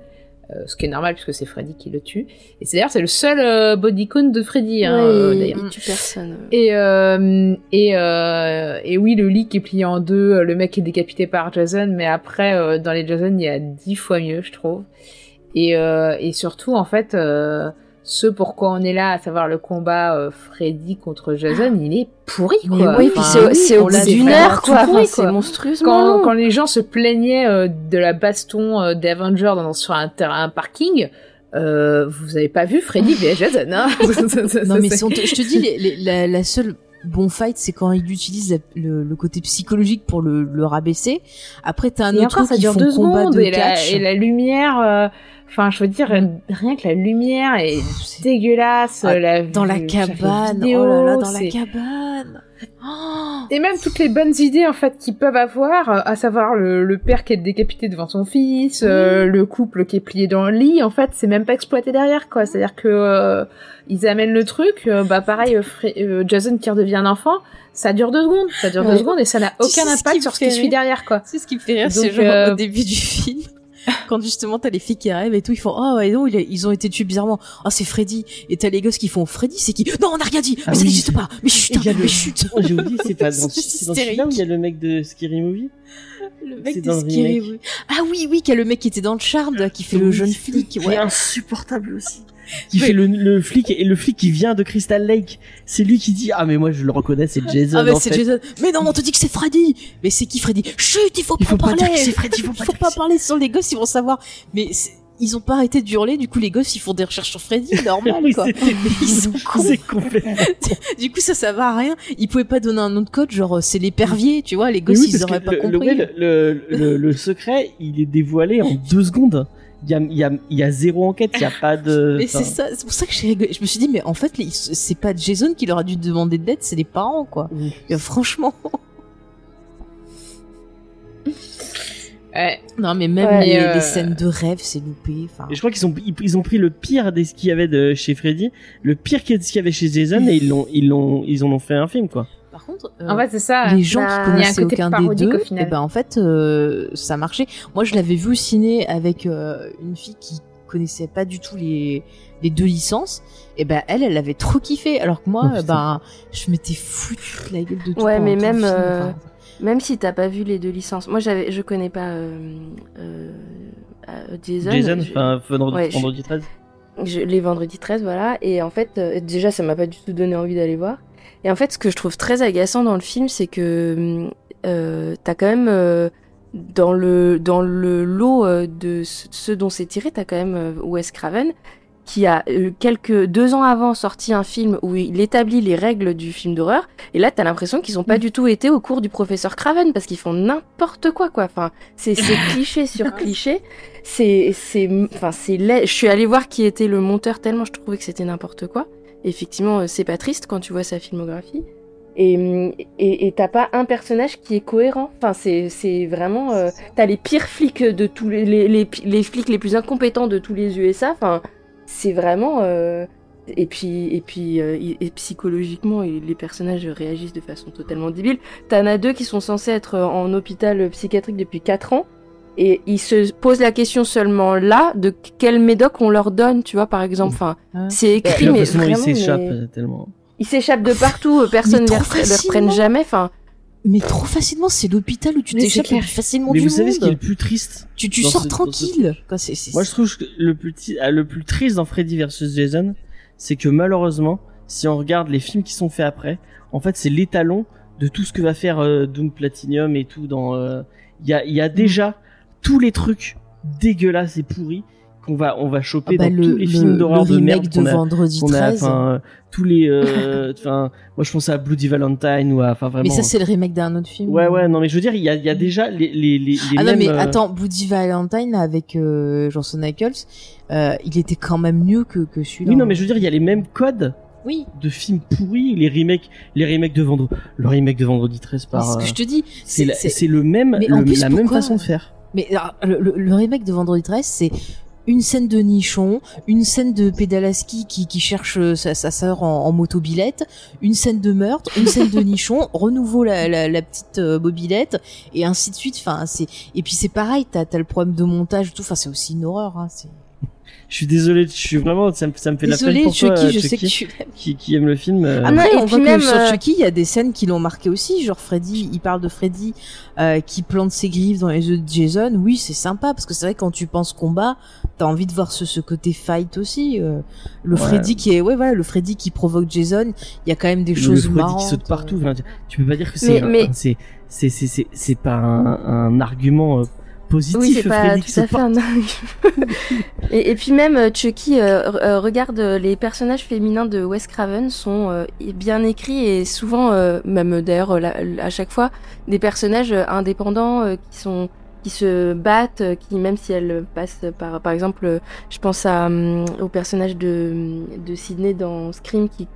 Euh, ce qui est normal puisque c'est Freddy qui le tue. Et c'est d'ailleurs c'est le seul euh, bodycon de Freddy hein, euh, d'ailleurs. il tue personne. Et, euh, et, euh, et oui, le lit qui est plié en deux, le mec est décapité par Jason, mais après, dans les Jason, il y a dix fois mieux, je trouve. Et, euh, et surtout, en fait, euh, ce pourquoi on est là, à savoir le combat euh, Freddy contre Jason, il est pourri, Mais quoi. oui, puis Enfin, c'est au- c'est d'une heure, quoi. Enfin, c'est monstrueusement Quand, long. quand les gens se plaignaient euh, de la baston euh, des Avengers dans, sur un terrain parking, euh, vous avez pas vu Freddy vs Jason, hein Non, mais si te- je te dis, les- les- la, la seule bon fight, c'est quand il utilise la- le, le côté psychologique pour le, le rabaisser. Après, t'as un Et autre encore, truc ça qui dure font deux combat secondes de et la, catch. et la lumière. euh, Enfin, je veux dire, rien que la lumière est c'est- dégueulasse. Ah, la, dans la cabane, vidéo, oh là là, dans la cabane. Oh Et même toutes les bonnes idées en fait qu'ils peuvent avoir, euh, à savoir le, le père qui est décapité devant son fils, euh, le couple qui est plié dans le lit, en fait, c'est même pas exploité derrière quoi. C'est-à-dire que euh, ils amènent le truc, euh, bah pareil, Jason qui redevient un enfant, ça dure deux secondes, ça dure Ouais. deux secondes et ça n'a aucun impact sur ce qui suit derrière quoi. C'est ce qui me fait rire, c'est genre au début du film. Quand justement t'as les filles qui arrivent et tout, ils font oh et non il a- ils ont été tués bizarrement. Oh c'est Freddy et t'as les gosses qui font Freddy c'est qui? Non on n'a rien dit Ah mais ça n'existe pas mais chut a mais le- chut Oh, j'ai oublié, c'est pas dans, celui-là où il y a le mec de Scary Movie? Le mec le Scary. Movie. Ah oui oui qu'il y a le mec qui était dans le charme là, qui fait le jeune flic ouais. est insupportable aussi. Qui fait le, le flic et le flic qui vient de Crystal Lake. C'est lui qui dit ah mais moi je le reconnais c'est Jason Ah mais c'est. Jason. Mais non, on te dit que c'est Freddy. Mais c'est qui Freddy? Chut, il faut Il pas faut pas parler. c'est Freddy, il faut pas parler. Sans les gosses, ils vont savoir. Mais ils ont pas arrêté d'hurler, du coup les gosses ils font des recherches sur Freddy, normal Oui, quoi. Ils sont complètement. Du coup ça ça va à rien. Ils pouvaient pas donner un nom de code, genre euh, c'est l'épervier, tu vois, les gosses oui, ils auraient pas le, compris. le secret, il est dévoilé en deux secondes. Il y a, il y a, il y a zéro enquête, il y a pas de. Mais c'est ça, c'est pour ça que j'ai rigolé. Je me suis dit, mais en fait, c'est pas Jason qui leur a dû demander de l'aide, c'est les parents, quoi. Oui. Et, euh, franchement. Ouais. Non, mais même Ouais, les, euh, les scènes de rêve, c'est loupé. Enfin, Et je crois qu'ils ont, ils, ils ont pris le pire de ce qu'il y avait de chez Freddy, le pire de ce qu'il y avait chez Jason, et ils l'ont, ils l'ont, ils en ont fait un film, quoi. Par contre, euh, En fait, c'est ça. les gens bah, qui connaissaient aucun des deux, et ben en fait, euh, ça marchait. Moi, je l'avais vu au ciné avec euh, une fille qui connaissait pas du tout les les deux licences. Et ben elle, elle avait trop kiffé, alors que moi, Oh, ben, je m'étais foutu de la gueule de tout. Ouais, mais même, film, euh, enfin. Même si t'as pas vu les deux licences. Moi, j'avais, je connais pas euh, euh, euh, Jason. Jason, Je- enfin, vendredi, Ouais, je- vendredi 13. je- les vendredis 13, voilà. Et en fait, euh, déjà, ça m'a pas du tout donné envie d'aller voir. Et en fait, ce que je trouve très agaçant dans le film, c'est que euh, t'as quand même euh, dans le dans le lot euh, de ce- ceux dont c'est tiré, t'as quand même euh, Wes Craven qui a quelques deux ans avant sorti un film où il établit les règles du film d'horreur. Et là, t'as l'impression qu'ils ont pas du tout été au cours du professeur Craven parce qu'ils font n'importe quoi, quoi. Enfin, c'est c'est cliché sur cliché. C'est c'est enfin c'est laid. Je suis allée voir qui était le monteur tellement je trouvais que c'était n'importe quoi. Effectivement, euh, c'est pas triste quand tu vois sa filmographie. Et hum, et t'as pas un personnage qui est cohérent. Enfin, c'est vraiment euh, t'as les pires flics de tous les les, flics les plus incompétents de tous les USA. Enfin, c'est vraiment euh, et puis et puis psychologiquement les personnages réagissent de façon totalement débile. T'en as deux qui sont censés être en hôpital psychiatrique depuis 4 ans et ils se posent la question seulement là de quel médoc on leur donne, tu vois par exemple. Enfin, Ouais. c'est écrit Puis, mais vraiment, s'échappe mais- euh, tellement. ils s'échappent de partout, euh, personne ne les, reprenne jamais. Enfin, Mais trop facilement, c'est l'hôpital où tu t'échappes le clair. plus facilement Mais du vous savez ce qui est le plus triste Tu, tu sors ce- dans ce tranquille. Moi, je trouve que le plus, ah, le plus triste dans Freddy vs Jason, c'est que malheureusement, si on regarde les films qui sont faits après, en fait, c'est l'étalon de tout ce que va faire euh, Doom Platinum et tout. Dans, euh, il y a, il y a déjà tous les trucs dégueulasses et pourris qu'on va, on va Ah choper bah, dans le, tous les le- films d'horreur de merde de a. Vendredi qu'on a, 13. enfin, euh, tous les, euh, enfin, moi je pense à Bloody Valentine ou enfin vraiment. mais ça, c'est le remake d'un autre film. Ouais, ouais, non, mais je veux dire, il y a, il y a déjà les, les, les, les Ah non, mais euh, attends, Bloody Valentine avec euh, Johnson euh, il était quand même mieux que, que celui-là. Oui, non, mais je veux dire, il y a les mêmes codes Oui, de films pourris, les remakes, les remakes de Vendredi, le remake de Vendredi 13 mais par. c'est ce que je te dis. C'est le même, Mais le- en plus, la même façon de faire. Mais le, le- remake de Vendredi 13, c'est une scène de nichon, une scène de Pédalaski qui, cherche euh, sa, sa sœur en, en motobilette, une scène de meurtre, une scène de nichon, renouveau la, petite euh, mobilette, et ainsi de suite. Enfin, c'est et puis c'est pareil, t'as as le problème de montage, et tout. Enfin, c'est aussi une horreur. Hein, Je suis désolé, je suis vraiment, ça me, ça me fait de la peine Désolé, pour toi, Chucky, je Chucky, sais que tu qui, qui aime le film. euh, Ah, Après, et on puis voit que même, sur euh, Chucky, il y a des scènes qui l'ont marqué aussi. Genre Freddy, il parle de Freddy euh, qui plante ses griffes dans les yeux de Jason. Oui, c'est sympa parce que c'est vrai quand tu penses combat, t'as envie de voir ce, ce côté fight aussi. euh, le Ouais. Freddy qui est, ouais, voilà, le Freddy qui provoque Jason. Il y a quand même des le choses Freddy marrantes. qui saute partout. euh. enfin, tu peux pas dire que c'est, Mais- c'est, c'est, c'est, c'est pas un, un argument euh, positif. oui, c'est pas tout à fait un et, et puis même euh, Chucky, euh, euh, regarde les personnages féminins de Wes Craven sont euh, bien écrits et souvent, euh, même d'ailleurs à chaque fois, des personnages indépendants qui sont qui se battent, qui même si elles passent par par exemple, je pense à hum, au personnage de de Sidney dans Scream qui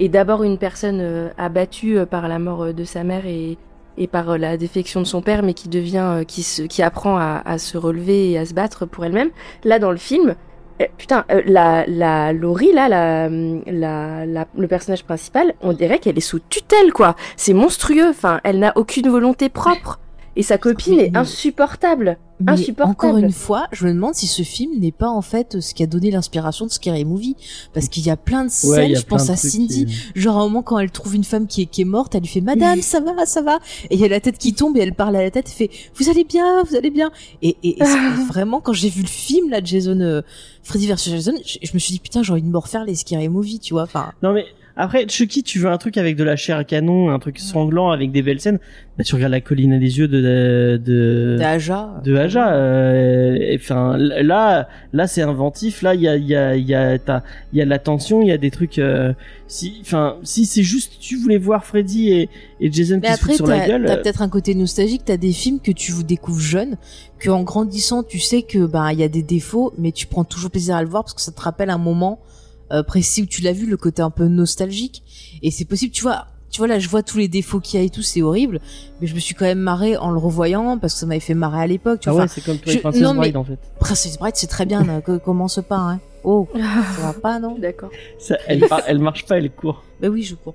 est d'abord une personne abattue par la mort de sa mère et et par euh, la défection de son père, mais qui devient, euh, qui se, qui apprend à, à se relever et à se battre pour elle-même. Là, dans le film, euh, putain, la, la Laurie, là, la, la, la, le personnage principal, on dirait qu'elle est sous tutelle, quoi. C'est monstrueux. Enfin, elle n'a aucune volonté propre. Et sa copine Mais- est mais- insupportable. Mais insupportable. encore une fois, je me demande si ce film n'est pas en fait ce qui a donné l'inspiration de Scary Movie, parce qu'il y a plein de scènes. Ouais, je pense à Cindy, qui- Genre à un moment quand elle trouve une femme qui est, qui est morte, elle lui fait Madame, ça va, ça va. Et il y a la tête qui tombe et elle parle à la tête et fait Vous allez bien, vous allez bien. Et, et, vraiment quand j'ai vu le film là, de Jason, euh, Freddy vs Jason, je, je me suis dit putain j'ai envie de me refaire les Scary Movie, tu vois. Enfin, Non mais Après, Chucky, tu veux un truc avec de la chair à canon, un truc sanglant avec des belles scènes. Bah, tu regardes la colline à des yeux de de de, Aja. de Aja. euh, Enfin, là, là, c'est inventif. Là, il y a, il y a, il y a, t'as- il y a de la tension, il y a des trucs. euh, si, enfin, si c'est juste, tu voulais voir Freddy et, et Jason Mais qui se après, sur la gueule. t'as euh, peut-être un côté nostalgique. T'as des films que tu vous découvres jeune, que en grandissant, tu sais que bah il y a des défauts, mais tu prends toujours plaisir à le voir parce que ça te rappelle un moment euh, précis où tu l'as vu, le côté un peu nostalgique. Et c'est possible, tu vois. Tu vois là, je vois tous les défauts qu'il y a et tout, c'est horrible. Mais je me suis quand même marré en le revoyant parce que ça m'avait fait marrer à l'époque. Tu Ah vois. ouais, c'est comme toi je- et Princess non, mais- Bride en fait. Princess Bride, c'est très bien. ne co- commence pas, hein. Oh, ça va pas, non D'accord. Elle, elle marche pas, elle court. Bah oui, je cours.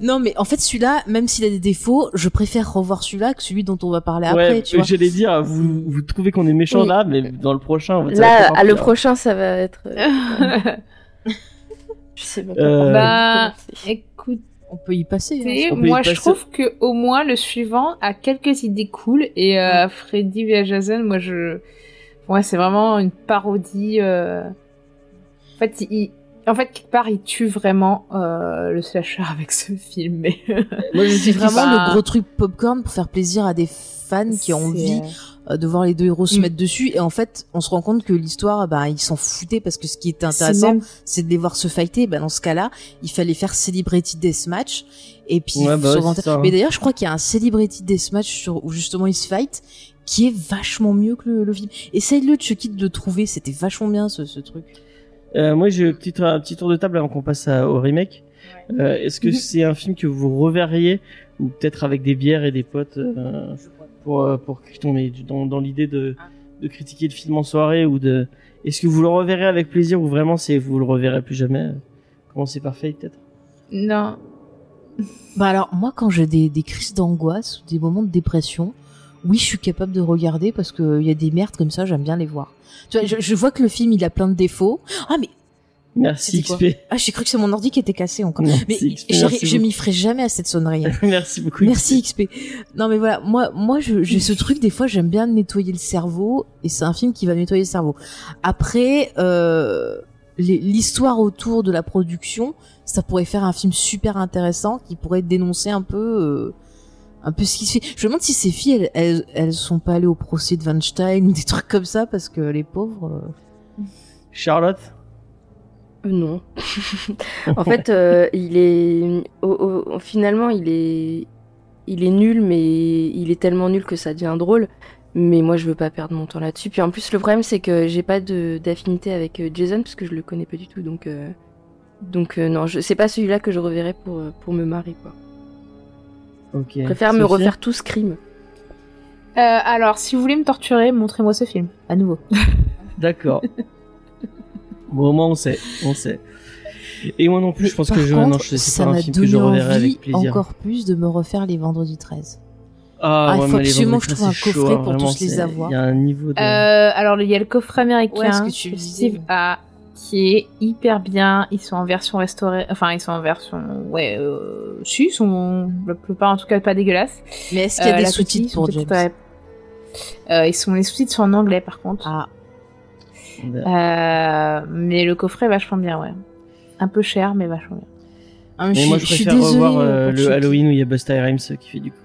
non, mais en fait, celui-là, même s'il a des défauts, je préfère revoir celui-là que celui dont on va parler après, tu vois. j'allais dire, vous, vous trouvez qu'on est méchant Oui. là, mais dans le prochain, on va ça va Là, à le pire. prochain, ça va être. Je sais pas Euh, Bah, écoute, On peut y passer. hein. Y moi je passer. trouve que au moins le suivant a quelques idées cool et euh, Freddy Jason, moi je, ouais c'est vraiment une parodie. euh, En fait, il... en fait quelque part il tue vraiment euh, le slasher avec ce film, mais Moi, je C'est suis vraiment pas- le gros truc popcorn pour faire plaisir à des fans qui ont envie euh, de voir les deux héros se Mm. mettre dessus. Et en fait, on se rend compte que l'histoire, bah, ils s'en foutaient parce que ce qui était c'est intéressant, même- c'est de les voir se fighter. Bah, dans ce cas-là, il fallait faire Celebrity Deathmatch. Et puis, Ouais, bah ouais, ça, hein. mais d'ailleurs, je crois qu'il y a un Celebrity Deathmatch sur, où justement ils se fight qui est vachement mieux que le, le film. Essaye-le, Chucky, de le trouver. C'était vachement bien, ce, ce truc. Euh, moi, j'ai un petit, un petit tour de table avant qu'on passe à- au remake. Euh, Est-ce que Mhm. c'est un film que vous reverriez ou peut-être avec des bières et des potes euh, pour euh, pour on est dans, dans l'idée de de critiquer le film en soirée ou de est-ce que vous le reverrez avec plaisir ou vraiment c'est vous le reverrez plus jamais? Commencez par Faye peut-être? non. Bah alors moi quand j'ai des, des crises d'angoisse ou des moments de dépression, oui je suis capable de regarder parce que il y a des merdes comme ça j'aime bien les voir. Tu vois, je, je vois que le film il a plein de défauts. Ah mais Merci XP. ah j'ai cru que c'est mon ordi qui était cassé encore. Merci, Mais XP, merci je m'y ferai jamais à cette sonnerie. hein. Merci beaucoup. Merci XP. Non mais voilà, moi moi j'ai ce truc des fois j'aime bien nettoyer le cerveau et c'est un film qui va nettoyer le cerveau. Après euh, l'histoire autour de la production, ça pourrait faire un film super intéressant qui pourrait dénoncer un peu euh, un peu ce qui se fait. Je me demande si ces filles elles, elles elles sont pas allées au procès de Weinstein ou des trucs comme ça parce que les pauvres euh, Charlotte? Euh, Non. en fait, euh, il est. finalement, il est. Il est nul, mais il est tellement nul que ça devient drôle. Mais moi, je veux pas perdre mon temps là-dessus. Puis en plus, le problème, c'est que j'ai pas de- d'affinité avec euh, Jason, parce que je le connais pas du tout. Donc, euh, donc euh, non, je- c'est pas celui-là que je reverrai pour, pour me marrer, quoi. Ok. Je préfère me refaire tout Scream. Euh, alors si vous voulez me torturer, montrez-moi ce film à nouveau. D'accord. bon, au moins on sait, on sait. Et moi non plus, je pense par que je, contre, non, je- ça pas un film que donné je reverrai envie avec plaisir. encore plus de me refaire les vendredis 13. Ah, Ah, il ouais, faut absolument que je trouve un chaud, coffret hein, pour vraiment, tous les avoir. Il y a un niveau de. Euh, alors il y a le coffret américain Ouais, ce que tu. Steve a qui est hyper bien. Ils sont en version restaurée, enfin ils sont en version, ouais, euh, si, ils sont la plupart en tout cas pas dégueulasses. Mais est-ce qu'il y a Euh, des sous-titres pour James Euh, ils sont les sous-titres sont en anglais par contre. Ah, Euh, mais le coffret est vachement bien, ouais. Un peu cher, mais vachement bien. Ah, mais Mais je, moi, je je suis préfère désolée. revoir euh, le. Halloween où il y a Busta Rhymes qui fait du coup.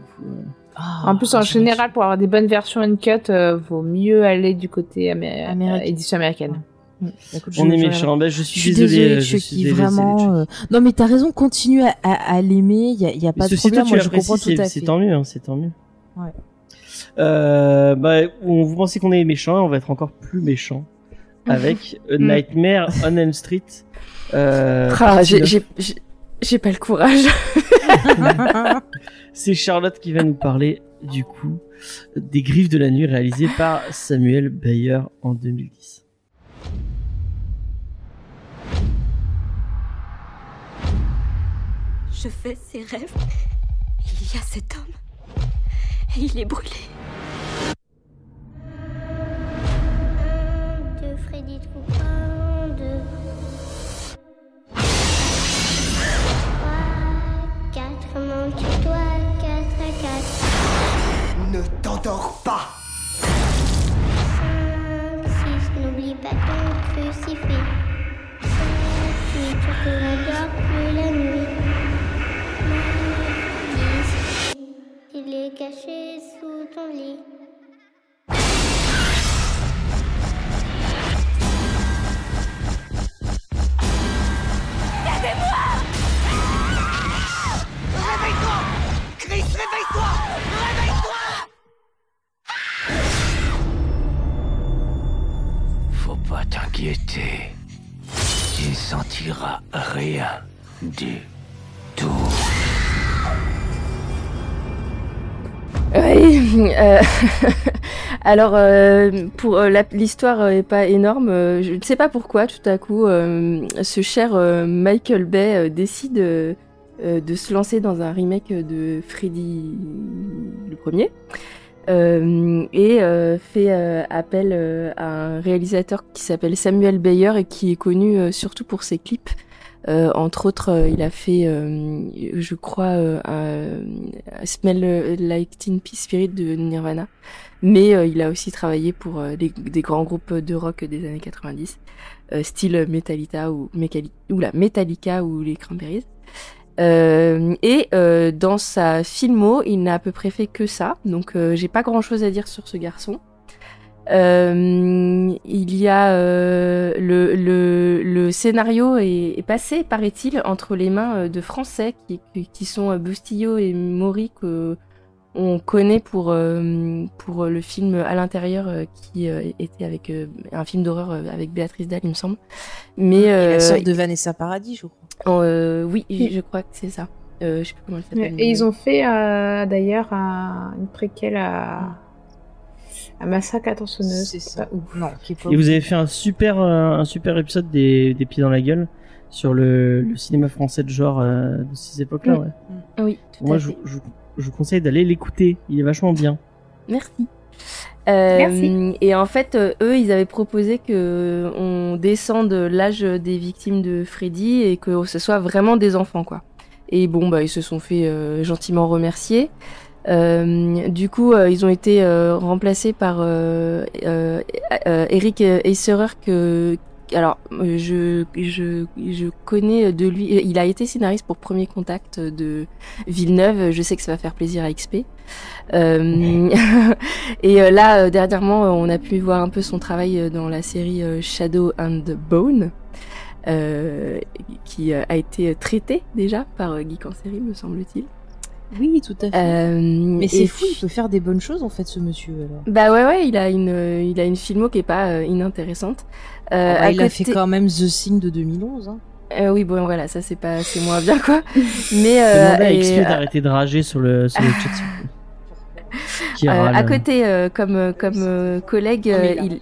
Ah, en plus, en général, pour avoir des bonnes versions uncut, euh, vaut mieux aller du côté amé- euh, édition américaine. Bah, écoute, je- On est je- méchant. Ben, je Je suis désolée, euh, je suis Chucky, désolé, vraiment. c'est- euh, Non, mais t'as raison, continue à, à, à l'aimer, il y a, y a pas de toi, problème, tu moi je comprends tout c'est- à C'est fait. tant mieux, hein, c'est tant mieux. Ouais. Euh, bah, on, vous pensez qu'on est méchant, on va être encore plus méchant avec A Mm. Nightmare on Elm Street. Euh, Ah, j'ai- pas le courage. C'est Charlotte qui va nous parler du coup des Griffes de la nuit réalisé par Samuel Bayer en 2010. Je fais ces rêves. Il y a cet homme. Et il est brûlé. Monte-toi 4 à 4. Ne t'endors pas 5, 6, n'oublie pas ton crucifix. 7, 8, tu ne dors plus la nuit. 10, il est caché sous ton lit. Aidez-moi réveille-toi Réveille-toi Faut pas t'inquiéter. Tu sentiras rien du tout. Oui. euh, Alors, euh, pour euh, l'histoire est pas énorme. je ne sais pas pourquoi, tout à coup, ce cher Michael Bay décide euh, de se lancer dans un remake de Freddy le premier. Euh, et euh, fait euh, appel euh, à un réalisateur qui s'appelle Samuel Bayer et qui est connu euh, surtout pour ses clips. Entre autres, il a fait, je crois, Smell Like Teen Spirit de Nirvana. Mais il a aussi travaillé pour des, grands groupes de rock des années 90, euh, style Metallica ou, ou la Metallica ou les Cranberries. Euh, et euh, dans sa filmo, il n'a à peu près fait que ça, donc euh, j'ai pas grand chose à dire sur ce garçon. Euh, il y a euh, le, le, le scénario est, passé, paraît-il, entre les mains de Français qui, qui- sont Bustillo et Maury que on connaît pour euh, pour le film à l'intérieur euh, qui euh, était avec euh, un film d'horreur avec Béatrice Dalle, il me semble. Mais Et euh, la sœur de Vanessa Paradis, je crois. euh, oui, je je crois que c'est ça. Euh, je sais plus comment elle s'appelle. Et ils ont fait euh, d'ailleurs un- une préquelle à, à Massacre à tronçonneuse. C'est ça. Non, qui Et vous avez fait un super, euh, un super épisode des, des pieds dans la gueule sur le, le cinéma français de genre euh, de ces époques-là. Mm. Ouais. Oui, tout Moi, à je, fait. je, je vous conseille d'aller l'écouter. Il est vachement bien. Merci. Euh, Merci. Et en fait, euh, eux, ils avaient proposé que on descende l'âge des victimes de Freddy et que ce soit vraiment des enfants, quoi. Et bon, bah, ils se sont fait euh, gentiment remercier. Euh, du coup, euh, ils ont été euh, remplacés par euh, euh, euh, Eric Esserer que alors euh, je connais de lui. Il a été scénariste pour Premier Contact de Villeneuve. Je sais que ça va faire plaisir à XP. Euh, et euh, là, euh, dernièrement, euh, on a pu voir un peu son travail euh, dans la série euh, Shadow and Bone, euh, qui euh, a été traitée déjà par euh, Geek en série, me semble-t-il. Oui, tout à fait. Euh, Mais c'est fou, il peut faire des bonnes choses en fait, ce monsieur. Alors. Bah ouais, ouais, il a une, euh, il a une filmo qui est pas euh, inintéressante. Euh, Ah bah, à il a fait quand même The Thing de 2011. Hein. Euh, oui, bon, voilà, ça c'est pas, c'est moins bien quoi. Mais euh, et, euh, d'arrêter de rager sur le, sur le chat. Euh, à côté, euh, comme comme euh, collègue, Non, là. il.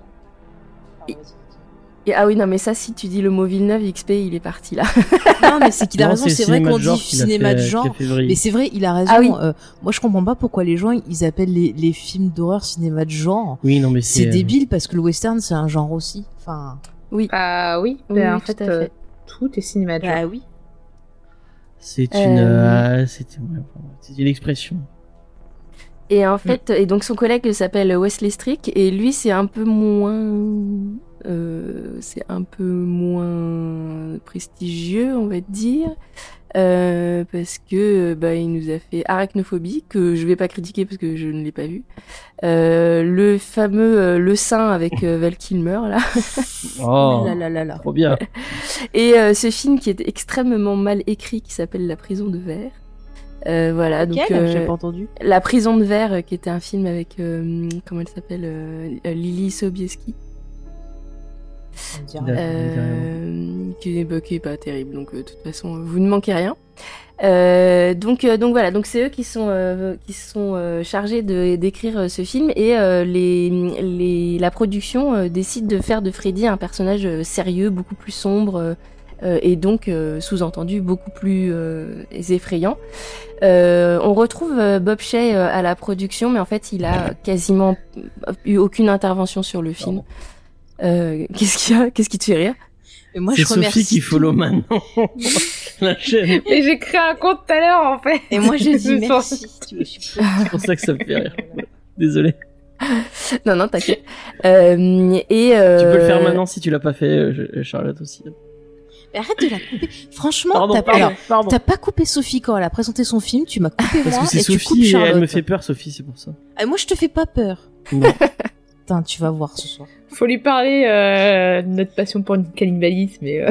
Ah oui non mais ça si tu dis le mot Villeneuve XP il est parti là. Non, mais c'est qu'il a Non, raison. c'est vrai qu'on dit cinéma de genre. Mais c'est vrai, il a raison. Ah oui. Euh, moi, je comprends pas pourquoi les gens ils appellent les, les films d'horreur cinéma de genre. Oui, non, mais C'est c'est. euh, débile parce que le western c'est un genre aussi. Enfin, Oui. Ah oui, Oui, ben, en tout fait, à euh, tout est cinéma de genre. bah oui. C'est une. Euh, c'est ouais, enfin, c'est une expression. Et en fait, et donc son collègue s'appelle Wesley Strick et lui c'est un peu moins, euh, c'est un peu moins prestigieux on va dire, euh, parce que bah il nous a fait Arachnophobie que je vais pas critiquer parce que je ne l'ai pas vu, euh, le fameux euh, Le Saint avec euh, Val Kilmer là, Oh, là là là là. trop bien. et euh, ce film qui est extrêmement mal écrit qui s'appelle La Prison de verre. Euh, voilà, donc euh, J'ai pas entendu. La prison de verre, qui était un film avec euh, comment elle s'appelle, Lily Sobieski, euh, qui est bah, qui est pas terrible. Donc euh, de toute façon, vous ne manquez rien. Euh, donc donc voilà, donc c'est eux qui sont euh, qui sont chargés de d'écrire ce film et les les la production décide de faire de Freddy un personnage sérieux, beaucoup plus sombre. et donc sous-entendu beaucoup plus effrayant. On retrouve Bob Shea à la production, mais en fait, il a quasiment eu aucune intervention sur le film. Euh, Qu'est-ce qu'il y a? Qu'est-ce qui te fait rire? Et moi, C'est je remercie. Sophie qui follow maintenant la chaîne. Mais j'ai créé un compte tout à l'heure en fait. Et moi, me sens- merci. C'est pour ça que ça me fait rire. Désolé. Non, non, t'inquiète. Euh, et euh, Tu peux le faire maintenant si tu l'as pas fait, Charlotte aussi. Arrête de la couper. Franchement, Pardon, t'as pardon, alors, pardon. t'as pas coupé Sophie quand elle a présenté son film, tu m'as coupé Parce moi que c'est et tu coupes et Charlotte. elle me fait peur, Sophie, c'est pour ça. Ah, moi, je te fais pas peur. Non. Putain, tu vas voir ce soir. Faut lui parler euh, de notre passion pour le cannibalisme, mais euh,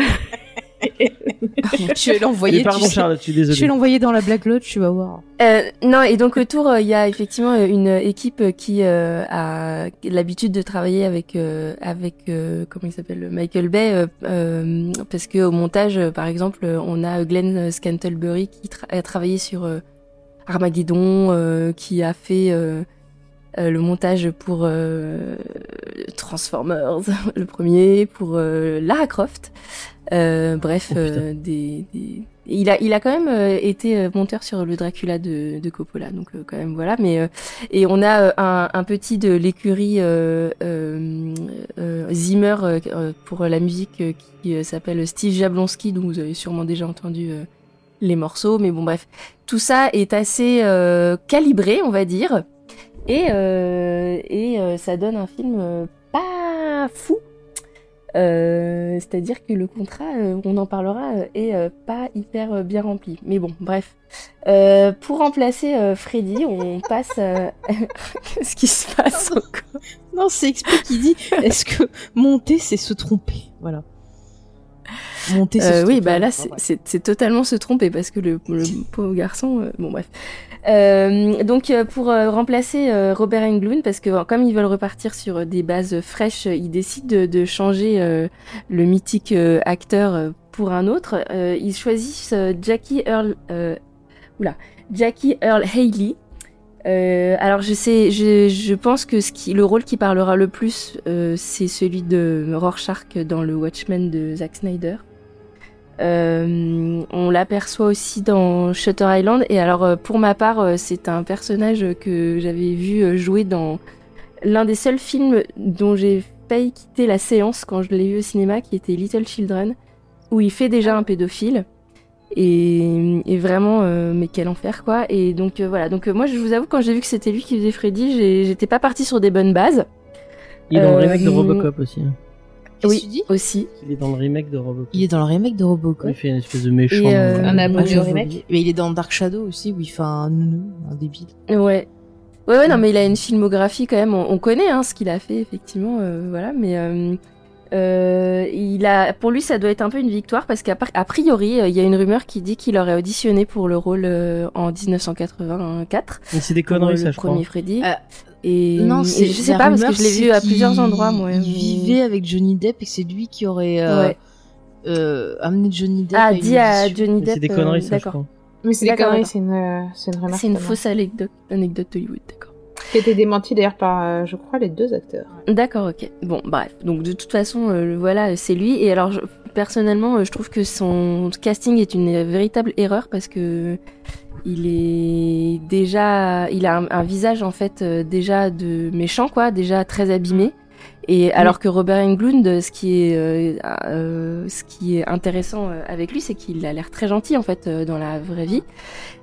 tu vas l'envoyer. Pardon, tu désolé. l'envoyer dans la Black Lodge, tu vas voir. Euh, non, et donc autour, euh, il y a effectivement une équipe qui euh, a l'habitude de travailler avec euh, avec euh, comment il s'appelle Michael Bay, parce que au montage, par exemple, on a Glenn Scantlebury qui tra- a travaillé sur euh, Armageddon, euh, qui a fait euh, le montage pour euh, Transformers, le premier, pour euh, Lara Croft. Euh, bref, Oh, euh, des, des- il a il a quand même euh, été monteur sur le Dracula de, de Coppola, donc euh, quand même voilà. Mais euh, et on a euh, un, un petit de l'écurie euh, euh, euh, Zimmer pour la musique euh, qui s'appelle Steve Jablonski, dont vous avez sûrement déjà entendu euh, les morceaux. Mais bon bref, tout ça est assez euh, calibré, on va dire, et euh, et euh, ça donne un film euh, pas fou. Euh, C'est-à-dire que le contrat, euh, on en parlera, est euh, pas hyper bien rempli. Mais bon, bref. Euh, pour remplacer euh, Freddy, on passe. euh, Qu'est-ce qui se passe encore? Non, c'est explique qui dit est-ce que monter, c'est se tromper? Voilà. Monter, Euh, oui, bah là, c'est- totalement se tromper parce que le, le pauvre garçon. euh, bon, bref. Euh, donc, pour remplacer Robert Englund, parce que comme ils veulent repartir sur des bases fraîches, ils décident de, de changer le mythique acteur pour un autre. Ils choisissent Jackie Earl. Oula, Jackie Earl Haley. Euh, alors je sais, je, je pense que ce qui, le rôle qui parlera le plus, euh, c'est celui de Rorschach dans le Watchmen de Zack Snyder. Euh, on l'aperçoit aussi dans Shutter Island. Et alors, euh, pour ma part, euh, c'est un personnage que j'avais vu euh, jouer dans l'un des seuls films dont j'ai failli quitter la séance quand je l'ai vu au cinéma, qui était Little Children, où il fait déjà un pédophile. Et, et vraiment, euh, mais quel enfer quoi. Et donc euh, voilà. Donc euh, moi, je vous avoue, quand j'ai vu que c'était lui qui faisait Freddy, j'étais pas partie sur des bonnes bases. Il est dans le remake de Robocop aussi. hein. Oui, que tu dis? aussi. Il est dans le remake de Robocop. Il est dans le remake de Robocop. Il fait une espèce de méchant. Euh, euh, un Ah, abonné au remake. oublié. Mais il est dans Dark Shadow aussi, où il fait un nounou, un débile. Ouais. Ouais, ouais, non, mais il a une filmographie quand même. On, on connaît hein, ce qu'il a fait, effectivement. euh, voilà, mais euh, il a, pour lui, ça doit être un peu une victoire parce qu'à a priori, euh, il y a une rumeur qui dit qu'il aurait auditionné pour le rôle euh, en 1984. Mais c'est des pour, conneries, ça, le je crois. premier Freddy. Euh, et, non, et c'est je sais pas parce que rumeur, je l'ai c'est vu à plusieurs endroits, moi. Il vivait avec Johnny Depp et c'est lui qui aurait euh, Ouais. euh, amené Johnny Depp. Ah, dit à. Johnny Mais Depp. C'est des euh, conneries, ça, je crois. mais c'est des conneries, c'est une, c'est une remarque. C'est une fausse anecdote, anecdote Hollywood, d'accord. Qui a été démentie d'ailleurs par, euh, je crois, les deux acteurs. D'accord, ok. Bon, bref. Donc de toute façon, euh, voilà, c'est lui. Et alors, personnellement, euh, je trouve que son casting est une euh, véritable erreur parce que il est déjà, il a un, un visage en fait euh, déjà de méchant, quoi, déjà très abîmé. Et alors que Robert Englund, ce qui est, euh, euh, ce qui est intéressant euh, avec lui, c'est qu'il a l'air très gentil en fait euh, dans la vraie vie.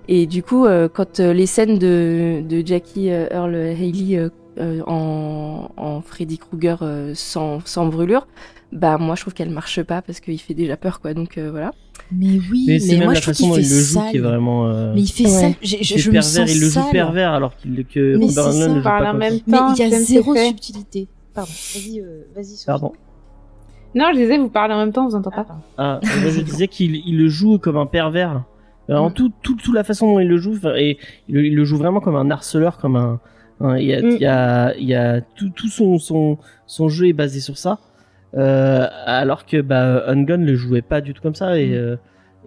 Et du coup, euh, quand euh, les scènes de, de Jackie euh, Earl Haley en, en Freddy Krueger euh, sans, sans brûlure, bah moi je trouve qu'elle marche pas parce qu'il fait déjà peur quoi. Donc euh, voilà. Mais oui, Mais mais, même moi la je trouve façon qu'il dont fait il le joue sale. qui est vraiment. euh, Mais il fait Ouais. sale. Je, me sens il le joue sale. pervers alors qu'il que Robert Englund ne joue Parle pas même ça. Mais temps, il y a zéro subtilité. Pardon, vas-y, euh, vas-y. Pardon. Non, je disais, vous parlez en même temps, vous entendez pas Ah, moi, je disais qu'il il le joue comme un pervers. Vraiment, Mm. tout, tout, tout la façon dont il le joue, et il, le- il le joue vraiment comme un harceleur, comme un. un- Il y a, Mm. il y a, il y a tout, tout son, son, son jeu est basé sur ça. Euh, alors que bah, Ungun le jouait pas du tout comme ça. Et, Mm. euh,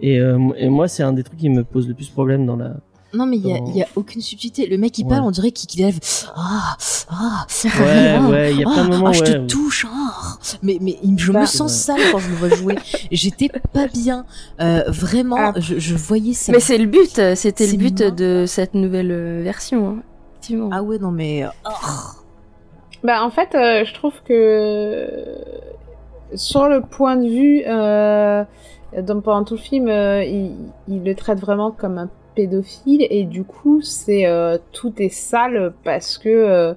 et, euh, et moi, c'est un des trucs qui me pose le plus problème dans la. Non, mais il y a, y a aucune subtilité. Le mec, il Ouais. parle, on dirait qu'il qu'il lève. Ah, ah, Ouais, ah, ouais, il y a plein de ah, moments, ah, je ouais, te touche. Ah. Mais, mais je Bah, me sens sale quand je le vois jouer. J'étais pas bien. Euh, vraiment, Ah. je, je voyais ça. Mais c'est le but, euh, c'était le but de cette nouvelle euh, version. hein, effectivement. Ah ouais, non, mais. oh. Bah en fait, euh, je trouve que sur le point de vue, euh, dans, pendant tout le film, euh, il, il le traite vraiment comme un pédophile et du coup, c'est euh, tout est sale parce que euh,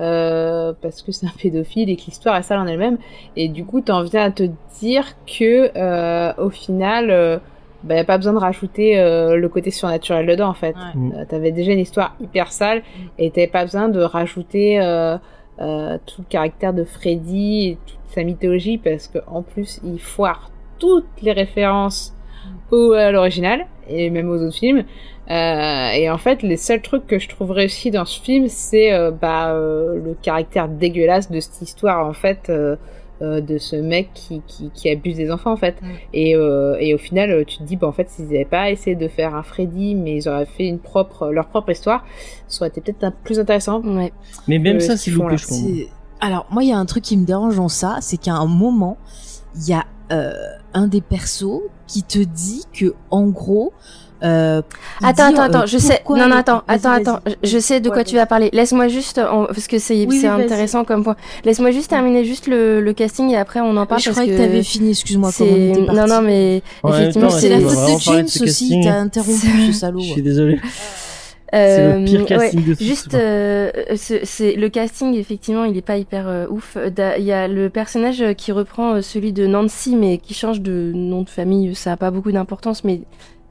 euh, parce que c'est un pédophile et que l'histoire est sale en elle-même. Et du coup, t'en viens à te dire que euh, au final, euh, bah, pas besoin de rajouter euh, le côté surnaturel dedans en fait. Mm. Euh, T'avais déjà une histoire hyper sale et t'avais pas besoin de rajouter euh, euh, tout le caractère de Freddy et toute sa mythologie parce que en plus il foire toutes les références au à l'original et même aux autres films. Euh, et en fait, les seuls trucs que je trouve réussis dans ce film, c'est euh, bah, euh, le caractère dégueulasse de cette histoire en fait. euh, euh, de ce mec qui, qui, qui abuse des enfants en fait et, euh, et au final tu te dis bah en fait s'ils n'avaient pas essayé de faire un Freddy mais ils auraient fait une propre leur propre histoire ça aurait été peut-être plus intéressant ouais. Mais même ça, ce c'est font loupé, là. je trouve. C'est- Alors, moi, il y a un truc qui me dérange dans ça, c'est qu'à un moment, il y a euh, un des persos qui te dit que, en gros, euh, Attends, dit, attends, euh, attends, je sais. Non, non, attends, attends, attends. Je sais de quoi Ouais, tu vas parler. Laisse-moi juste, en- parce que c'est Oui, intéressant comme point. Laisse-moi juste terminer juste le, le casting et après on en parle. je parce croyais que que t'avais fini, excuse-moi. Non, non, mais même effectivement, C'est la faute de James aussi, t'as interrompu ce salaud. Je suis désolé. Euh, C'est le pire casting de tous, Juste, c'est euh, c'est le casting effectivement, il est pas hyper euh, ouf. Il y a le personnage qui reprend celui de Nancy, mais qui change de nom de famille. Ça a pas beaucoup d'importance, mais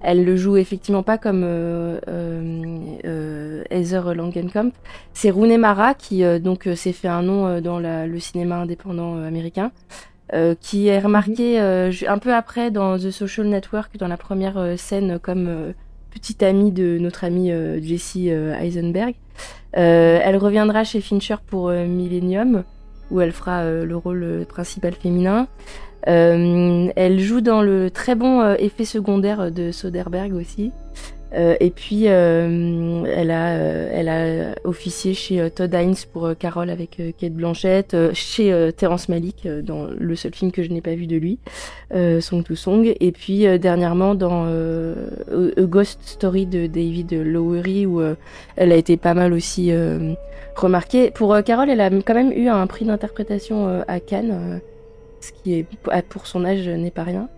elle le joue effectivement pas comme euh, euh, Heather Langenkamp. C'est Rooney Mara qui euh, donc s'est fait un nom dans la- le cinéma indépendant américain. euh, qui est remarqué euh, ju- un peu après dans The Social Network, dans la première scène, comme euh, petite amie de notre amie euh, Jessie euh, Eisenberg. Euh, elle reviendra chez Fincher pour euh, Millennium, où elle fera euh, le rôle euh, principal féminin. Euh, elle joue dans le très bon euh, effet secondaire de Soderbergh aussi. Euh, et puis, euh, elle, a, euh, elle a officié chez euh, Todd Haynes pour Carole avec Kate Blanchett, chez Terrence Malick dans le seul film que je n'ai pas vu de lui, Song to Song, et puis dernièrement dans A Ghost Story de David Lowery où elle a été pas mal aussi remarquée. Pour Carole, elle a quand même eu un prix d'interprétation à Cannes, ce qui est pour son âge n'est pas rien.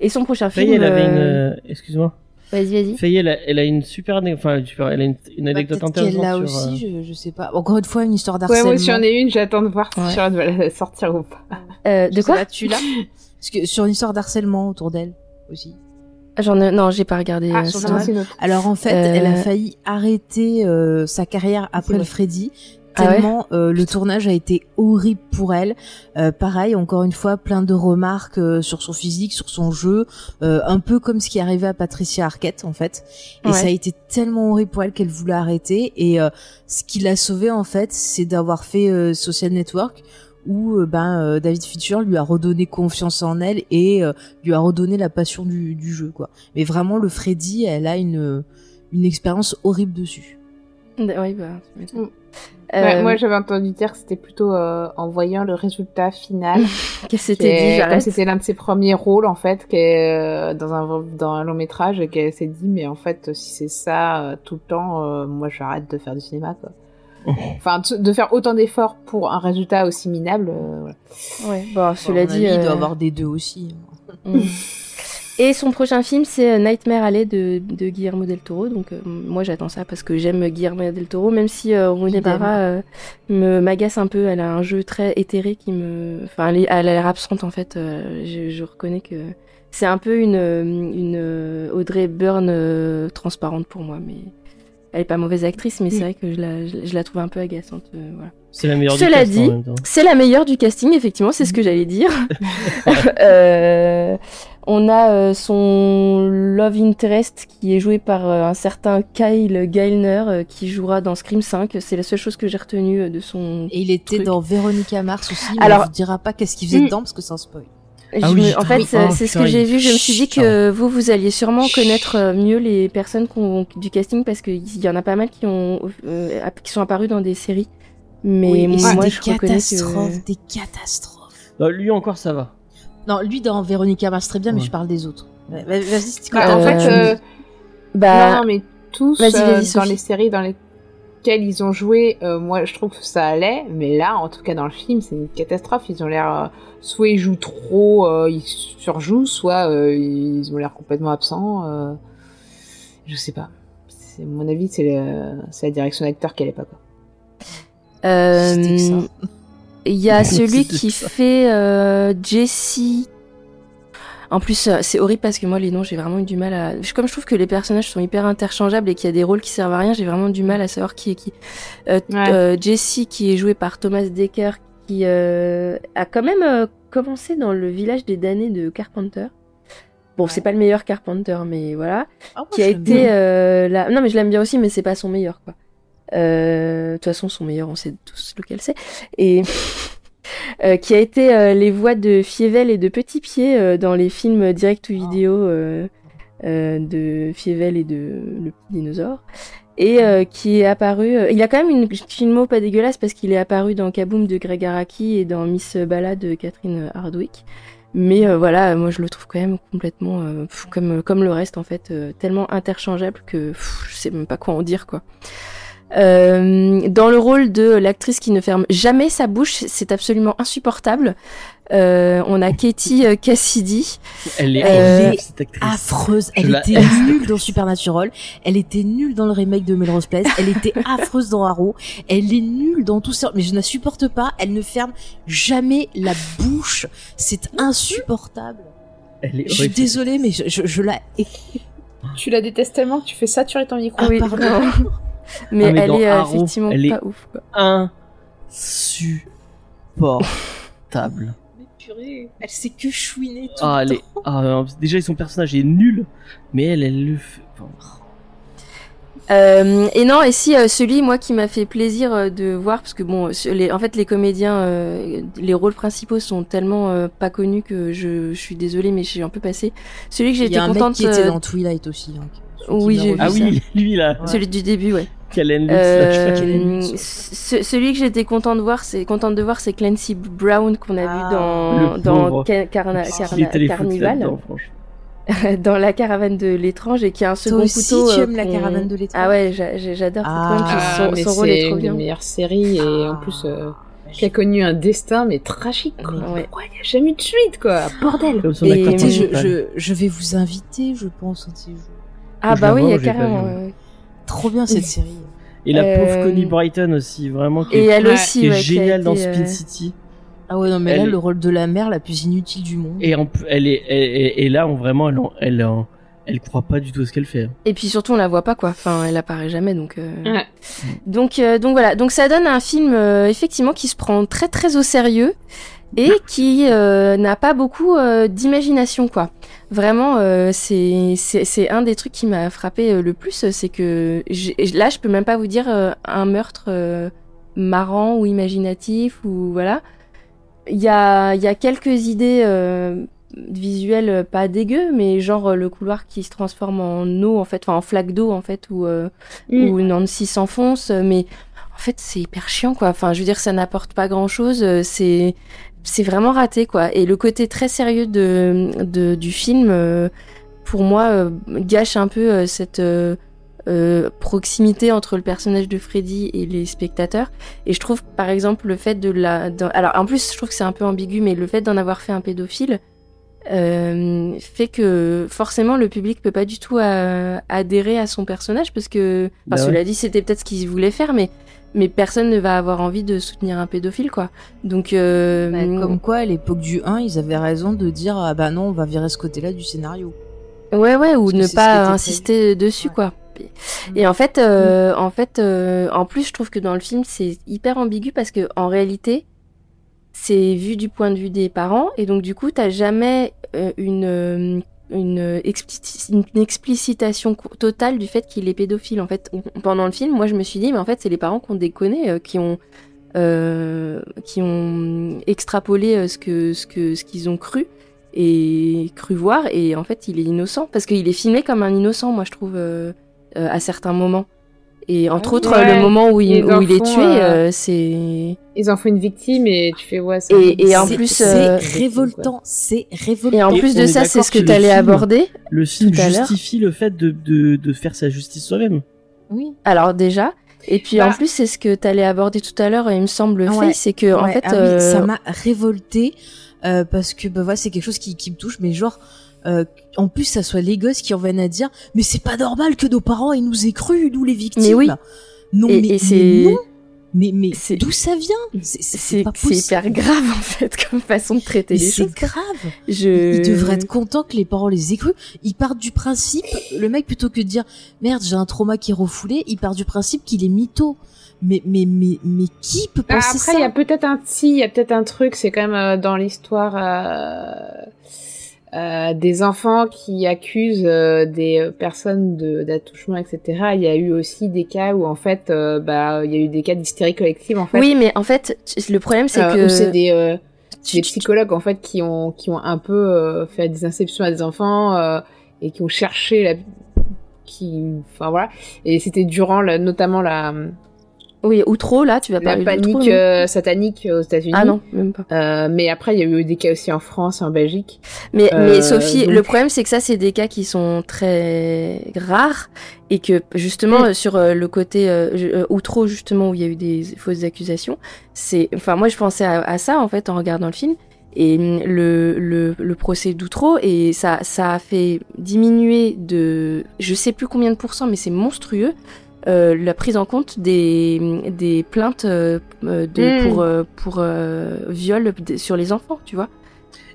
Et son prochain film. elle avait une. Excuse-moi. Vas-y, vas-y. Faye, elle a, elle a une super. Enfin, elle a une, une Bah, anecdote intéressante l'a sur. aussi, euh, je, je sais pas. Encore une fois, une histoire ouais d'harcèlement. moi aussi j'en ai une j'attends de voir Ouais. si elle va la sortir ou pas Euh, de quoi pas, tu l'as Parce que sur une histoire d'harcèlement autour d'elle aussi. J'en ai... Non, j'ai pas regardé. ah euh, ça. Alors en fait, Euh, elle a failli arrêter euh, sa carrière après le Freddy. Ah ouais Tellement euh, le tournage a été horrible pour elle. Euh, pareil, encore une fois, plein de remarques euh, sur son physique, sur son jeu, euh, un peu comme ce qui arrivé à Patricia Arquette en fait. Et Ouais. ça a été tellement horrible pour elle qu'elle voulait arrêter. Et euh, ce qui l'a sauvée en fait, c'est d'avoir fait euh, Social Network où ben euh, David Fincher lui a redonné confiance en elle et euh, lui a redonné la passion du, du jeu quoi. Mais vraiment le Freddy, elle a une une expérience horrible dessus. Oui, bah. Mm. Euh, Ouais, moi j'avais entendu dire que c'était plutôt euh, en voyant le résultat final qu'est-ce c'était dit, comme j'arrête. c'était l'un de ses premiers rôles en fait qui est, euh, dans un dans un long métrage et qu'elle s'est dit mais en fait si c'est ça euh, tout le temps euh, moi j'arrête de faire du cinéma quoi enfin de, faire autant d'efforts pour un résultat aussi minable euh, voilà. Ouais, bon, cela dit. avis, il doit avoir des deux aussi. Mm. Et son prochain film, c'est euh, Nightmare Alley de, de Guillermo del Toro. Donc, euh, moi, j'attends ça parce que j'aime Guillermo del Toro, même si euh, Rooney. Mara euh, me m'agace un peu. Elle a un jeu très éthéré qui me. Enfin, elle, a l'air absente en fait. Je, je reconnais que c'est un peu une, une Audrey Byrne transparente pour moi, mais elle est pas mauvaise actrice, mais c'est vrai que je la, je, je la trouve un peu agaçante. euh, voilà. C'est la meilleure Cela du cast, dit, en même temps. c'est la meilleure du casting, effectivement, c'est ce que j'allais dire. Euh, on a euh, son love interest qui est joué par euh, un certain Kyle Geilner euh, qui jouera dans Scream 5. C'est la seule chose que j'ai retenue euh, de son. Et il était Truc. dans Véronica Mars aussi, mais Alors- on vous dira pas qu'est-ce qu'il faisait Mm. dedans parce que c'est un spoil. Ah oui, me- en fait, oui. c'est Oh, c'est ce que j'ai vu. Je me suis dit Chut, que vous, vous alliez sûrement connaître euh, mieux les personnes du casting parce qu'il y en a pas mal qui ont euh, qui sont apparus dans des séries. Mais Oui, moi, c'est des je reconnais que catastrophes, des catastrophes. Non, lui encore, ça va. Non, lui dans Véronica Mars très bien, mais je parle des autres. Ouais, Vas-y, c'est Bah, quoi en Euh, fait euh, bah, non, non, mais tous euh, vas-y, dans les séries dans lesquelles ils ont joué, euh, moi je trouve que ça allait, mais là, en tout cas dans le film, c'est une catastrophe. Ils ont l'air, euh, soit ils jouent trop, euh, ils surjouent, soit euh, ils ont l'air complètement absents. euh, je sais pas. C'est à mon avis, c'est la direction d'acteur qui allait pas quoi. Euh, Il y a celui qui fait euh, Jesse. En plus, euh, c'est horrible parce que moi, les noms, j'ai vraiment eu du mal à. Comme je trouve que les personnages sont hyper interchangeables et qu'il y a des rôles qui servent à rien, j'ai vraiment du mal à savoir qui est qui. Euh, Ouais. euh, Jesse, qui est joué par Thomas Decker, qui euh, a quand même euh, commencé dans le village des damnés de Carpenter. Bon, c'est pas le meilleur Carpenter, mais voilà. Ah qui a été euh, la... Non, mais je l'aime bien aussi, mais c'est pas son meilleur, quoi. Euh, De toute façon, son meilleur, on sait tous lequel c'est. Et euh, qui a été euh, les voix de Fievel et de Petit Pied euh, dans les films direct ou vidéo euh, euh, de Fievel et de Le Petit Dinosaure. Et qui est apparu. il a quand même une filmo pas dégueulasse parce qu'il est apparu dans Kaboom de Greg Araki et dans Miss Bala de Catherine Hardwick. Mais voilà, moi je le trouve quand même complètement pff, comme comme le reste en fait, tellement interchangeable que pff, je sais même pas quoi en dire quoi. Euh, dans le rôle de l'actrice qui ne ferme jamais sa bouche, c'est absolument insupportable. Euh, on a Katie euh, Cassidy. Elle est Euh, horrible, cette actrice. affreuse. Elle était nulle dans Supernatural. Elle était nulle dans le remake de Melrose Place. Elle était affreuse dans Arrow. Elle est nulle dans tout ça. Mais je ne la supporte pas. Elle ne ferme jamais la bouche. C'est insupportable. Elle est Je suis désolée, mais je, je, je la hais. Tu la détestes tellement que tu fais saturer ton micro. Ah, Oui, pardon. mais, Ah, mais elle est euh, Arrow, effectivement elle est- pas ouf. Quoi. Insupportable. Mais purée, elle sait que chouiner tout Ah, le elle est... temps. ah, déjà, son personnage est nul, mais elle, elle le fait. Euh, et non, et si euh, celui moi qui m'a fait plaisir euh, de voir parce que bon, les, en fait les comédiens, euh, les rôles principaux sont tellement euh, pas connus que je, je suis désolée, mais j'ai un peu passé. Celui que j'ai Il y été a un mec contente. qui était dans Twilight aussi. qui Oui, j'ai revu. Ah ça. oui, lui là. Celui du début, ouais. Euh, ce- celui que j'étais contente de voir, c'est contente de voir, c'est Clancy Brown qu'on a Ah. vu dans Le dans Carna- Carna- foutre Carnival, dans la caravane de l'étrange et qui a un second Toi aussi, couteau. tu euh, aimes la caravane de l'étrange Ah ouais, j'adore cette Ah. Ah, son, mais son rôle c'est est trop une bien. des meilleures séries et Ah. en plus euh, qui a connu un destin mais tragique. Quoi. Ouais. Pourquoi il n'y a jamais eu de suite quoi? Bordel. Comme son Et- je, je, je vais vous inviter, je pense, un de ces jours. Ah je bah oui, vois, il y a j'ai pas carrément. Trop bien cette Oui. série. Et la Euh, pauvre Connie Brighton aussi, vraiment, qui Et est, elle Ouais. aussi, qui est ouais, qui a géniale dans été, Spin euh, City. Ah ouais, non, mais Elle là, est- le rôle de la mère la plus inutile du monde. Et, en, elle est, elle, et, et là, on, vraiment, elle, elle, elle croit pas du tout à ce qu'elle fait. hein. Et puis surtout, on la voit pas quoi. Enfin, elle apparaît jamais, donc. euh, Ouais. Donc, euh, donc voilà. Donc ça donne un film euh, effectivement qui se prend très très au sérieux et qui euh, n'a pas beaucoup euh, d'imagination quoi. Vraiment, euh, c'est un des trucs qui m'a frappé euh, le plus, c'est que là, je peux même pas vous dire euh, un meurtre euh, marrant ou imaginatif ou voilà. Il y a il y a quelques idées euh, visuelles pas dégueu, mais genre le couloir qui se transforme en eau en fait, enfin en flaque d'eau en fait, ou euh, Mm. où Nancy s'enfonce, mais en fait c'est hyper chiant quoi. Enfin je veux dire ça n'apporte pas grand chose, c'est c'est vraiment raté quoi. Et le côté très sérieux de, de du film, euh, pour moi, euh, gâche un peu euh, cette proximité entre le personnage de Freddy et les spectateurs. Et je trouve par exemple le fait de la, alors en plus je trouve que c'est un peu ambigu, mais le fait d'en avoir fait un pédophile. fait que forcément le public peut pas du tout adhérer à son personnage parce que enfin, Bah ouais. cela dit c'était peut-être ce qu'ils voulaient faire mais mais personne ne va avoir envie de soutenir un pédophile quoi donc euh, Bah, comme quoi, à l'époque du 1, ils avaient raison de dire Ah bah non, on va virer ce côté-là du scénario. Ouais, ouais, ou Parce ne pas insister dessus, Ouais. quoi. Et en fait, euh, en fait, euh, en plus, je trouve que dans le film, c'est hyper ambigu parce que en réalité, c'est vu du point de vue des parents, et donc du coup, t'as jamais euh, une euh, une, une explicitation totale du fait qu'il est pédophile. En fait, pendant le film, moi, je me suis dit, mais en fait, c'est les parents qui ont déconné, euh, qui ont euh, qui ont extrapolé euh, ce que ce que ce qu'ils ont cru et cru voir et en fait il est innocent parce qu'il est filmé comme un innocent moi je trouve à certains moments et entre autres le moment où il, où est tué euh, euh, c'est Ils en font une victime et tu fais ouais. c'est Et- un- et en plus, c'est euh, révoltant, c'est révoltant. et en plus de ça c'est ce que que t'allais film- aborder Le film Tout à l'heure. justifie le fait de, de, de faire sa justice soi-même. Oui. alors déjà et puis Bah. en plus c'est ce que t'allais aborder tout à l'heure et il me semble Ouais. fait c'est que en fait ah oui, ça m'a révolté euh, parce que bah voilà, c'est quelque chose qui, qui me touche, mais genre euh, en plus ça soit les gosses qui en viennent à dire mais c'est pas normal que nos parents ils nous aient cru nous les victimes. Mais oui. Non Et- mais, et c'est- mais non. Mais, mais d'où ça vient? C'est C'est c'est hyper grave en fait comme façon de traiter Mais les c'est choses. grave. Je... Ils devraient être contents que les parents les aient crus. Ils partent du principe, le mec plutôt que de dire merde j'ai un trauma qui est refoulé, il part du principe qu'il est mytho. Mais mais mais mais qui peut penser après, ça il y a peut-être un si, il y a peut-être un truc, c'est quand même euh, dans l'histoire euh, euh, des enfants qui accusent euh, des personnes de d'attouchement, etc. Il y a eu aussi des cas où en fait, euh, bah, il y a eu des cas d'hystérie collective en fait. Oui, mais en fait, le problème c'est Euh, que c'est des euh, des psychologues en fait qui ont qui ont un peu euh, fait des inceptions à des enfants euh, et qui ont cherché la qui enfin voilà et c'était durant la, notamment la oui ou trop là tu vas la parler d'Outreau, panique non euh, satanique aux États-Unis. Ah non, même pas. Euh, mais après il y a eu des cas aussi en France en Belgique. Mais, Euh, mais Sophie, donc- le problème c'est que ça c'est des cas qui sont très rares et que justement Mm. euh, sur euh, le côté euh, euh, Outreau justement où il y a eu des fausses accusations, c'est enfin moi je pensais à, à ça en fait en regardant le film. Et le, le, le procès d'Outreau et ça ça a fait diminuer de je sais plus combien de pourcents mais c'est monstrueux euh, la prise en compte des, des plaintes euh, euh, de, Mm. pour, euh, pour euh, viol sur les enfants, tu vois.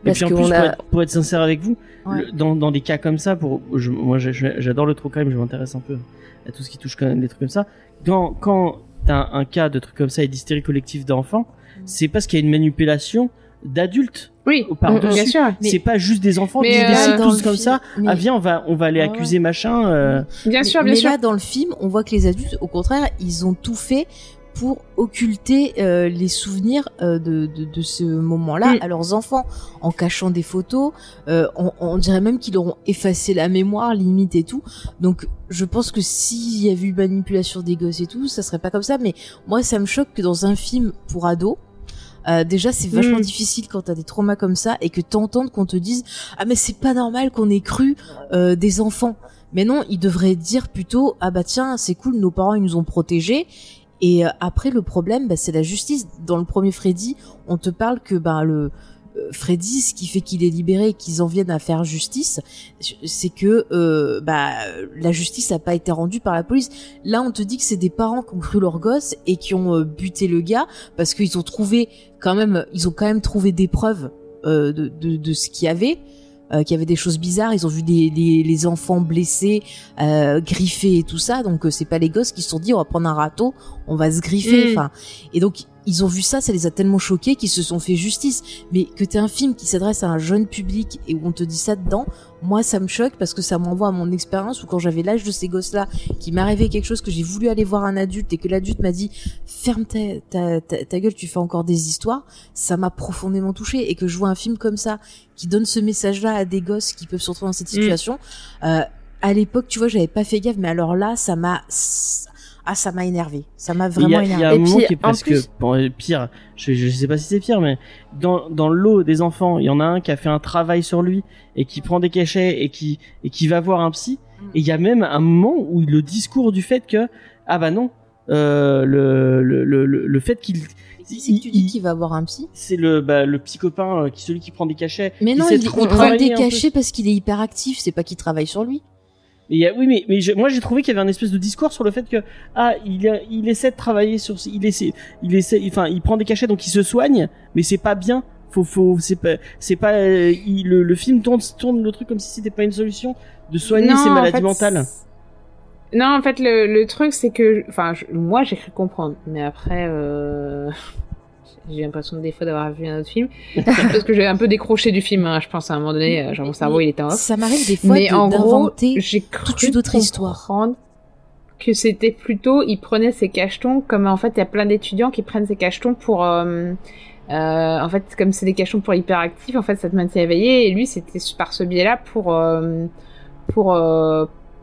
Et puis en plus, pour, être, pour être sincère avec vous, Ouais. le- dans, dans des cas comme ça, pour, je- moi j'adore le true crime, je m'intéresse un peu à tout ce qui touche quand même des trucs comme ça. Quand, quand t'as un cas de trucs comme ça et d'hystérie collective d'enfants, c'est parce qu'il y a une manipulation d'adultes. Oui, par mm, bien sûr. C'est Mais- pas juste des enfants Mais, qui euh, décident dans tous comme ça. mais- Ah viens, on va on va aller ouais. accuser machin. euh. Bien mais, sûr, bien mais sûr. là, dans le film, on voit que les adultes, au contraire, ils ont tout fait pour occulter euh, les souvenirs euh, de, de, de ce moment-là Mm. à leurs enfants, en cachant des photos. euh, on, on dirait même qu'ils auront effacé la mémoire, limite et tout. Donc, je pense que s'il y avait eu manipulation des gosses et tout, ça serait pas comme ça. Mais moi, ça me choque que dans un film pour ados, euh, déjà, c'est vachement Mm. difficile quand t'as des traumas comme ça et que t'entendes qu'on te dise ah mais c'est pas normal qu'on ait cru euh, des enfants. Mais non, ils devraient dire plutôt ah bah tiens c'est cool nos parents ils nous ont protégés. Et euh, après le problème bah, c'est la justice. Dans le premier Freddy, on te parle que bah le Freddy, ce qui fait qu'il est libéré et qu'ils en viennent à faire justice, c'est que euh, bah la justice a pas été rendue par la police. Là, on te dit que c'est des parents qui ont cru leur gosse et qui ont euh, buté le gars parce qu'ils ont trouvé quand même, ils ont quand même trouvé des preuves euh, de, de, de ce qu'il y avait. Euh, qu'il y avait des choses bizarres, ils ont vu des, des- les enfants blessés, euh, griffés et tout ça, donc c'est pas les gosses qui se sont dit on va prendre un râteau, on va se griffer, Mm. enfin, et donc ils ont vu ça, ça les a tellement choqués qu'ils se sont fait justice. Mais que t'aies un film qui s'adresse à un jeune public et où on te dit ça dedans, moi ça me choque parce que ça m'envoie à mon expérience où quand j'avais l'âge de ces gosses-là, qui m'arrivait quelque chose que j'ai voulu aller voir un adulte et que l'adulte m'a dit ferme ta, ta, ta, ta gueule, tu fais encore des histoires, ça m'a profondément touché et que je vois un film comme ça qui donne ce message-là à des gosses qui peuvent se retrouver dans cette Mm. situation. Euh, à l'époque, tu vois, j'avais pas fait gaffe, mais alors là, ça m'a ah ça m'a énervé, ça m'a Il y vraiment a, il y a énervé. un moment qui est presque bon, euh, pire. Je, je sais pas si c'est pire, mais dans, dans l'eau des enfants, il y en a un qui a fait un travail sur lui et qui prend des cachets et qui, et qui va voir un psy. Et il y a même un moment où le discours du fait que, ah bah non, euh, le, le, le, le, fait qu'il, c'est que tu dis qu'il va voir un psy? C'est le, bah, le psy copain, euh, qui, celui qui prend des cachets. Mais non, il, il prend des cachets parce qu'il est hyper actif, c'est pas qu'il travaille sur lui. Mais il y a- oui, mais, mais je- moi j'ai trouvé qu'il y avait un espèce de discours sur le fait que ah il, a- il essaie de travailler sur il essaie il essaie enfin il prend des cachets donc il se soigne mais c'est pas bien faut faut c'est pas c'est pas euh, il- le, le film tourne tourne le truc comme si c'était pas une solution de soigner ses en maladies fait, mentales. Non, en fait, le, le truc, c'est que, enfin, moi, j'ai cru comprendre, mais après, euh, j'ai l'impression des fois d'avoir vu un autre film, parce que j'ai un peu décroché du film. hein, je pense à un moment donné, euh, genre mon cerveau, il était en off. Ça m'arrive des fois mais de- en gros, d'inventer j'ai cru toute une autre histoire. comprendre que c'était plutôt, il prenait ses cachetons comme en fait, il y a plein d'étudiants qui prennent ces cachetons pour, euh, euh, en fait, comme c'est des cachetons pour hyperactifs, en fait, ça te maintient éveillé. Et lui, c'était par ce biais-là pour, euh, pour,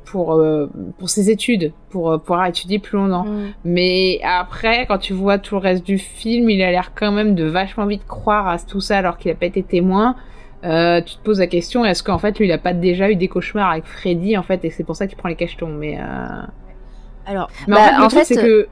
pour, euh, pour ses études, pour euh, pouvoir étudier plus longtemps. Mm. Mais après, quand tu vois tout le reste du film, il a l'air quand même de vachement vite croire à tout ça alors qu'il a pas été témoin. Euh, tu te poses la question, est-ce qu'en fait, lui, il a pas déjà eu des cauchemars avec Freddy, en fait, et c'est pour ça qu'il prend les cachetons. Mais, euh... Alors, mais Bah, en fait, le en fait, c'est que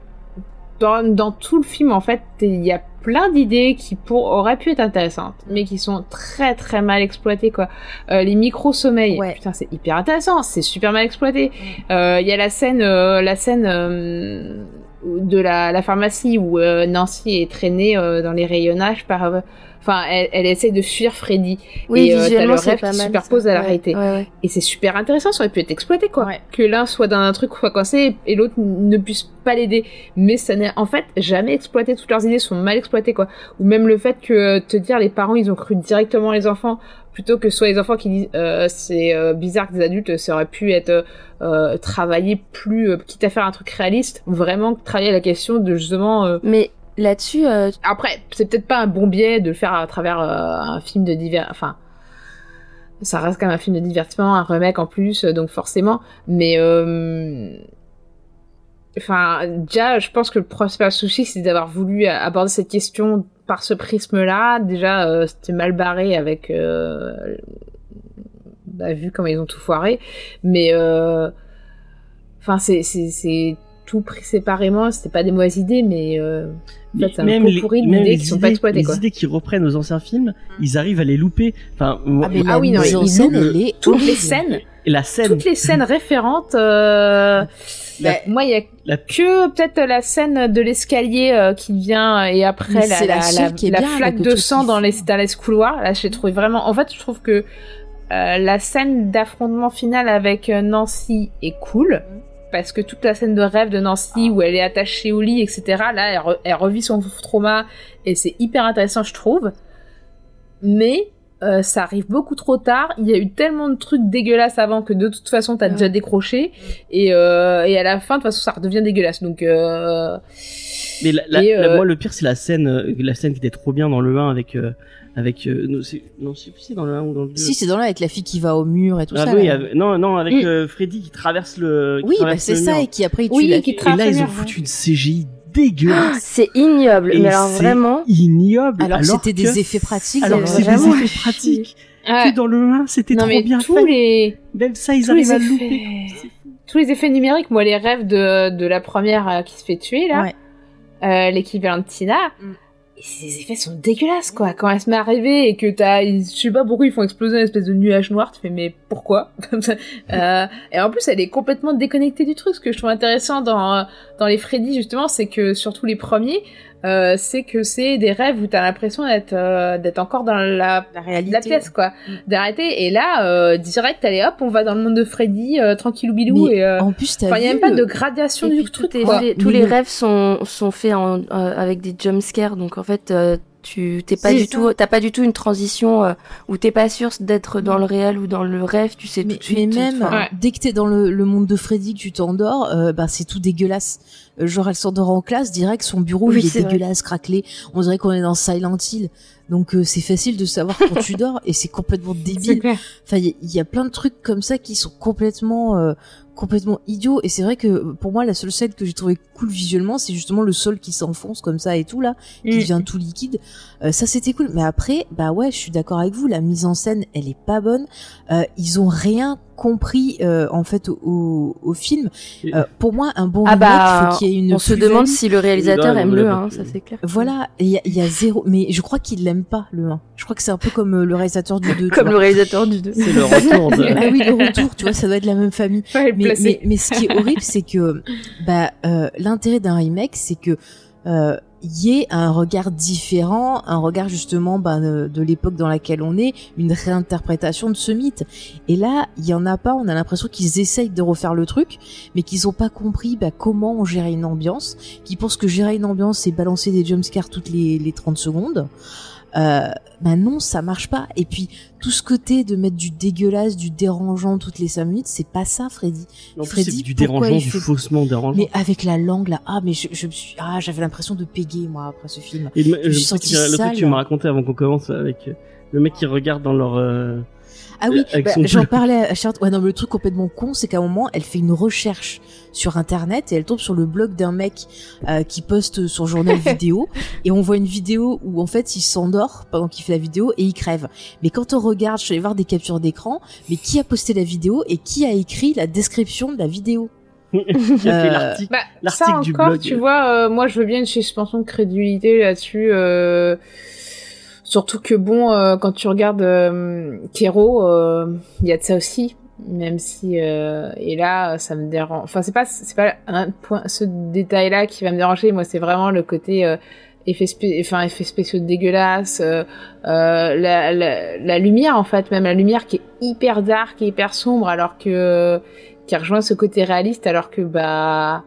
dans, dans tout le film, en fait, il y a plein d'idées qui pour, auraient pu être intéressantes, mais qui sont très très mal exploitées, quoi. Euh, les micro-sommeils, putain, c'est hyper intéressant, c'est super mal exploité. Euh, Il y a la scène, euh, la scène euh, de la, la pharmacie où euh, Nancy est traînée euh, dans les rayonnages par. Enfin, elle, elle essaie de fuir Freddy. Oui, et euh, visuellement, c'est rêve pas qui mal, superpose ça. à la Ouais, réalité. ouais, ouais. Et c'est super intéressant, ça aurait pu être exploité quoi. Ouais. Que l'un soit dans un truc soit coincé et l'autre ne puisse pas l'aider. Mais ça n'est en fait jamais exploité, toutes leurs idées sont mal exploitées quoi. Ou même le fait que euh, te dire les parents ils ont cru directement les enfants plutôt que soit les enfants qui disent euh, c'est euh, bizarre que des adultes ça aurait pu être euh, travaillé plus euh, quitte à faire un truc réaliste vraiment travailler la question de justement euh, Mais là-dessus, euh, après c'est peut-être pas un bon biais de le faire à travers euh, un film de divers enfin ça reste quand même un film de divertissement un remake en plus euh, donc forcément mais euh, enfin déjà je pense que le principal souci c'est d'avoir voulu aborder cette question par ce prisme là déjà euh, c'était mal barré avec euh, bah, vu comment ils ont tout foiré. Mais euh, enfin c'est c'est tout pris séparément c'était pas des mauvaises idées mais euh, en fait, c'est un pot pourri même d'idées qui sont pas exploitées les quoi. idées qu'ils reprennent aux anciens films, ils arrivent à les louper. Enfin, moi- mais Ah oui, non, mise en il scène, loupe elle est toutes les scènes. Et la scène, toutes les scènes référentes euh, La- bah, moi il y a la- que peut-être la scène de l'escalier euh, qui vient et après Mais la, la qui bien, flaque le de sang qui dans les dans les couloirs là j'ai trouvé vraiment en fait je trouve que euh, la scène d'affrontement final avec Nancy est cool parce que toute la scène de rêve de Nancy où elle est attachée au lit etc là elle, re- elle revit son trauma et c'est hyper intéressant je trouve mais euh, ça arrive beaucoup trop tard. Il y a eu tellement de trucs dégueulasses avant que de toute façon t'as déjà décroché et, euh, et à la fin de toute façon ça redevient dégueulasse. Donc euh, Mais la, la- Et, la- euh, moi, le pire, c'est la scène, la scène qui était trop bien dans le 1 avec, euh, avec, euh, non, c'est, non, si c'est dans le 1 ou dans le 2. Si, c'est dans là avec la fille qui va au mur et tout ah ça. oui, là. avec- non, non, avec Mm. euh, Freddy qui traverse le. qui Oui, bah traverse c'est le ça, mur. et qui après il tue Oui, la qui fille. Et là, ils ont Traverse le foutu une CGI dégueulasse. c'est ignoble. Et mais alors vraiment, ignoble. Alors, que c'était que- des effets pratiques. Alors dans que le c'est des effets pratiques. ouais. Que dans le 1, c'était trop mais bien tous fait. les Même ça, ils tous arrivent les à effets- louper. tous les effets numériques, moi les rêves de, de la première euh, qui se fait tuer là, Ouais. euh, l'équivalent de Tina. Et Ces effets sont dégueulasses quoi. Quand elle se met à rêver et que t'as, je sais pas pourquoi ils font exploser une espèce de nuage noir, tu fais mais pourquoi? Euh, Et en plus elle est complètement déconnectée du truc. Ce que je trouve intéressant dans dans les Freddy justement, c'est que surtout les premiers, euh, c'est que c'est des rêves où t'as l'impression d'être euh, d'être encore dans la La la réalité. pièce quoi Mm. d'arrêter et là euh, direct allez hop on va dans le monde de Freddy euh, tranquillou bilou Mais et euh, En plus, t'as enfin il y a même pas de gradation Et du puis truc tout quoi. fait- tous les le- rêves sont sont faits en, euh, avec des jump scares, donc en fait euh, tu t'es pas du ça. tout, t'as pas du tout une transition euh, où t'es pas sûr d'être dans le réel ou dans le rêve, tu sais mais, tout de suite. mais même Ouais. dès que t'es dans le, le monde de Freddy que tu t'endors euh, bah c'est tout dégueulasse genre elle s'endort en classe direct son bureau Oui, il est, vrai. dégueulasse craquelé on dirait qu'on est dans Silent Hill donc euh, c'est facile de savoir quand tu dors et c'est complètement débile clair. enfin il y, a- il y a plein de trucs comme ça qui sont complètement euh, complètement idiots et c'est vrai que pour moi la seule scène que j'ai trouvé cool visuellement c'est justement le sol qui s'enfonce comme ça et tout là qui Mm. devient tout liquide Euh, ça c'était cool mais après bah ouais je suis d'accord avec vous la mise en scène elle est pas bonne Euh, ils ont rien compris euh, en fait au, au, au film Euh, pour moi un bon Ah remake bah, faut qu'il y ait une on se demande si le réalisateur aime le non, 1, non. ça c'est clair. voilà il y a, il y a zéro mais je crois qu'il l'aime pas le 1 je crois que c'est un peu comme euh, le réalisateur du 2 tu Comme le réalisateur du 2. C'est le retour de. ah oui le retour tu vois ça doit être la même famille mais, mais ce qui est horrible, c'est que bah, euh, l'intérêt d'un remake, c'est que euh, y ait un regard différent, un regard justement bah, de, l'époque dans laquelle on est, une réinterprétation de ce mythe. Et là, il y en a pas. On a l'impression qu'ils essayent de refaire le truc, mais qu'ils ont pas compris bah, comment on gérait une ambiance, qu'ils pensent que gérer une ambiance, c'est balancer des jumpscares toutes les, les 30 secondes. Euh, bah non, ça marche pas. Et puis tout ce côté de mettre du dégueulasse, du dérangeant toutes les 5 minutes, c'est pas ça, Freddy. En plus, Freddy, du dérangeant, du fait- faussement dérangeant. Mais avec la langue là, ah mais je, je me suis, ah j'avais l'impression de péguer moi après ce film. Et le, je me suis que- sale. que tu m'as raconté avant qu'on commence avec euh, le mec qui regarde dans leur. euh, Ah oui, bah, j'en parlais à Charlotte. Ouais non, mais le truc complètement con, c'est qu'à un moment, elle fait une recherche sur internet et elle tombe sur le blog d'un mec euh, qui poste son journal vidéo et on voit une vidéo où en fait il s'endort pendant qu'il fait la vidéo et il crève. Mais quand on regarde, je suis allée voir des captures d'écran, mais qui a posté la vidéo et qui a écrit la description de la vidéo? Euh, l'article. Bah, du blog. tu vois, euh, moi je veux bien une suspension de crédulité là-dessus. euh, Surtout que bon, euh, quand tu regardes euh, Kero, euh, il y a de ça aussi. Même si euh, et là ça me dérange. Enfin c'est pas c'est pas un point ce détail là qui va me déranger. Moi c'est vraiment le côté euh, effets spé- enfin effets spéciaux dégueulasses, euh, euh, la, la, la lumière en fait même la lumière qui est hyper dark et hyper sombre alors que qui rejoint ce côté réaliste alors que bah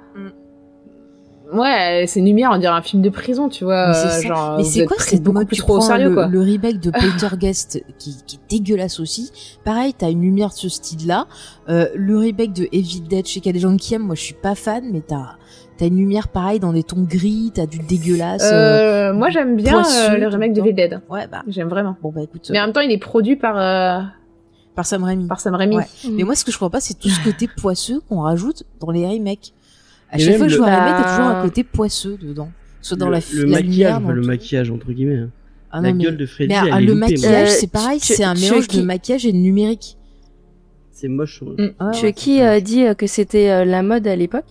ouais c'est une lumière on dirait un film de prison tu vois Mais c'est euh, quoi cette beaucoup mode plus Tu trop au prends sérieux le, quoi le remake de Poltergeist qui, qui est dégueulasse aussi. Pareil, t'as une lumière de ce style-là. Euh, le remake de Evil Dead, je sais qu'il y a des gens qui aiment. Moi, je suis pas fan, mais t'as t'as une lumière pareil dans des tons gris. T'as du dégueulasse. Euh, moi j'aime bien poisseux euh, le remake de. Evil Dead Ouais, bah j'aime vraiment bon bah écoute. mais en même temps il est produit par euh, par Sam Raimi. par Sam Raimi Ouais. Mais moi, ce que je crois pas, c'est tout ce côté poisseux qu'on rajoute dans les remakes. À chaque fois que je vois un remake, t'as toujours un côté poisseux dedans. Soit dans le, la, le la maquillage, lumière, enfin, dans le tout. maquillage entre guillemets. hein. Ah la mais- gueule de Freddy, Mais elle ah, est le loupée, maquillage, Euh, c'est pareil, c'est un mélange qui- de maquillage et de numérique. C'est moche. ouais. Mm. Ouais. Chucky euh, dit euh, que c'était euh, la mode à l'époque.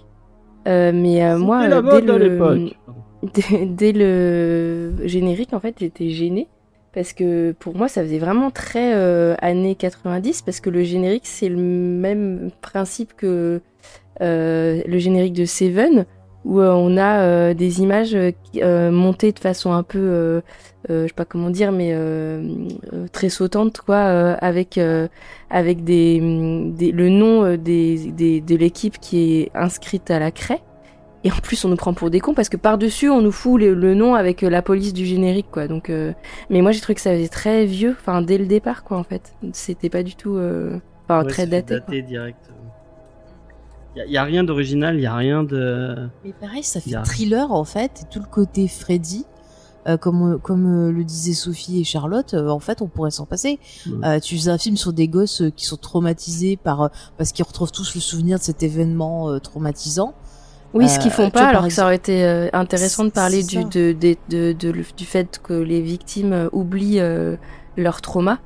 Euh, mais euh, moi, C'était la mode dès, à le... l'époque. dès, dès le générique, en fait, j'étais gênée. Parce que pour moi, ça faisait vraiment très euh, années 90. Parce que le générique, c'est le même principe que le générique de Seven. Où euh, on a euh, des images euh, euh, montées de façon un peu, euh, euh, je sais pas comment dire, mais euh, euh, très sautante, quoi, euh, avec euh, avec des, des le nom euh, des, des de l'équipe qui est inscrite à la craie. Et en plus, on nous prend pour des cons parce que par-dessus, on nous fout le, le nom avec euh, la police du générique, quoi. Donc, euh, mais moi, j'ai trouvé que ça faisait très vieux, enfin, dès le départ, quoi, en fait. C'était pas du tout, euh, enfin, Ouais, très daté. quoi. daté direct. Il y, a- rien d'original, il y a rien de. Mais pareil, ça fait a- thriller en fait, et tout le côté Freddy, euh, comme comme euh, le disaient Sophie et Charlotte, euh, en fait, on pourrait s'en passer. Euh, tu faisais un film sur des gosses euh, qui sont traumatisés par euh, parce qu'ils retrouvent tous le souvenir de cet événement euh, traumatisant. Oui, ce qu'ils Euh, font pas, vois, alors que ça aurait été euh, intéressant de parler du, de, de, de, de- le- du fait que les victimes euh, oublient euh, leur trauma.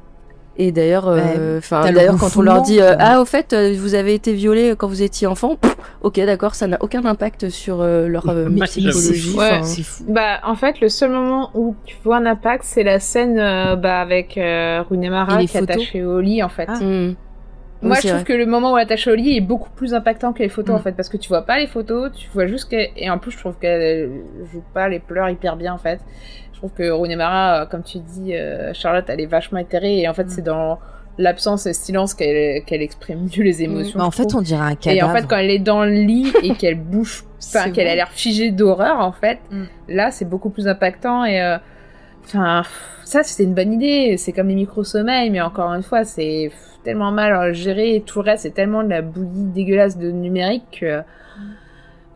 Et d'ailleurs, euh, enfin, d'ailleurs, quand on leur dit euh, ah au fait euh, vous avez été violé quand vous étiez enfant, pff, ok d'accord, ça n'a aucun impact sur euh, leur euh, psychologie. Ouais. Fou. Bah, en fait, le seul moment où tu vois un impact, c'est la scène euh, bah, avec euh, Runemara les qui est attachée au lit, en fait. Ah. hmm. Moi, Oui, je trouve vrai. que le moment où elle est attachée au lit est beaucoup plus impactant que les photos, Mm. en fait, parce que tu vois pas les photos, tu vois juste qu'elle... Et en plus, je trouve qu'elle joue pas les pleurs hyper bien, en fait. Je trouve que Runemara, euh, comme tu dis, euh, Charlotte, elle est vachement éthérée, et en fait, Mm. c'est dans l'absence et le silence qu'elle qu'elle exprime mieux les émotions. Mais en fait, trouve. on dirait un Et cadavre. en fait, quand elle est dans le lit et qu'elle bouge, enfin, qu'elle a l'air figée d'horreur, en fait, Mm. là, c'est beaucoup plus impactant et, euh, enfin, ça, c'est une bonne idée. C'est comme les micro-sommeils, mais encore une fois, c'est tellement mal géré et tout le reste, c'est tellement de la bouillie dégueulasse de numérique que,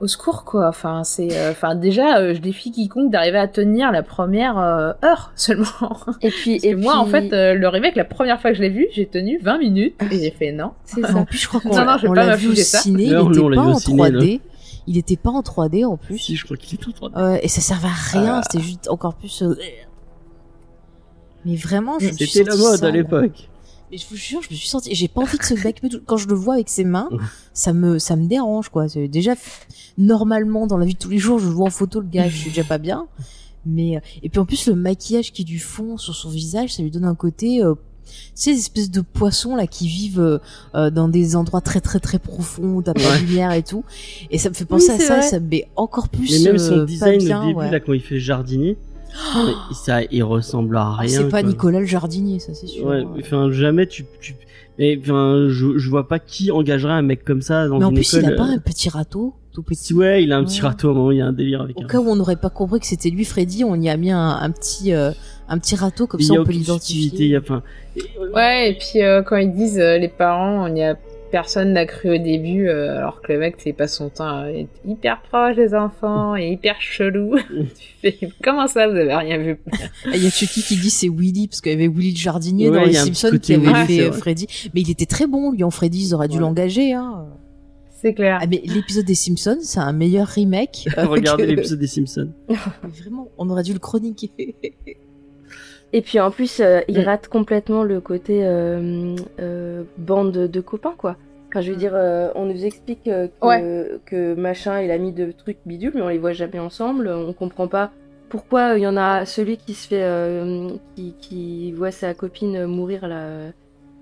au secours, quoi. Enfin, c'est, euh, enfin, déjà, euh, je défie quiconque d'arriver à tenir la première euh, heure seulement. Et puis, Parce et que moi, en fait, euh, le remake, la première fois que je l'ai vu, j'ai tenu 20 minutes et j'ai fait non. c'est En ça. plus, je crois qu'on Non, non, je vais pas vu au ça. ciné, Non, il était pas en ciné, 3D. Il était pas en 3D en plus. Si, je crois qu'il est tout 3D. Ouais, et ça servait à rien, Euh. c'était juste encore plus. euh, Mais vraiment, je C'était la mode sale. à l'époque. Et je vous jure, je me suis sentie. J'ai pas envie de ce mec, mais quand je le vois avec ses mains, ça me, ça me dérange, quoi. C'est Déjà, normalement, dans la vie de tous les jours, je le vois en photo, le gars, je suis déjà pas bien. Mais, euh, et puis en plus, le maquillage qui est du fond sur son visage, ça lui donne un côté, euh, tu sais, des espèces de poissons, là, qui vivent euh, euh, dans des endroits très, très, très profonds, t'as pas Ouais. de lumière et tout. Et ça me fait penser à ça, vrai. ça me met encore plus. Mais même son euh, pas design bien, au début, ouais. là, quand il fait jardinier, mais ça, il ressemble à Ah, rien. c'est pas quoi. Nicolas le jardinier, ça c'est sûr. Ouais, enfin, jamais tu, tu, mais, enfin, je, je vois pas qui engagerait un mec comme ça dans Mais en une plus, école. il a pas euh, un petit râteau, tout petit. Ouais, il a un petit Ouais. râteau, à un moment, il y a un délire avec Au un. cas où on n'aurait pas compris que c'était lui, Freddy, on y a mis un, un petit, euh, un petit râteau comme ça, y a on peut l'identifier. enfin, Ouais, et puis euh, quand ils disent euh, les parents, il y a personne n'a cru au début, euh, alors que le mec, c'est pas son temps, euh, il est hyper proche des enfants et hyper chelou. tu fais, comment ça, vous avez rien vu? Il y a Chucky qui dit c'est Willy, parce qu'il y avait Willy le jardinier Ouais, dans les Simpsons qui avait fait euh. Freddy. Mais il était très bon, lui, en Freddy, ils auraient dû Ouais. l'engager, hein. C'est clair. Ah, mais l'épisode des Simpsons, c'est un meilleur remake. euh, regardez que- l'épisode des Simpsons. Vraiment, on aurait dû le chroniquer. Et puis en plus, euh, il Mm. rate complètement le côté euh, euh, bande de copains, quoi. Enfin, je veux dire, euh, on nous explique euh, que, que machin, a mis de trucs bidules, mais on les voit jamais ensemble. On comprend pas pourquoi il y en a celui qui se fait, euh, qui, qui voit sa copine mourir là,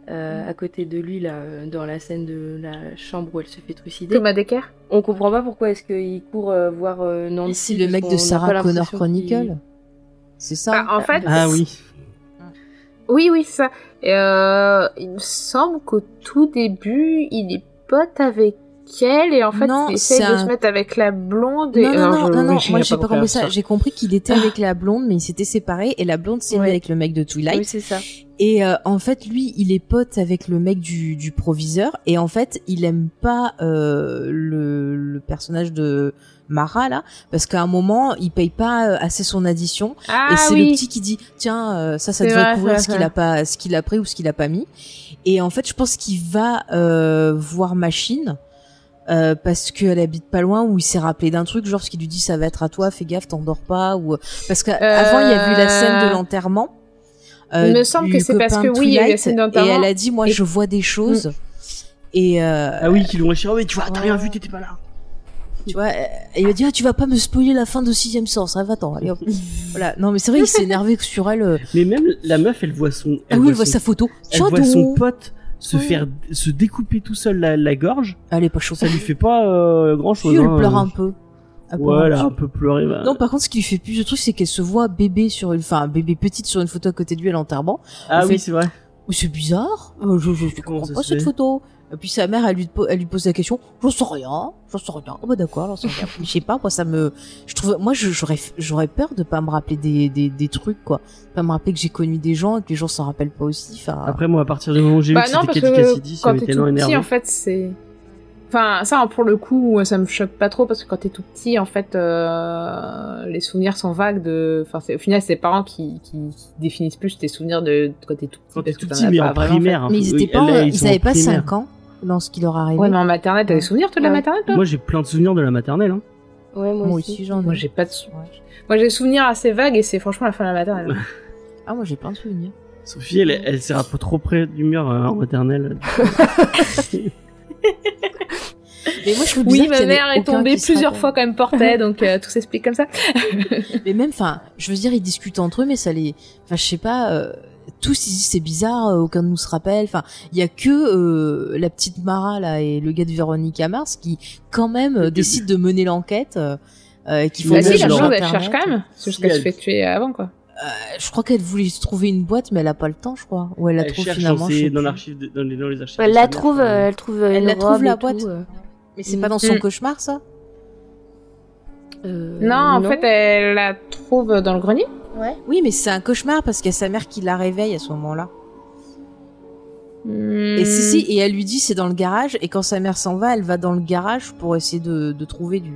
euh, à côté de lui, là, euh, dans la scène de la chambre où elle se fait trucider. Thomas Decker On comprend pas pourquoi est-ce qu'il court euh, voir euh, Nancy. Et c'est le mec de Sarah Connor Chronicle. C'est ça Bah, en fait, Ah oui. Oui, oui, ça. Euh, il me semble qu'au tout début, il est pote avec elle et en fait, Non, il essaie c'est de un- se mettre avec la blonde. Et... Non, non, non, je- non, non, moi j'ai pas compris compris ça. J'ai compris qu'il était avec la blonde, mais ils s'étaient séparés et la blonde s'est mise Ouais. avec le mec de Twilight. Oui, c'est ça. Et euh, en fait, lui, il est pote avec le mec du, du proviseur. Et en fait, il aime pas euh, le, le personnage de Mara là, parce qu'à un moment, il paye pas euh, assez son addition. Ah et c'est oui. le petit qui dit tiens, euh, ça, ça devrait vrai, couvrir ce qu'il a pas, ce qu'il a pris ou ce qu'il a pas mis. Et en fait, je pense qu'il va euh, voir Machine. euh, parce qu'elle habite pas loin où il s'est rappelé d'un truc genre ce qu'il lui dit ça va être à toi fais gaffe t'endors pas ou parce qu'avant il y a vu la scène de l'enterrement euh, Il me semble que c'est parce que oui, il y a eu la scène et d'enterrement. elle a dit moi Et- je vois des choses et euh, Ah oui, qui l'ont. Oh, mais tu vois, t'as rien vu, t'étais pas là. Tu vois il a dit ah tu vas pas me spoiler la fin de sixième sens ah, va-t'en allez hop voilà non mais c'est vrai il s'est énervé sur elle euh, Mais même la meuf, elle voit son. ah oui elle voit son- sa photo Elle voit son pote se faire se découper tout seul la, la gorge. elle est pas chaude Ça lui fait pas euh, grand chose. Si, elle pleure un peu Elle elle un peu. un peu pleuré. bah. non par contre ce qui lui fait plus de truc c'est qu'elle se voit bébé sur une enfin bébé petite sur une photo à côté de lui à l'enterrement ah elle oui, c'est vrai. C'est bizarre. Euh, je, je, je comprends pas cette photo. Et puis sa mère, elle lui, elle lui pose la question. J'en sais rien. J'en sais rien. Oh bah d'accord, j'en sais rien. je sais pas, moi ça me, je trouve, moi j'aurais, j'aurais peur de pas me rappeler des, des, des trucs quoi. Pas me rappeler que j'ai connu des gens et que les gens s'en rappellent pas aussi. Enfin. Après, moi, à partir du moment où j'ai Bah vu que non, c'était que Cassidy, ça t'es tellement tout petit, énervé. en fait, c'est... Enfin, ça, pour le coup, ça me choque pas trop parce que quand t'es tout petit, en fait, euh, les souvenirs sont vagues de... Enfin, au final, c'est tes parents qui, qui, qui définissent plus tes souvenirs de, quand t'es tout petit. Quand t'es parce que tout petit, mais en primaire. fait. hein. mais ils Oui, étaient pas, là, ils avaient pas primaire. 5 ans dans ce qui leur arrivait. Ouais, mais en maternelle, t'as des souvenirs, toi, de la Ouais. maternelle, toi Moi, j'ai plein de souvenirs de la maternelle. Hein. Ouais, moi, Moi aussi. aussi j'en ai. Moi, j'ai pas de sou- Moi, j'ai des souvenirs assez vagues et c'est franchement la fin de la maternelle. Ah moi j'ai plein de souvenirs. Sophie, elle, elle s'est rappelée trop près du mur euh, en maternelle. Mais moi je trouve Oui, bizarre ma qu'il y en ait mère est aucun tombée qui se plusieurs rappelle. fois quand même portée, donc euh, tout s'explique comme ça. Mais même, enfin, je veux dire, ils discutent entre eux, mais ça les, enfin, je sais pas, euh, tous ils disent c'est bizarre, euh, aucun de nous se rappelle. Enfin, il y a que euh, la petite Mara là et le gars de Véronica Mars qui, quand même, euh, décident de mener l'enquête, euh, euh, qui font Bah si, la chose, elle cherche quand même. C'est juste qu'elle se fait tuer avant, quoi. Euh, je crois qu'elle voulait se trouver une boîte, mais elle a pas le temps, je crois. Ou elle la Elle trouve finalement. dans, dans l'archive, de- dans les, dans les archives. Elle la trouve, euh, elle trouve Elle une la trouve, la et boîte. tout, euh. Mais c'est pas dans son Mm. cauchemar, ça? Euh, Non, en fait, elle la trouve dans le grenier. Oui, mais c'est un cauchemar parce qu'il y a sa mère qui la réveille à ce moment-là. Hmm. Et si, si, et elle lui dit c'est dans le garage, et quand sa mère s'en va, elle va dans le garage pour essayer de, de trouver du.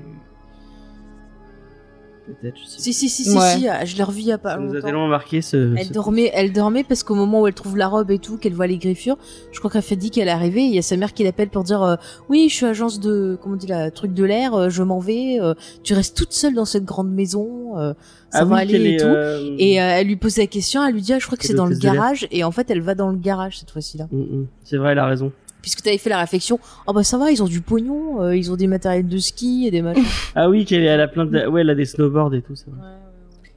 Peut-être, je sais Si, si, si, si, Ouais. si, ah, je l'ai revu il y a pas Ça nous a longtemps. tellement marqué ce. Elle ce- dormait, elle dormait parce qu'au moment où elle trouve la robe et tout, qu'elle voit les griffures, je crois qu'elle fait dit qu'elle est arrivée. Il y a sa mère qui l'appelle pour dire euh, oui, je suis agence de comment on dit la truc de l'air, euh, je m'en vais. euh, tu restes toute seule dans cette grande maison, euh, ça Ah va oui, aller et est, tout. euh, Et euh, elle lui pose la question, elle lui dit ah, je crois que c'est dans le garage. Et en fait, elle va dans le garage cette fois-ci là. mm, mm. C'est vrai, elle a raison. Puisque t'avais fait la réflexion, oh bah ça va, ils ont du pognon, euh, ils ont des matériels de ski et des machins. Ah oui, qu'elle a plein de. Ouais, elle a des snowboards et tout, c'est vrai.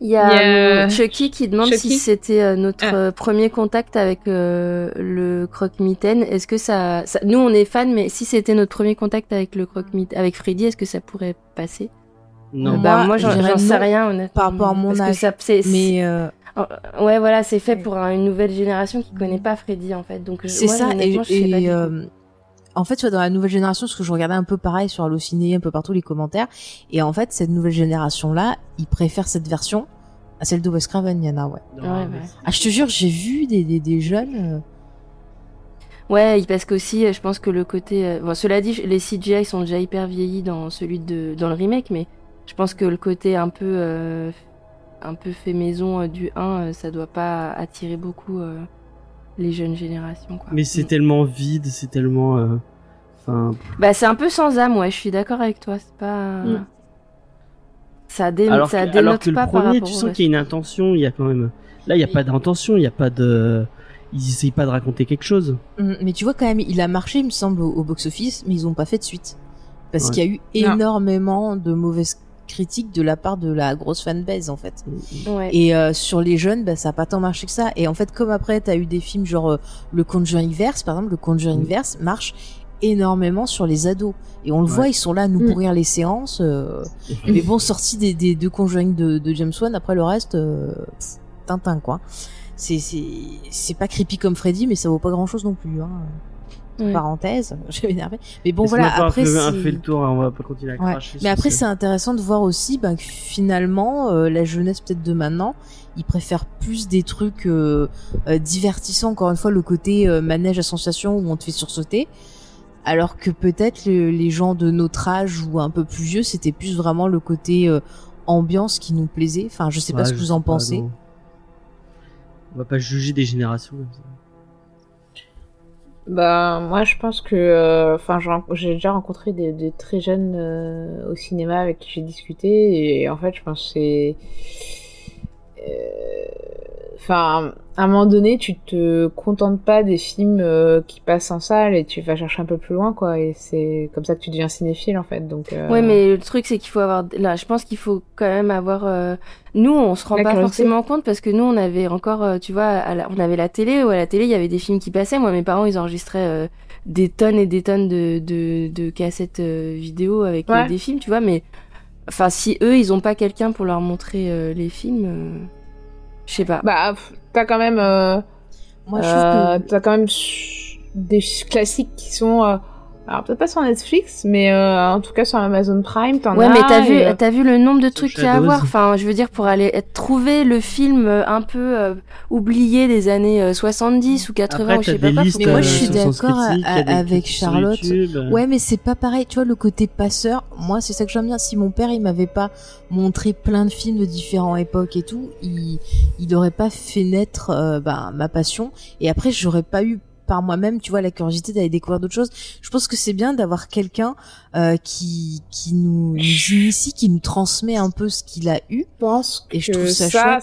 Il y a, a- euh, Chucky qui demande Chucky si c'était euh, notre Ah. euh, premier contact avec euh, le croque-mitaine. Est-ce que ça, ça- nous on est fans, mais si c'était notre premier contact avec le croque-mitaine, avec Freddy, est-ce que ça pourrait passer? Non. Moi, Bah moi je j'en sais rien honnêtement. par rapport à mon que âge. ça- c'est- Mais euh, Ouais, voilà, c'est fait pour un- une nouvelle génération qui connaît pas Freddy en fait. Donc C'est moi, ça, et, honnêtement, je sais pas et, euh, en fait, tu vois, dans la nouvelle génération, parce que je regardais un peu pareil sur Allociné, un peu partout les commentaires, et en fait, cette nouvelle génération-là, ils préfèrent cette version à celle de Wes Craven, Yana, ouais. Non, Ouais, Ah, je te jure, j'ai vu des, des, des jeunes... euh, Ouais, parce qu'aussi, euh, je pense que le côté. Bon, cela dit, les CGI sont déjà hyper vieillis dans celui de dans le remake, mais je pense que le côté un peu euh, un peu fait maison euh, du 1, euh, ça doit pas attirer beaucoup euh, les jeunes générations. Quoi. Mais c'est Mm. tellement vide, c'est tellement. euh, Enfin. Bah, c'est un peu sans âme, ouais. Je suis d'accord avec toi. C'est pas. Mm. Ça, dé... alors, ça que, dénote alors que le pas par premier, rapport tu sens qu'il y a une intention, il y a quand même. Là, il n'y a pas d'intention, il n'y a pas de. Ils essayent pas de raconter quelque chose. hum, Mais tu vois, quand même, il a marché, il me semble, au, au box-office, mais ils ont pas fait de suite. Parce Ouais. qu'il y a eu Non. énormément de mauvaises critique de la part de la grosse fanbase en fait. Ouais. Et euh, sur les jeunes, bah, ça a pas tant marché que ça. Et en fait, comme après, t'as eu des films genre euh, le Conjuring Verse, par exemple, le Conjuring Verse marche énormément sur les ados. Et on le Ouais. voit, ils sont là à nous Mm. pourrir les séances. euh, mais bon, sorti des, des deux Conjuring de, de James Wan, après le reste, euh, pff, Tintin quoi. C'est pas creepy comme Freddy, mais ça vaut pas grand chose non plus. Hein. Ouais. Parenthèse, je vais m'énerver. Mais bon voilà, pas après c'est- fait le tour, on va pas continuer à Ouais. cracher. Mais après, ce- c'est intéressant de voir aussi ben, que finalement, euh, la jeunesse peut-être de maintenant, ils préfèrent plus des trucs euh, euh, divertissants. Encore une fois, le côté euh, manège à sensation où on te fait sursauter. Alors que peut-être le- les gens de notre âge ou un peu plus vieux, c'était plus vraiment le côté euh, ambiance qui nous plaisait. Enfin, je sais pas ce que vous en pas, pensez. non. On va pas juger des générations comme ça. Bah, moi, je pense que. euh, Enfin, j'ai déjà rencontré des, des très jeunes euh, au cinéma avec qui j'ai discuté, et en fait, je pense que c'est. euh, Enfin, à un moment donné, tu te contentes pas des films euh, qui passent en salle et tu vas chercher un peu plus loin, quoi. Et c'est comme ça que tu deviens cinéphile, en fait. Donc. euh, Ouais, mais le truc, c'est qu'il faut avoir. Là, je pense qu'il faut quand même avoir. euh, Nous, on se rend La pas curiosité. forcément compte parce que nous, on avait encore, tu vois, à la- on avait la télé, ou à la télé, il y avait des films qui passaient. Moi, mes parents, ils enregistraient des tonnes et des tonnes de, de, de cassettes vidéo avec Ouais. des films, tu vois, mais. Enfin, si eux, ils ont pas quelqu'un pour leur montrer les films, je sais pas. Bah, t'as quand même. euh, Moi, je euh, trouve que T'as quand même des classiques qui sont. Euh, alors, peut-être pas sur Netflix, mais euh, en tout cas sur Amazon Prime, t'en Ouais, as. mais t'as vu, euh, t'as vu le nombre de trucs qu'il y a à voir. Enfin, je veux dire, pour aller trouver le film euh, un peu euh, oublié des années euh, 70 ou 80 Après, ou je sais t'as pas listes Mais moi, je euh, suis d'accord avec Charlotte. YouTube, euh. Ouais, mais c'est pas pareil. Tu vois, le côté passeur, moi, c'est ça que j'aime bien. Si mon père, il m'avait pas montré plein de films de différentes époques et tout, il, il aurait pas fait naître euh, bah, ma passion. Et après, j'aurais pas eu par moi-même, tu vois, la curiosité d'aller découvrir d'autres choses. Je pense que c'est bien d'avoir quelqu'un euh, qui qui nous, nous initie, qui nous transmet un peu ce qu'il a eu. Je pense Et je que trouve ça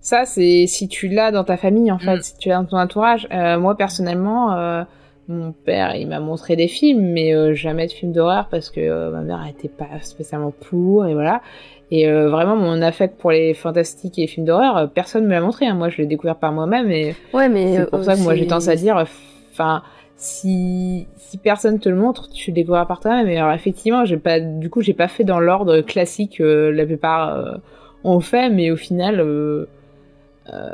ça, c'est si tu l'as dans ta famille en fait, Mm. si tu l'as dans ton entourage. Euh, moi personnellement, euh, mon père il m'a montré des films, mais euh, jamais de films d'horreur parce que euh, ma mère était pas spécialement pour et voilà. Et euh, vraiment mon affect pour les fantastiques et les films d'horreur, euh, personne me l'a montré. hein. Moi je l'ai découvert par moi-même et Ouais, mais c'est pour euh, ça que moi j'ai tendance à dire, enfin, si, si personne te le montre, tu le découvriras par toi-même. Et alors effectivement, j'ai pas, du coup, j'ai pas fait dans l'ordre classique. euh, la plupart euh, ont fait, mais au final, euh, euh,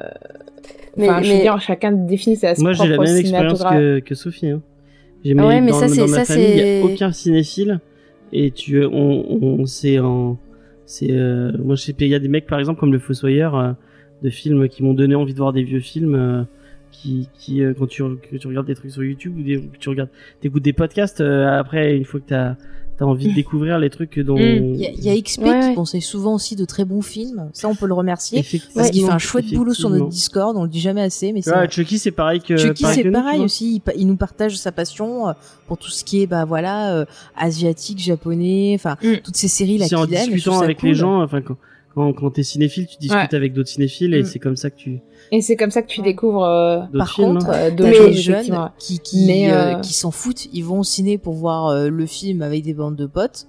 Mais- je veux mais- dire, chacun définit sa Moi, j'ai la propre même expérience que, que Sophie. Hein. J'ai Ah ouais, mais dans, ça, c'est- dans ma ça, famille, il y a aucun cinéphile. Et tu, on, on, c'est en, c'est, euh, moi, je sais il y a des mecs, par exemple, comme le Fossoyeur, euh, de films qui m'ont donné envie de voir des vieux films, euh, qui, qui, quand tu, que tu regardes des trucs sur YouTube ou que tu regardes, t'écoutes des podcasts, après, une fois que t'as, t'as envie de découvrir les trucs dont. Il y a, il y a XP Ouais, qui conseille souvent aussi de très bons films. Ça, on peut le remercier. Effectivement. Parce qu'il fait un chouette boulot sur notre Discord, on le dit jamais assez, mais c'est Ouais, Chucky, c'est pareil que, Chucky, c'est pareil aussi. Il, nous partage sa passion euh, pour tout ce qui est, bah voilà, euh, asiatique, japonais, enfin Mm. toutes ces séries là c'est qu'il en aime. discutant avec cool. les gens, enfin, quand, quand, quand t'es cinéphile, tu discutes Ouais. avec d'autres cinéphiles et Mm. c'est comme ça que tu, Et c'est comme ça que tu découvres euh, Par films. contre, hein. euh, choses, jeunes qui qui, euh, euh, qui s'en foutent. Ils vont au ciné pour voir euh, le film avec des bandes de potes.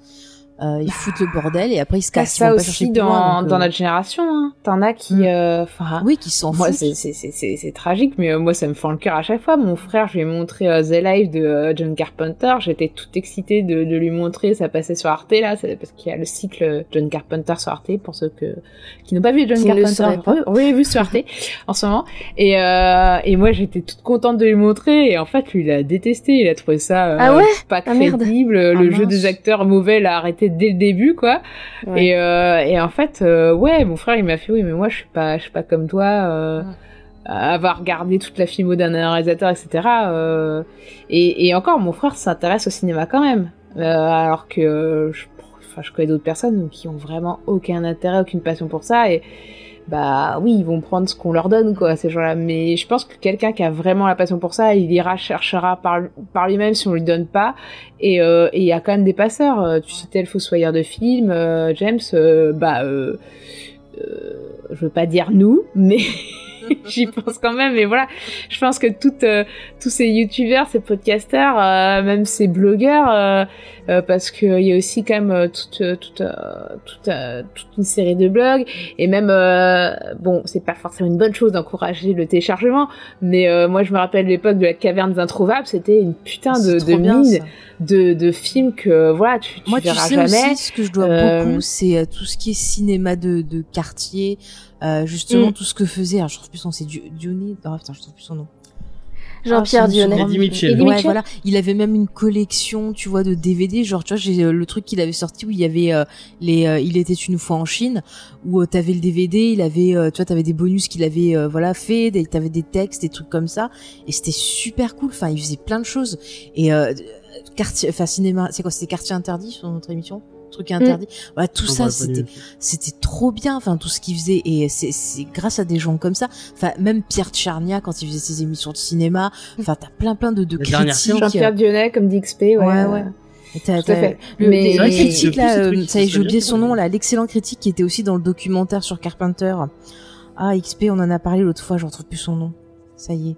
Euh, ils foutent le bordel et après ils se cassent. Ils ça vont pas chercher aussi dans, loin, donc, dans euh, notre génération. Hein. T'en as qui, Mm. euh, Oui, qui s'en Moi, c'est, c'est, c'est, c'est, c'est tragique, mais euh, moi, ça me fend le cœur à chaque fois. Mon frère, je lui ai montré euh, The Life de John Carpenter. J'étais toute excitée de, de lui montrer. Ça passait sur Arte, là, c'est parce qu'il y a le cycle John Carpenter sur Arte, pour ceux que, qui n'ont pas vu John Qui le Carpenter. Oui, oui, vu sur Arte, en ce moment. Et, euh, et moi, j'étais toute contente de lui montrer. Et en fait, lui, il a détesté. Il a trouvé ça euh, Ah ouais? pas Ah, merde. crédible. le Ah, jeu mince. des acteurs mauvais l'a arrêté dès le début, quoi. Ouais. Et, euh, et en fait, euh, ouais, mon frère, il m'a fait, oui, mais moi, je suis pas, je suis pas comme toi, euh, avoir regardé toute la filmo d'un réalisateur, etc. euh, et, et encore, mon frère s'intéresse au cinéma quand même, alors que je, je connais d'autres personnes qui ont vraiment aucun intérêt, aucune passion pour ça, et bah oui, ils vont prendre ce qu'on leur donne, quoi, ces gens-là. Mais je pense que quelqu'un qui a vraiment la passion pour ça, il ira cherchera par, lui-même si on lui donne pas. Et euh, et il y a quand même des passeurs. Euh, Tu citais le fossoyeur de film, euh, James. bah, je veux pas dire nous, mais j'y pense quand même. Mais voilà, je pense que tous ces youtubeurs, ces podcasteurs, euh, même ces blogueurs, euh, euh, parce que il y a aussi quand même euh, toute euh, toute euh, toute, euh, toute une série de blogs et même euh, bon c'est pas forcément une bonne chose d'encourager le téléchargement mais euh, moi je me rappelle l'époque de la caverne des introuvables c'était une putain de, de bien, mine de, de films que voilà tu, tu Moi, tu sais jamais aussi ce que je dois Euh, beaucoup, c'est euh, tout ce qui est cinéma de, de quartier, euh, justement Mm. tout ce que faisait. Alors, je trouve plus son, c'est Di- Dionny. Non, putain, je trouve plus son nom. Jean-Pierre Ah, Dionnet. grande- Eddie Mitchell. Eddie Ouais, Mitchell. voilà. Il avait même une collection, tu vois, de DVD. Genre, tu vois, j'ai euh, le truc qu'il avait sorti où il y avait euh, les. euh, il était une fois en Chine, où euh, t'avais le DVD, il avait, euh, tu vois, t'avais des bonus qu'il avait, euh, voilà, fait, des- t'avais des textes, des trucs comme ça, et c'était super cool. Enfin, il faisait plein de choses. Et euh, quartier, enfin cinéma, c'est quoi C'était quartier interdit sur notre émission? Truc interdit. Voilà, tout ça, c'était, c'était trop bien. Enfin, tout ce qu'il faisait. Et c'est, c'est grâce à des gens comme ça. Enfin, même Pierre Tcharnia, quand il faisait ses émissions de cinéma. Enfin, t'as plein, plein de, de critiques. Jean-Pierre Dionnet comme dit XP ouais, Ouais, ouais. Et t'as- Tout à t'as- fait. Le, Mais- là, euh, ça y est, qui j'ai oublié son nom là, l'excellent critique qui était aussi dans le documentaire sur Carpenter. Ah, XP, on en a parlé l'autre fois, je retrouve plus son nom. Ça y est.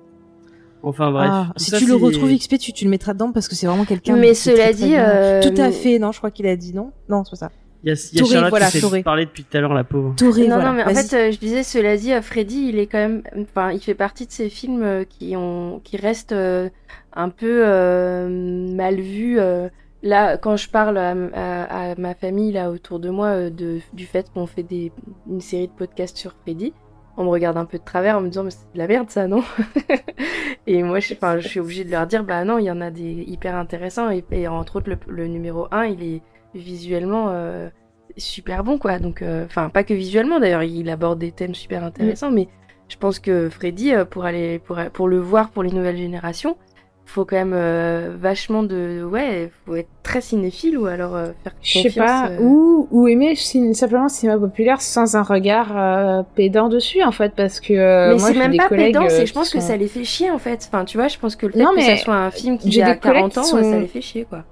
Enfin bref. Ah, si ça, tu le retrouves XP, tu, tu le mettras dedans parce que c'est vraiment quelqu'un. Mais cela très, dit, euh, tout à fait. Non, je crois qu'il a dit non. Non, c'est pas ça. Il y a, y a Touré, Charlotte voilà, qui Touré. s'est parlé depuis tout à l'heure, la pauvre. Touré, non, voilà. non, mais en fait, euh, je disais, cela dit, euh, Freddy, il est quand même, enfin, il fait partie de ces films euh, qui ont, qui restent euh, un peu euh, mal vus. euh. Là, quand je parle à, à- à ma famille là autour de moi euh, de, du fait qu'on fait des, une série de podcasts sur Freddy, on me regarde un peu de travers en me disant mais c'est de la merde ça non Et moi, je, suis obligée de leur dire bah non, il y en a des hyper intéressants et, et entre autres le, le numéro 1 il est visuellement euh, super bon quoi. Donc euh, enfin pas que visuellement d'ailleurs il aborde des thèmes super intéressants mais je pense que Freddy euh, pour aller pour pour le voir pour les nouvelles générations faut quand même euh, vachement de ouais faut être très cinéphile ou alors euh, faire Je confiance sais pas, euh, ou, ou aimer simplement le cinéma populaire sans un regard euh, pédant dessus en fait, parce que mais c'est même pas pédant, c'est je pense que ça les fait chier en fait. Enfin, tu vois, je pense que le fait Non, que ça soit un film qui j'ai a des collègues 40 ans, sont- ça les fait chier quoi.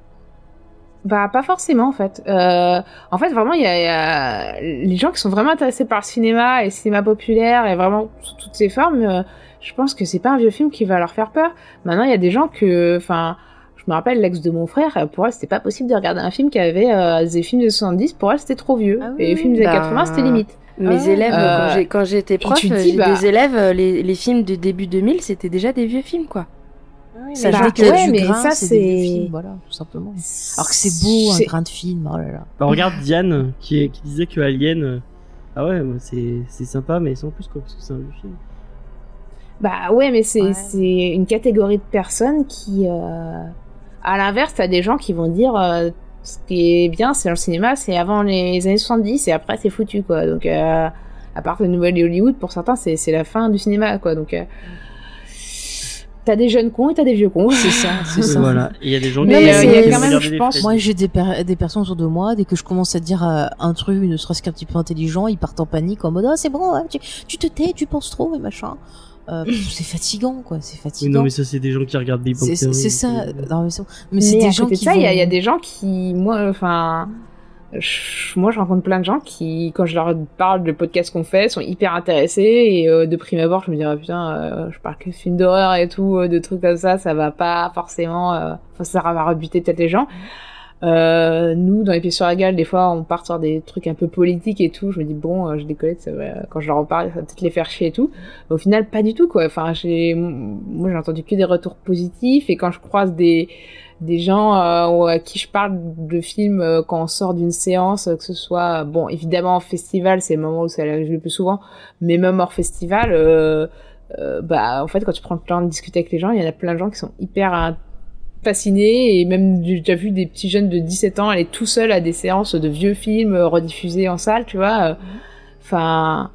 Bah pas forcément en fait. Euh, en fait vraiment il y, a, il y a les gens qui sont vraiment intéressés par le cinéma et le cinéma populaire et vraiment sous toutes ses formes. euh, je pense que c'est pas un vieux film qui va leur faire peur. Maintenant il y a des gens que, enfin, je me rappelle l'ex de mon frère. euh, Pour elle c'était pas possible de regarder un film qui avait euh, des films des 70. Pour elle c'était trop vieux. Ah et les films des bah, 80 c'était limite. Mes Ah, élèves, euh, quand quand j'étais prof, euh, j'ai bah- des élèves, euh, les, les films de début 2000, c'était déjà des vieux films quoi. Ça Ça bah, a ouais, du mais grain, ça, c'est des vieux c'est- films, voilà, tout simplement. Alors que c'est beau, un grain de film, oh là là. Bah, regarde Diane qui, est- qui disait que Alien. euh, Ah ouais, bah, c'est c'est sympa, mais sans plus quoi, parce que c'est un vieux film. Bah ouais, mais c'est Ouais. c'est une catégorie de personnes qui, euh, à l'inverse, t'as des gens qui vont dire euh, ce qui est bien, c'est dans le cinéma, c'est avant les années 70 et après c'est foutu quoi. Donc euh, à part le nouvel Hollywood, pour certains c'est c'est la fin du cinéma quoi. Donc euh, t'as des jeunes cons et t'as des vieux cons. C'est ça, c'est ça. Voilà, il y a des gens Mais, qui euh, il y a quand même, je pense. Moi, j'ai des, per- des personnes autour de moi, dès que je commence à dire euh, un truc, ne serait-ce qu'un petit peu intelligent, ils partent en panique en mode ah c'est bon, ouais, tu, tu te tais, tu penses trop et machin. Euh, c'est fatigant quoi, c'est Oui, fatigant. non, mais ça, c'est des gens qui regardent Big Bang c'est Theory, c'est ça. euh, Non, mais c'est mais c'est Mais des gens qui ça, il y, a- vont- il y a des gens qui, moi, enfin, je- moi, je rencontre plein de gens qui, quand je leur parle de podcasts qu'on fait, sont hyper intéressés et euh, de prime abord, je me dis ah, putain, euh, je parle que de films d'horreur et tout, euh, de trucs comme ça, ça va pas forcément, euh, enfin, ça va rebuter peut-être les gens. Euh, nous, dans les pieds sur la gueule, des fois, on part sur des trucs un peu politiques et tout. Je me dis bon, euh, je décolle, ça va, quand je leur en parle, ça va peut-être les faire chier et tout. Au final, pas du tout quoi. Enfin, j'ai, moi, j'ai entendu que des retours positifs et quand je croise des des gens euh, à qui je parle de films euh, quand on sort d'une séance, euh, que ce soit bon évidemment en festival, c'est le moment où ça arrive le plus souvent, mais même hors festival, euh, euh, bah en fait quand tu prends le temps de discuter avec les gens, il y en a plein de gens qui sont hyper fascinés et même j'ai déjà vu des petits jeunes de 17 ans aller tout seuls à des séances de vieux films euh, rediffusés en salle, tu vois. euh, Enfin.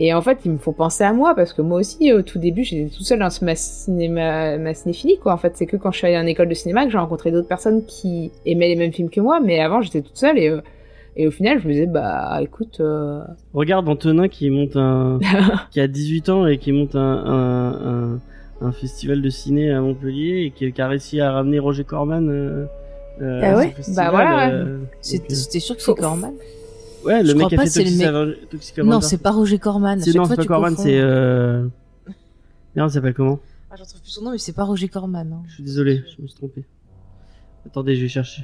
Et en fait, ils me font penser à moi parce que moi aussi, au tout début, j'étais toute seule dans ce- ma, cinéma, ma cinéphilie, quoi. En fait, c'est que quand je suis allée en école de cinéma que j'ai rencontré d'autres personnes qui aimaient les mêmes films que moi, mais avant, j'étais toute seule et, euh, et au final, je me disais, bah, écoute, euh, Regarde Antonin qui monte un. qui a 18 ans et qui monte un, un, un, un festival de ciné à Montpellier et qui, qui a réussi à ramener Roger Corman. Euh, euh, Ah ouais festival, Bah voilà, ouais. euh, donc, euh, C'était sûr que c'est Corman Ouais, le Je mec crois qui a pas, fait c'est le Toxic mec- Toxic Non, c'est pas Roger Corman. C'est non, c'est pas Corman, c'est. Euh... Merde, il s'appelle comment? Ah, j'en trouve plus son nom, mais c'est pas Roger Corman. hein. Je suis désolé, je me suis trompé. Attendez, je vais chercher.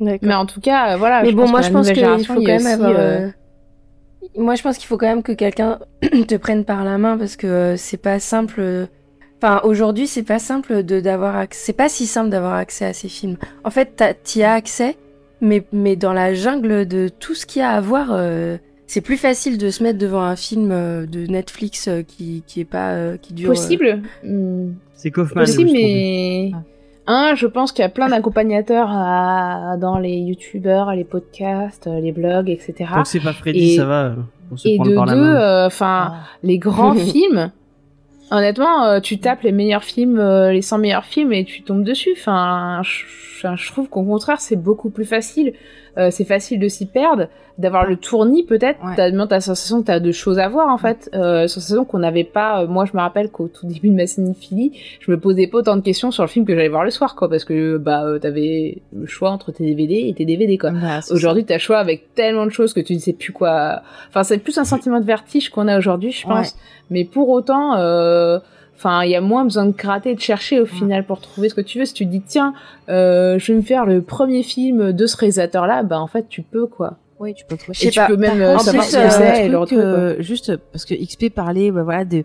Mais en tout cas, euh, voilà. Mais bon, moi je pense qu'il faut quand même avoir. Moi je pense qu'il faut quand même que quelqu'un te prenne par la main parce que c'est pas simple. Enfin, aujourd'hui, c'est pas simple de d'avoir accès. C'est pas si simple d'avoir accès à ces films. En fait, t'y as accès, mais mais dans la jungle de tout ce qu'il y a à voir, euh, c'est plus facile de se mettre devant un film euh, de Netflix euh, qui qui est pas euh, qui dure. Possible. Hmm. C'est Kaufman. Possible, mais. Un, je pense qu'il y a plein d'accompagnateurs à- dans les youtubeurs, les podcasts, les blogs, etc. Tant que c'est pas Freddy, Et- ça va. Pour se Et de par deux, euh, enfin, les grands films. Honnêtement, euh, tu tapes les meilleurs films, euh, les 100 meilleurs films et tu tombes dessus. Enfin, enfin, je trouve qu'au contraire, c'est beaucoup plus facile. Euh, c'est facile de s'y perdre, d'avoir le tournis peut-être. T'as même ta sensation que t'as de choses à voir en fait. Euh, sensation qu'on n'avait pas. euh, moi, je me rappelle qu'au tout début de ma cinéphilie, je me posais pas autant de questions sur le film que j'allais voir le soir, quoi, parce que bah euh, t'avais le choix entre tes DVD et tes DVD, quoi. Aujourd'hui, t'as le choix avec tellement de choses que tu ne sais plus quoi. Enfin, c'est plus un sentiment de vertige qu'on a aujourd'hui, je pense. Ouais. Mais pour autant, euh, enfin, il y a moins besoin de gratter, et de chercher au final pour trouver ce que tu veux. Si tu te dis tiens, euh, je vais me faire le premier film de ce réalisateur-là, bah en fait, tu peux quoi. Oui, tu peux trouver. Et tu peux même euh, savoir plus, ce que euh, c'est et le retrouver. euh, juste parce que XP parlait bah, voilà de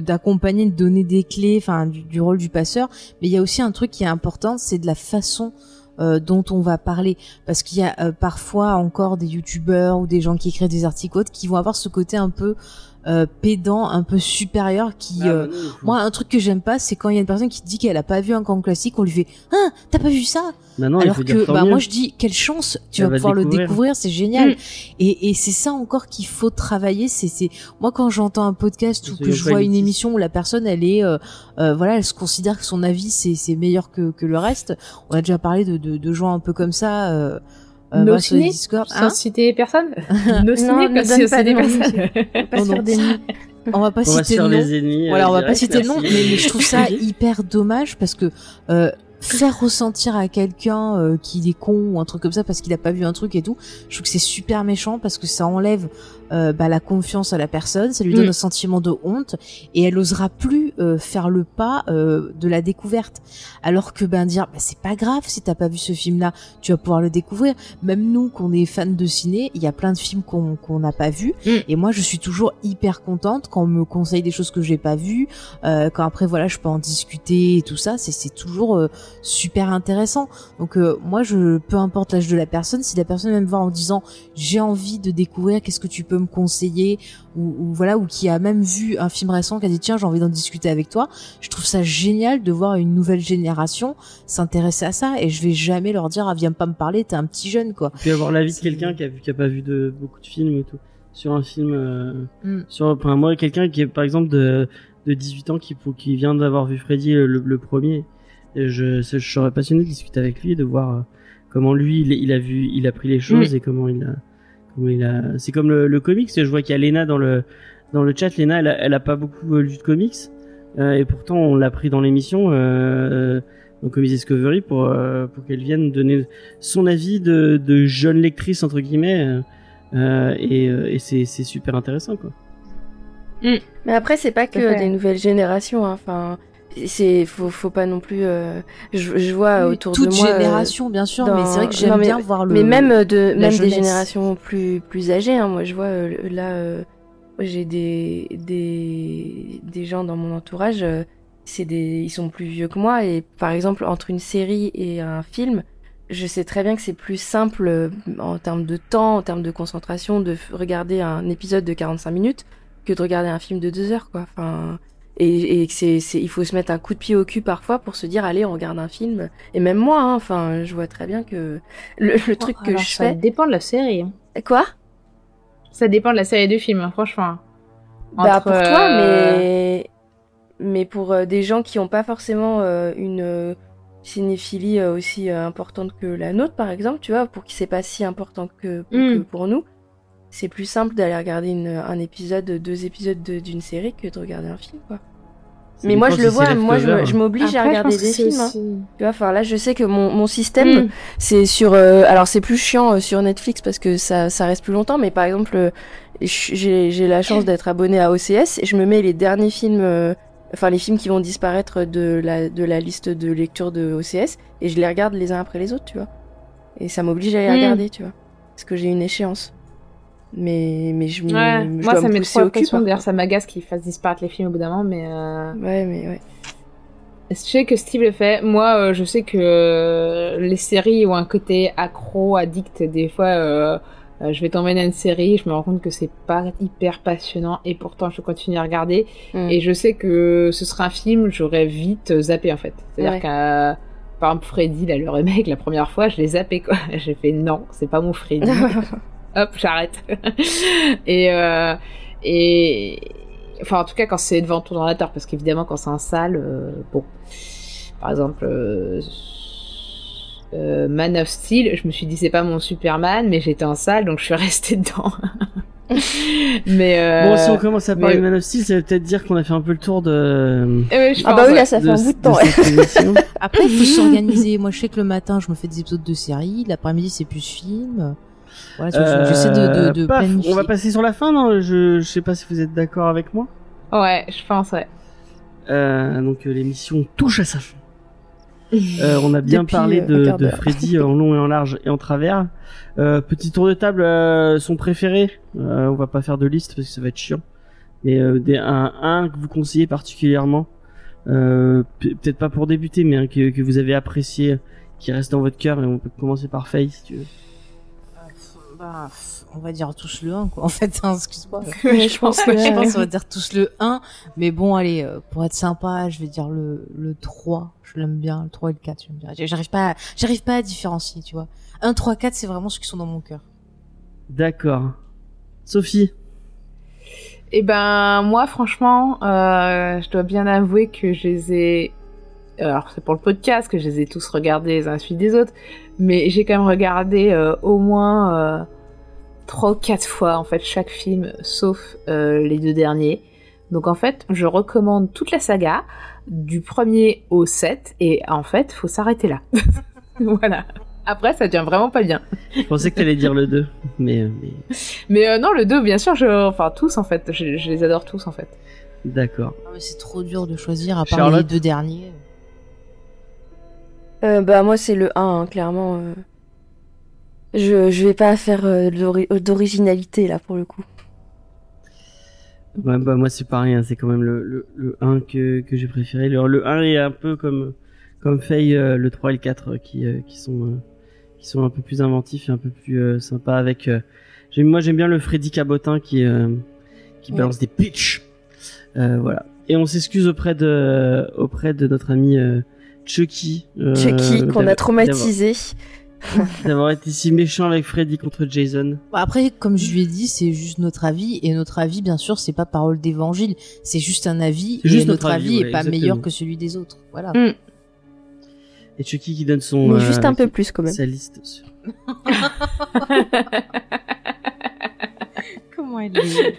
d'accompagner de donner des clés enfin du, du rôle du passeur mais il y a aussi un truc qui est important c'est de la façon dont on va parler parce qu'il y a euh, parfois encore des youtubeurs ou des gens qui écrivent des articles autres qui vont avoir ce côté un peu euh, pédant un peu supérieur qui Ah, euh, moi un truc que j'aime pas c'est quand il y a une personne qui te dit qu'elle a pas vu un grand classique on lui fait ah t'as pas vu ça? Bah non, il alors faut que bah moi je dis quelle chance tu Elle vas va pouvoir le découvrir. c'est génial. Mm. et, et c'est ça encore qu'il faut travailler c'est c'est moi quand j'entends un podcast ou que je vois une émission où la personne elle est euh, euh, voilà elle se considère que son avis c'est c'est meilleur que que le reste on a déjà parlé de de, de gens un peu comme ça euh, euh, Nos les ciné, Discord sans hein citer personne. Nos Non, ciné, ne parce donne que pas des personnes. On va pas On citer faire le nom des ennemis. voilà, on va pas citer le nom, mais je trouve ça hyper dommage parce que euh, faire ressentir à quelqu'un euh, qu'il est con ou un truc comme ça parce qu'il a pas vu un truc et tout, je trouve que c'est super méchant parce que ça enlève euh, bah, la confiance à la personne, ça lui donne Mm. un sentiment de honte et elle osera plus euh, faire le pas euh, de la découverte. Alors que ben dire bah, c'est pas grave si t'as pas vu ce film-là, tu vas pouvoir le découvrir. Même nous qu'on est fans de ciné, il y a plein de films qu'on qu'on n'a pas vus Mm. et moi je suis toujours hyper contente quand on me conseille des choses que j'ai pas vues, euh, quand après voilà je peux en discuter et tout ça, c'est c'est toujours euh, super intéressant. Donc euh, moi je peu importe l'âge de la personne, si la personne vient me voir en disant j'ai envie de découvrir, qu'est-ce que tu peux me conseiller ou, ou voilà ou qui a même vu un film récent qui a dit tiens j'ai envie d'en discuter avec toi, je trouve ça génial de voir une nouvelle génération s'intéresser à ça et je vais jamais leur dire ah viens pas me parler t'es un petit jeune quoi. Puis avoir l'avis de quelqu'un qui a vu, qui a pas vu de beaucoup de films et tout sur un film. euh, Mm. Sur, enfin, moi, quelqu'un qui est par exemple de de 18 ans qui qui vient d'avoir vu Freddy euh, le, le premier, et je je serais passionné de discuter avec lui, de voir euh, comment lui il, il a vu, il a pris les choses et comment il a comment il a. C'est comme le, le comics. Je vois qu'il y a Lena dans le dans le chat. Lena, elle a, elle a pas beaucoup euh, lu de comics euh, et pourtant on l'a pris dans l'émission. Euh, dans Comics Discovery pour euh, pour qu'elle vienne donner son avis de, de jeune lectrice entre guillemets euh, euh, et, euh, et c'est c'est super intéressant quoi. Mais après, c'est pas que des nouvelles générations. hein. C'est faut, faut pas non plus. euh, Je, je vois Oui, autour toute de moi. euh, génération bien sûr, mais dans- c'est vrai que j'aime mais- bien voir le Mais même euh, de même des jeunesse. générations plus plus âgées. hein. Moi, je vois euh, là, euh, j'ai des des des gens dans mon entourage. euh, c'est des ils sont plus vieux que moi et par exemple entre une série et un film, je sais très bien que c'est plus simple euh, en termes de temps, en termes de concentration, de regarder un épisode de 45 minutes que de regarder un film de deux heures, quoi. Enfin, et, et que c'est, c'est, il faut se mettre un coup de pied au cul parfois pour se dire, allez, on regarde un film. Et même moi, hein, enfin, je vois très bien que le, le truc que je ça fais. dépend de la série. Quoi? Ça dépend de la série de films, hein, franchement. Bah pour toi, euh, mais mais pour euh, des gens qui ont pas forcément euh, une euh, cinéphilie aussi importante que la nôtre, par exemple, tu vois, pour qui c'est pas si important que, Mm. que pour nous, c'est plus simple d'aller regarder une, un épisode, deux épisodes de- d'une série que de regarder un film, quoi. Mais moi je le vois, moi je leftover. je m'oblige à regarder des films. hein. Tu vois, enfin là je sais que mon, mon système Mm. c'est sur euh, alors c'est plus chiant euh, sur Netflix parce que ça ça reste plus longtemps mais par exemple euh, j'ai la chance d'être abonné à OCS et je me mets les derniers films euh, enfin les films qui vont disparaître de la de la liste de lecture de OCS et je les regarde les uns après les autres, tu vois. Et ça m'oblige à les Hmm. regarder, tu vois. Parce que j'ai une échéance. Mais, mais je, me- Ouais, je moi dois ça me trop la au cul, pression. quoi. D'ailleurs, ça m'agace qu'ils fassent disparaître les films au bout d'un moment, mais. euh, Ouais, mais ouais. Je sais que Steve le fait? Moi, euh, je sais que euh, les séries ont un côté accro, addict. Des fois, euh, euh, je vais tomber dans une série, je me rends compte que c'est pas hyper passionnant, et pourtant je continue à regarder. Mm. Et je sais que ce serait un film, j'aurais vite zappé en fait. C'est-à-dire Ouais. qu'à par exemple Freddy, là, le remake, la première fois, je l'ai zappé quoi. J'ai fait non, c'est pas mon Freddy. Hop, j'arrête. et euh, et enfin en tout cas quand c'est devant ton ordinateur, parce qu'évidemment quand c'est en salle, euh, bon, par exemple. euh, euh, Man of Steel, je me suis dit c'est pas mon Superman, mais j'étais en salle donc je suis restée dedans. mais euh, Bon, si on commence à parler mais- de Man of Steel, ça veut peut-être dire qu'on a fait un peu le tour de. Eh je Ah pense, bah oui, là, ça fait de- un bout de temps. de. Après, il faut s'organiser. Moi, je sais que le matin, je me fais des épisodes de série. L'après-midi, c'est plus film. Voilà, je- j'essaie de, de, de Euh, paf, planifier. on va passer sur la fin, non je, je sais pas si vous êtes d'accord avec moi. Ouais, je pense, ouais. Euh, donc euh, l'émission touche à sa fin. Euh, on a bien Depuis, parlé de. Freddy en long et en large et en travers. Euh, petit tour de table, euh, son préféré. Euh, on va pas faire de liste parce que ça va être chiant. Mais euh, des, un, un que vous conseillez particulièrement. Euh, pe- Peut-être pas pour débuter, mais un que, que vous avez apprécié, qui reste dans votre cœur. Et on peut commencer par Faye si tu veux. Bah, on va dire tous le 1, quoi. En fait, hein, excuse-moi. Je pense que je pense qu'on va dire tous le 1. Mais bon, allez, euh, pour être sympa, je vais dire le, le 3. Je l'aime bien, le 3 et le 4, j'aime bien. J'arrive pas, à- j'arrive pas à différencier, tu vois. 1, 3, 4, c'est vraiment ceux qui sont dans mon cœur. D'accord. Sophie? Et ben moi franchement, euh, je dois bien avouer que je les ai. Alors c'est pour le podcast que je les ai tous regardés les uns à la suite des autres, mais j'ai quand même regardé euh, au moins euh, trois ou quatre fois en fait chaque film, sauf euh, les deux derniers. Donc en fait, je recommande toute la saga du premier au 7 et en fait, faut s'arrêter là. voilà. Après, ça devient vraiment pas bien. Je pensais que t'allais dire le 2, mais, mais... Mais euh, non, le 2, bien sûr, je... enfin tous en fait, je, je les adore tous en fait. d'accord. Mais c'est trop dur de choisir à part Charlotte les deux derniers. Euh, bah moi c'est le 1, hein, clairement. euh. Je, je vais pas faire euh, d'ori- d'originalité là pour le coup. Ouais, bah, moi, c'est pareil, hein, c'est quand même le, le, le 1 que, que j'ai préféré. Le, le 1 est un peu comme, comme Faye, le 3 et le 4 euh, qui, qui, sont, qui sont un peu plus inventifs et un peu plus sympas avec. moi, j'aime bien le Freddy Cabotin qui, qui Ouais. balance des pitchs. Voilà. Et on s'excuse auprès de, auprès de notre ami Chucky. euh, Chucky qu'on a traumatisé. D'avoir été si méchant avec Freddy contre Jason. Après, comme je lui ai dit, c'est juste notre avis. Et notre avis, bien sûr, c'est pas parole d'évangile. C'est juste un avis. C'est Et juste notre, notre avis, avis, est ouais, pas exactement. meilleur que celui des autres. Voilà. Mm. Et Chucky qui donne son. Mais juste un peu plus, quand même. Sa liste. sur- Comment elle est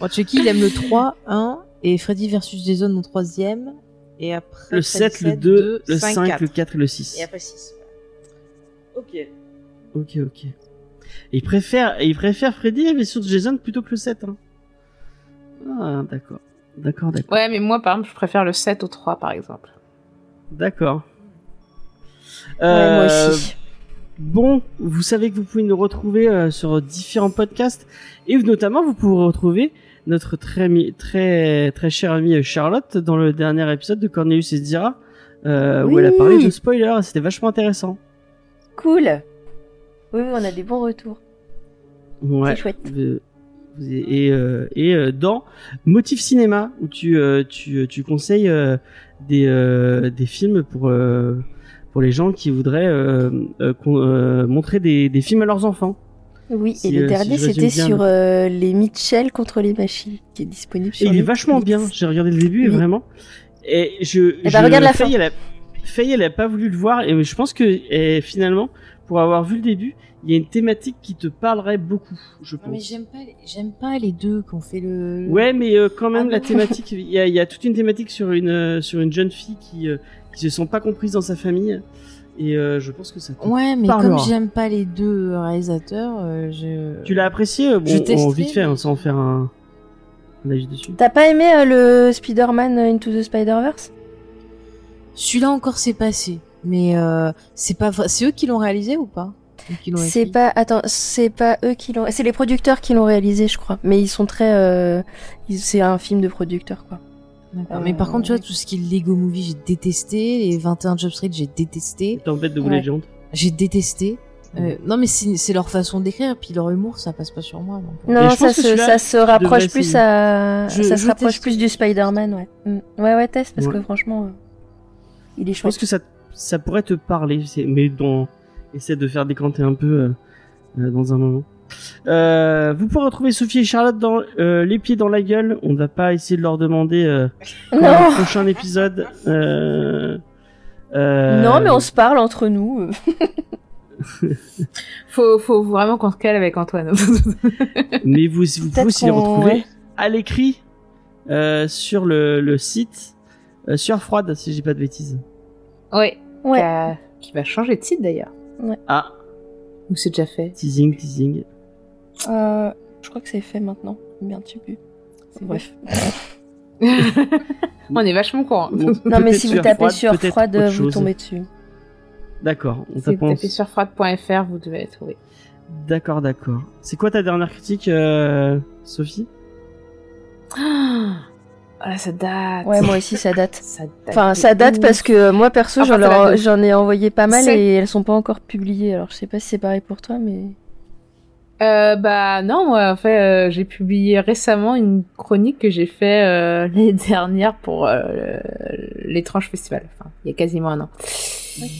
bon, Chucky, il aime le 3, 1. Et Freddy versus Jason au troisième. Et après, Le Freddy 7, le 2, le 5, 4. le 4 et le 6. Et après 6. Ok. Ok, ok. Et il préfère, et il préfère Freddy versus Jason plutôt que le 7. Hein. Ah, d'accord. D'accord, d'accord. Ouais, mais moi par exemple, je préfère le 7 au 3 par exemple. D'accord. Ouais, moi Euh, aussi. Bon, vous savez que vous pouvez nous retrouver euh, sur différents podcasts et notamment vous pouvez retrouver notre très très très chère amie Charlotte dans le dernier épisode de Cornelius et Dira euh, où elle a parlé de spoilers. C'était vachement intéressant. Cool. Oui, on a des bons retours. Ouais. C'est chouette. Et euh, et euh, dans Motif Cinéma où tu tu tu conseilles des des films pour pour les gens qui voudraient montrer des des films à leurs enfants. Oui, Si, et le euh, dernier c'était sur le- euh, les Mitchell contre les machines, qui est disponible Et sur il est vachement bien. J'ai regardé le début et vraiment. Et je. Eh je ben, regarde la Faye, fin. Elle a, Faye, elle a pas voulu le voir et je pense que et finalement, pour avoir vu le début, il y a une thématique qui te parlerait beaucoup, je Non, mais pense. j'aime pas, les- j'aime pas les deux qui ont fait le. Ouais, mais euh, quand même Ah la thématique, il y a, il y a toute une thématique sur une euh, sur une jeune fille qui euh, qui se sent pas comprise dans sa famille et euh, je pense que ça. te Ouais, mais parlera. comme j'aime pas les deux réalisateurs, euh, je. Tu l'as apprécié euh, Bon, Je on- vite fait, hein, sans en faire un, un avis dessus. T'as pas aimé euh, le Spider-Man Into the Spider-Verse? Celui-là encore c'est passé. Mais euh, c'est pas, c'est eux qui l'ont réalisé ou pas? C'est pas, attends, c'est pas eux qui l'ont, c'est les producteurs qui l'ont réalisé, je crois. Mais ils sont très, euh, c'est un film de producteurs, quoi. D'accord. Mais par contre, tu vois, tout ce qui est Lego Movie, j'ai détesté. Les 21 Jump Street, j'ai détesté. Tempête de Ouais. Legend. J'ai détesté. Euh, non, mais c'est leur façon d'écrire, puis leur humour, ça passe pas sur moi. donc. euh. Non, ça se, ça se rapproche plus à, Je- ça je se rapproche teste. plus du Spider-Man, ouais. Mm. Ouais, ouais, teste parce Ouais. que franchement, euh, il est Je pense chouette. que ça, ça pourrait te parler, mais dans, essaie de faire décanter un peu euh, euh, dans un moment. Euh, vous pourrez retrouver Sophie et Charlotte dans euh, les pieds dans la gueule. On ne va pas essayer de leur demander euh, Non. le prochain épisode. Euh, euh, Non, mais on se parle entre nous. Faut, faut vraiment qu'on se cale avec Antoine. Mais vous, vous pouvez aussi les retrouver ouais. à l'écrit euh, sur le, le site euh, sur froide, si j'ai pas de bêtises. ouais. Ouais. Qui, a- qui va changer de site d'ailleurs. Ah, Ou c'est déjà fait. teasing, teasing. Euh, je crois que c'est fait maintenant. Merde, je sais plus. Bref. On est vachement courant. Ou Non, mais si vous tapez Froide, sur froide, vous tombez dessus. D'accord, Si vous tapez sur froide.fr, vous devez la trouver. D'accord, d'accord. C'est quoi ta dernière critique, euh, Sophie? Ah, là, ça date. Ouais, moi aussi, ça date. Ça date. Enfin, ça date ouf. parce que euh, moi, perso, Enfin, j'en ai, envoyé pas mal et elles sont pas encore publiées. Alors, je sais pas si c'est pareil pour toi, mais. Euh, bah non, moi, en fait, euh, j'ai publié récemment une chronique que j'ai fait euh, l'année dernière pour euh, l'étrange festival. Enfin, il y a quasiment un an.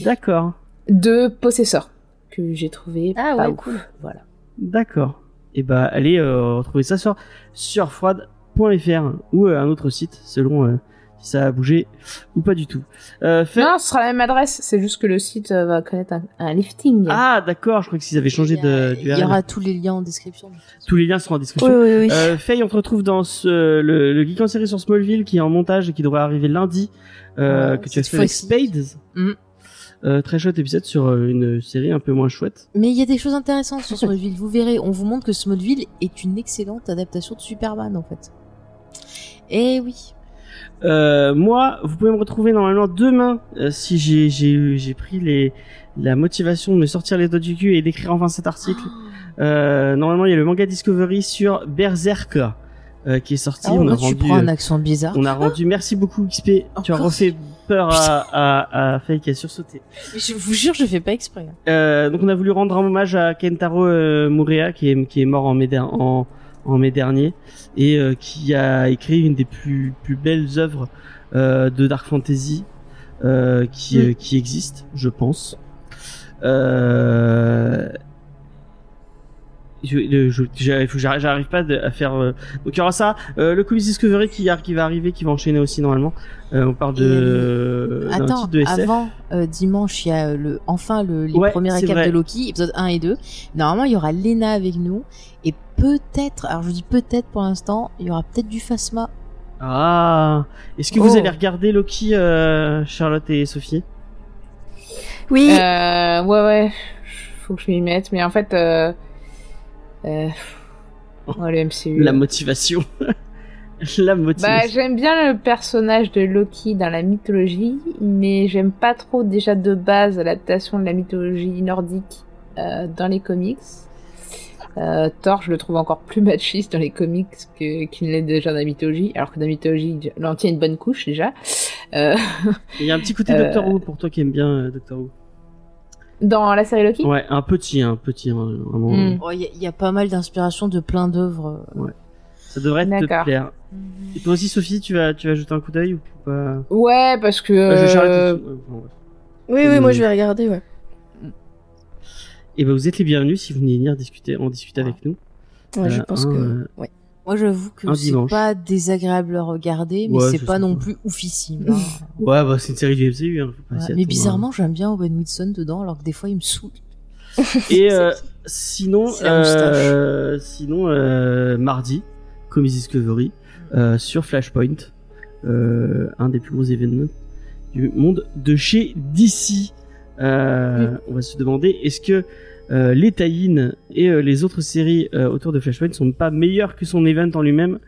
D'accord, De Possessor que j'ai trouvé Ah pas ouais, ouf. cool. Voilà. d'accord. Et bah, allez euh, retrouver ça sur surfroide.fr ou euh, un autre site, selon euh, si ça a bougé ou pas du tout. Euh, fait- Non, ce sera la même adresse. C'est juste que le site euh, va connaître un, un lifting. Ah, d'accord, je crois que s'ils avaient changé de Il y aura tous les liens en description. Tous les liens seront en description. Oui, oui, oui. Euh, Faye, on te retrouve dans ce, le, le Geek en série sur Smallville qui est en montage et qui devrait arriver lundi, euh, Ouais, que tu as fait avec. Spades. Mhm. Euh, très chouette épisode sur une série un peu moins chouette. Mais il y a des choses intéressantes sur Smallville. Vous verrez, on vous montre que Smallville est une excellente adaptation de Superman, en fait. Eh oui. Euh, moi, vous pouvez me retrouver normalement demain euh, si j'ai j'ai j'ai pris les la motivation de me sortir les doigts du cul et d'écrire enfin cet article. Euh, normalement, il y a le manga Discovery sur Berserk euh, qui est sorti. Ah, on a moi, tu rendu, prends un euh, accent bizarre. on a rendu. Merci beaucoup XP. tu as refait peur à à, à Faye qui a sursauté. Je vous jure, je fais pas exprès. donc on a voulu rendre un hommage à Kentaro Murea qui est qui est mort en en en mai dernier et euh, qui a écrit une des plus plus belles œuvres euh, de dark fantasy euh, qui Mm. qui existe, je pense. Euh, je, je, j'arrive, pas de- à faire. euh, Donc il y aura ça, euh, le Comics Discovery qui, va arriver, qui va enchaîner aussi normalement. Euh, on parle de Attends, titre de SF. avant euh, dimanche, il y a le enfin le, les Ouais, premiers récaps de Loki, épisode 1 et 2. Normalement, il y aura Lena avec nous et peut-être, alors je dis peut-être pour l'instant, il y aura peut-être du Phasma. Ah, est-ce que vous Oh. allez regarder Loki, euh, Charlotte et Sophie? Oui. Euh, ouais, ouais. Faut que je m'y mette. Mais en fait, euh, le MCU. La motivation. La Bah, motivation. j'aime bien le personnage de Loki dans la mythologie, mais j'aime pas trop déjà de base l'adaptation de la mythologie nordique euh, dans les comics. Euh, Thor, je le trouve encore plus machiste dans les comics que- qu'il ne l'est déjà dans la mythologie, alors que dans la mythologie, l'anti a une bonne couche déjà. Euh, Il y a un petit côté Doctor Who pour toi qui aime bien Doctor Who. Dans la série Loki Ouais, un petit, un petit, hein, vraiment. Mm. euh, Oh, Il y, a- il y a pas mal d'inspiration de plein d'œuvres. euh. Ça devrait te plaire. Et toi aussi, Sophie, tu vas, tu vas jeter un coup d'œil ou pas? Ouais, parce que. Euh, je- Charlotte, euh, enfin, ouais. Oui, oui, moi je vais regarder, ouais. Et ben vous êtes les bienvenus si vous venez venir discuter, en discuter avec nous. Ouais, je Euh, pense un, que. euh, Ouais. Moi, j'avoue que c'est pas désagréable à regarder, mais Ouais, c'est pas non pas. plus oufissime. hein. Ouais, bah c'est une série du MCU. Hein, faut pas Voilà. s'y Mais attendre, bizarrement, j'aime bien Owen Wilson dedans, alors que des fois, il me saoule. hein. Et euh, sinon, euh, sinon euh, mardi, Comics Discovery euh, sur Flashpoint, euh, un des plus gros événements du monde de chez DC. Euh, On va se demander est-ce que euh, les tie et euh, les autres séries euh, autour de Flashpoint sont pas meilleures que son event en lui-même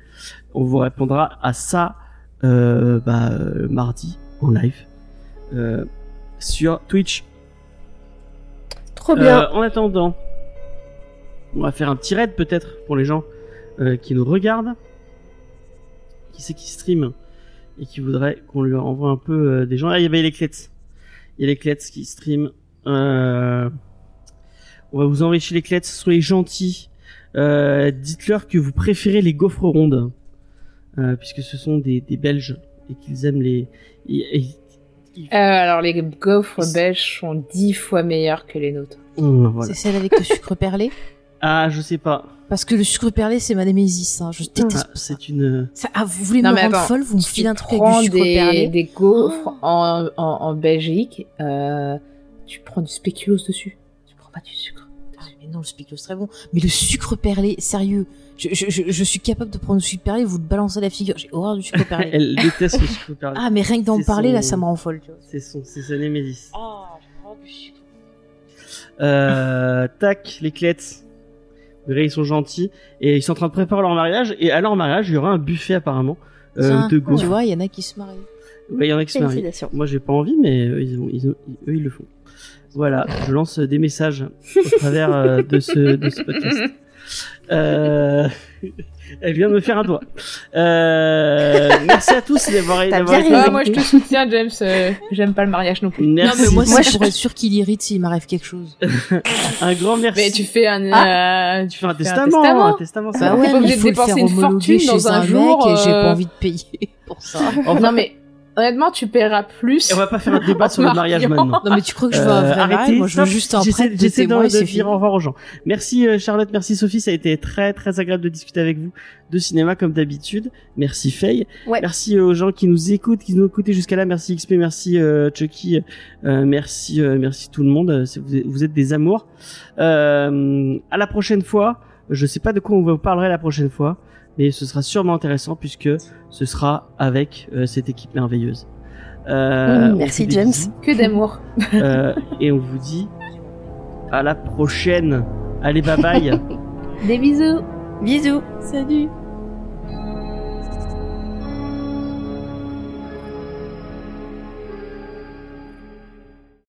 On vous répondra à ça bah, mardi en live. Sur Twitch. Trop bien. En attendant, on va faire un petit raid peut-être pour les gens qui nous regardent. Qui c'est qui stream et qui voudrait qu'on lui envoie un peu des gens. Ah, il y avait les clets. Il y a les clets qui stream. Euh, on va vous enrichir les clets. Soyez gentils. Euh, Dites-leur que vous préférez les gaufres rondes. Euh, puisque ce sont des, des Belges et qu'ils aiment les... et- et- Euh, alors, les gaufres belges sont dix fois meilleurs que les nôtres. Hum, voilà. C'est celle avec le sucre perlé Ah, je sais pas. Parce que le sucre perlé, c'est ma némésis. Hein. Je déteste Ah, c'est une... ça. Ah, vous voulez Non, me mais rendre attends, folle Vous me filez un truc avec prends du sucre des, perlé des gaufres en, en, en Belgique, euh, tu prends du spéculoos dessus. Tu prends pas du sucre. Ah, non, le c'est très bon. Mais le sucre perlé, sérieux, je, je, je, je suis capable de prendre du sucre perlé et vous le balancer à la figure. J'ai horreur du sucre perlé. Elle déteste le sucre perlé. Ah, mais rien que d'en parler, son- là, ça me rend folle. Tu vois. C'est son, c'est sa némésis. Ah, du sucre. Euh, tac, les clets. Vous verrez, ils sont gentils et ils sont en train de préparer leur mariage. Et à leur mariage, il y aura un buffet apparemment euh, de gaufres. Tu vois, il y en a qui se marient. Ouais, il y en a qui se marient. Moi, j'ai pas envie, mais eux, ils, ont, ils ont- eux, ils le font. Voilà, je lance des messages au travers euh, de ce de ce podcast. Euh... Elle vient de me faire un doigt. Euh... Merci à tous d'avoir T'as d'avoir bien été raison. Ah, moi, je te soutiens, James. euh, J'aime pas le mariage non plus. Merci. Non, mais moi, je- pour être sûr qu'il irrite s'il m'arrive quelque chose. un grand merci. Mais tu fais un, Ah, euh, tu fais un testament, un testament. ça Bah va. ouais, T'es pas mais obligé il de dépenser faire une fortune chez dans un mec jour, et j'ai pas envie de payer pour ça. Enfin, Non, mais honnêtement, tu paieras plus. Et on va pas faire un débat sur le mariage maintenant. Non, mais tu crois que je veux un Euh, vrai mariage? Arrêtez, Moi, je veux juste un J'essaie- prêtre de J'essaie de, témoin dire au revoir aux gens. Merci euh, Charlotte, merci Sophie, ça a été très très agréable de discuter avec vous de cinéma comme d'habitude. Merci Faye. Ouais. Merci aux gens qui nous écoutent, qui nous écoutent jusqu'à là. Merci XP, merci euh, Chucky, euh, merci euh, merci tout le monde. Euh, Vous êtes, des amours. Euh, à la prochaine fois. Je sais pas de quoi on vous parlerait la prochaine fois, mais ce sera sûrement intéressant puisque ce sera avec euh, cette équipe merveilleuse. Euh, Mmh, on merci, James. Que d'amour. Euh, et on vous dit à la prochaine. Allez, bye bye. Des bisous. Bisous. Salut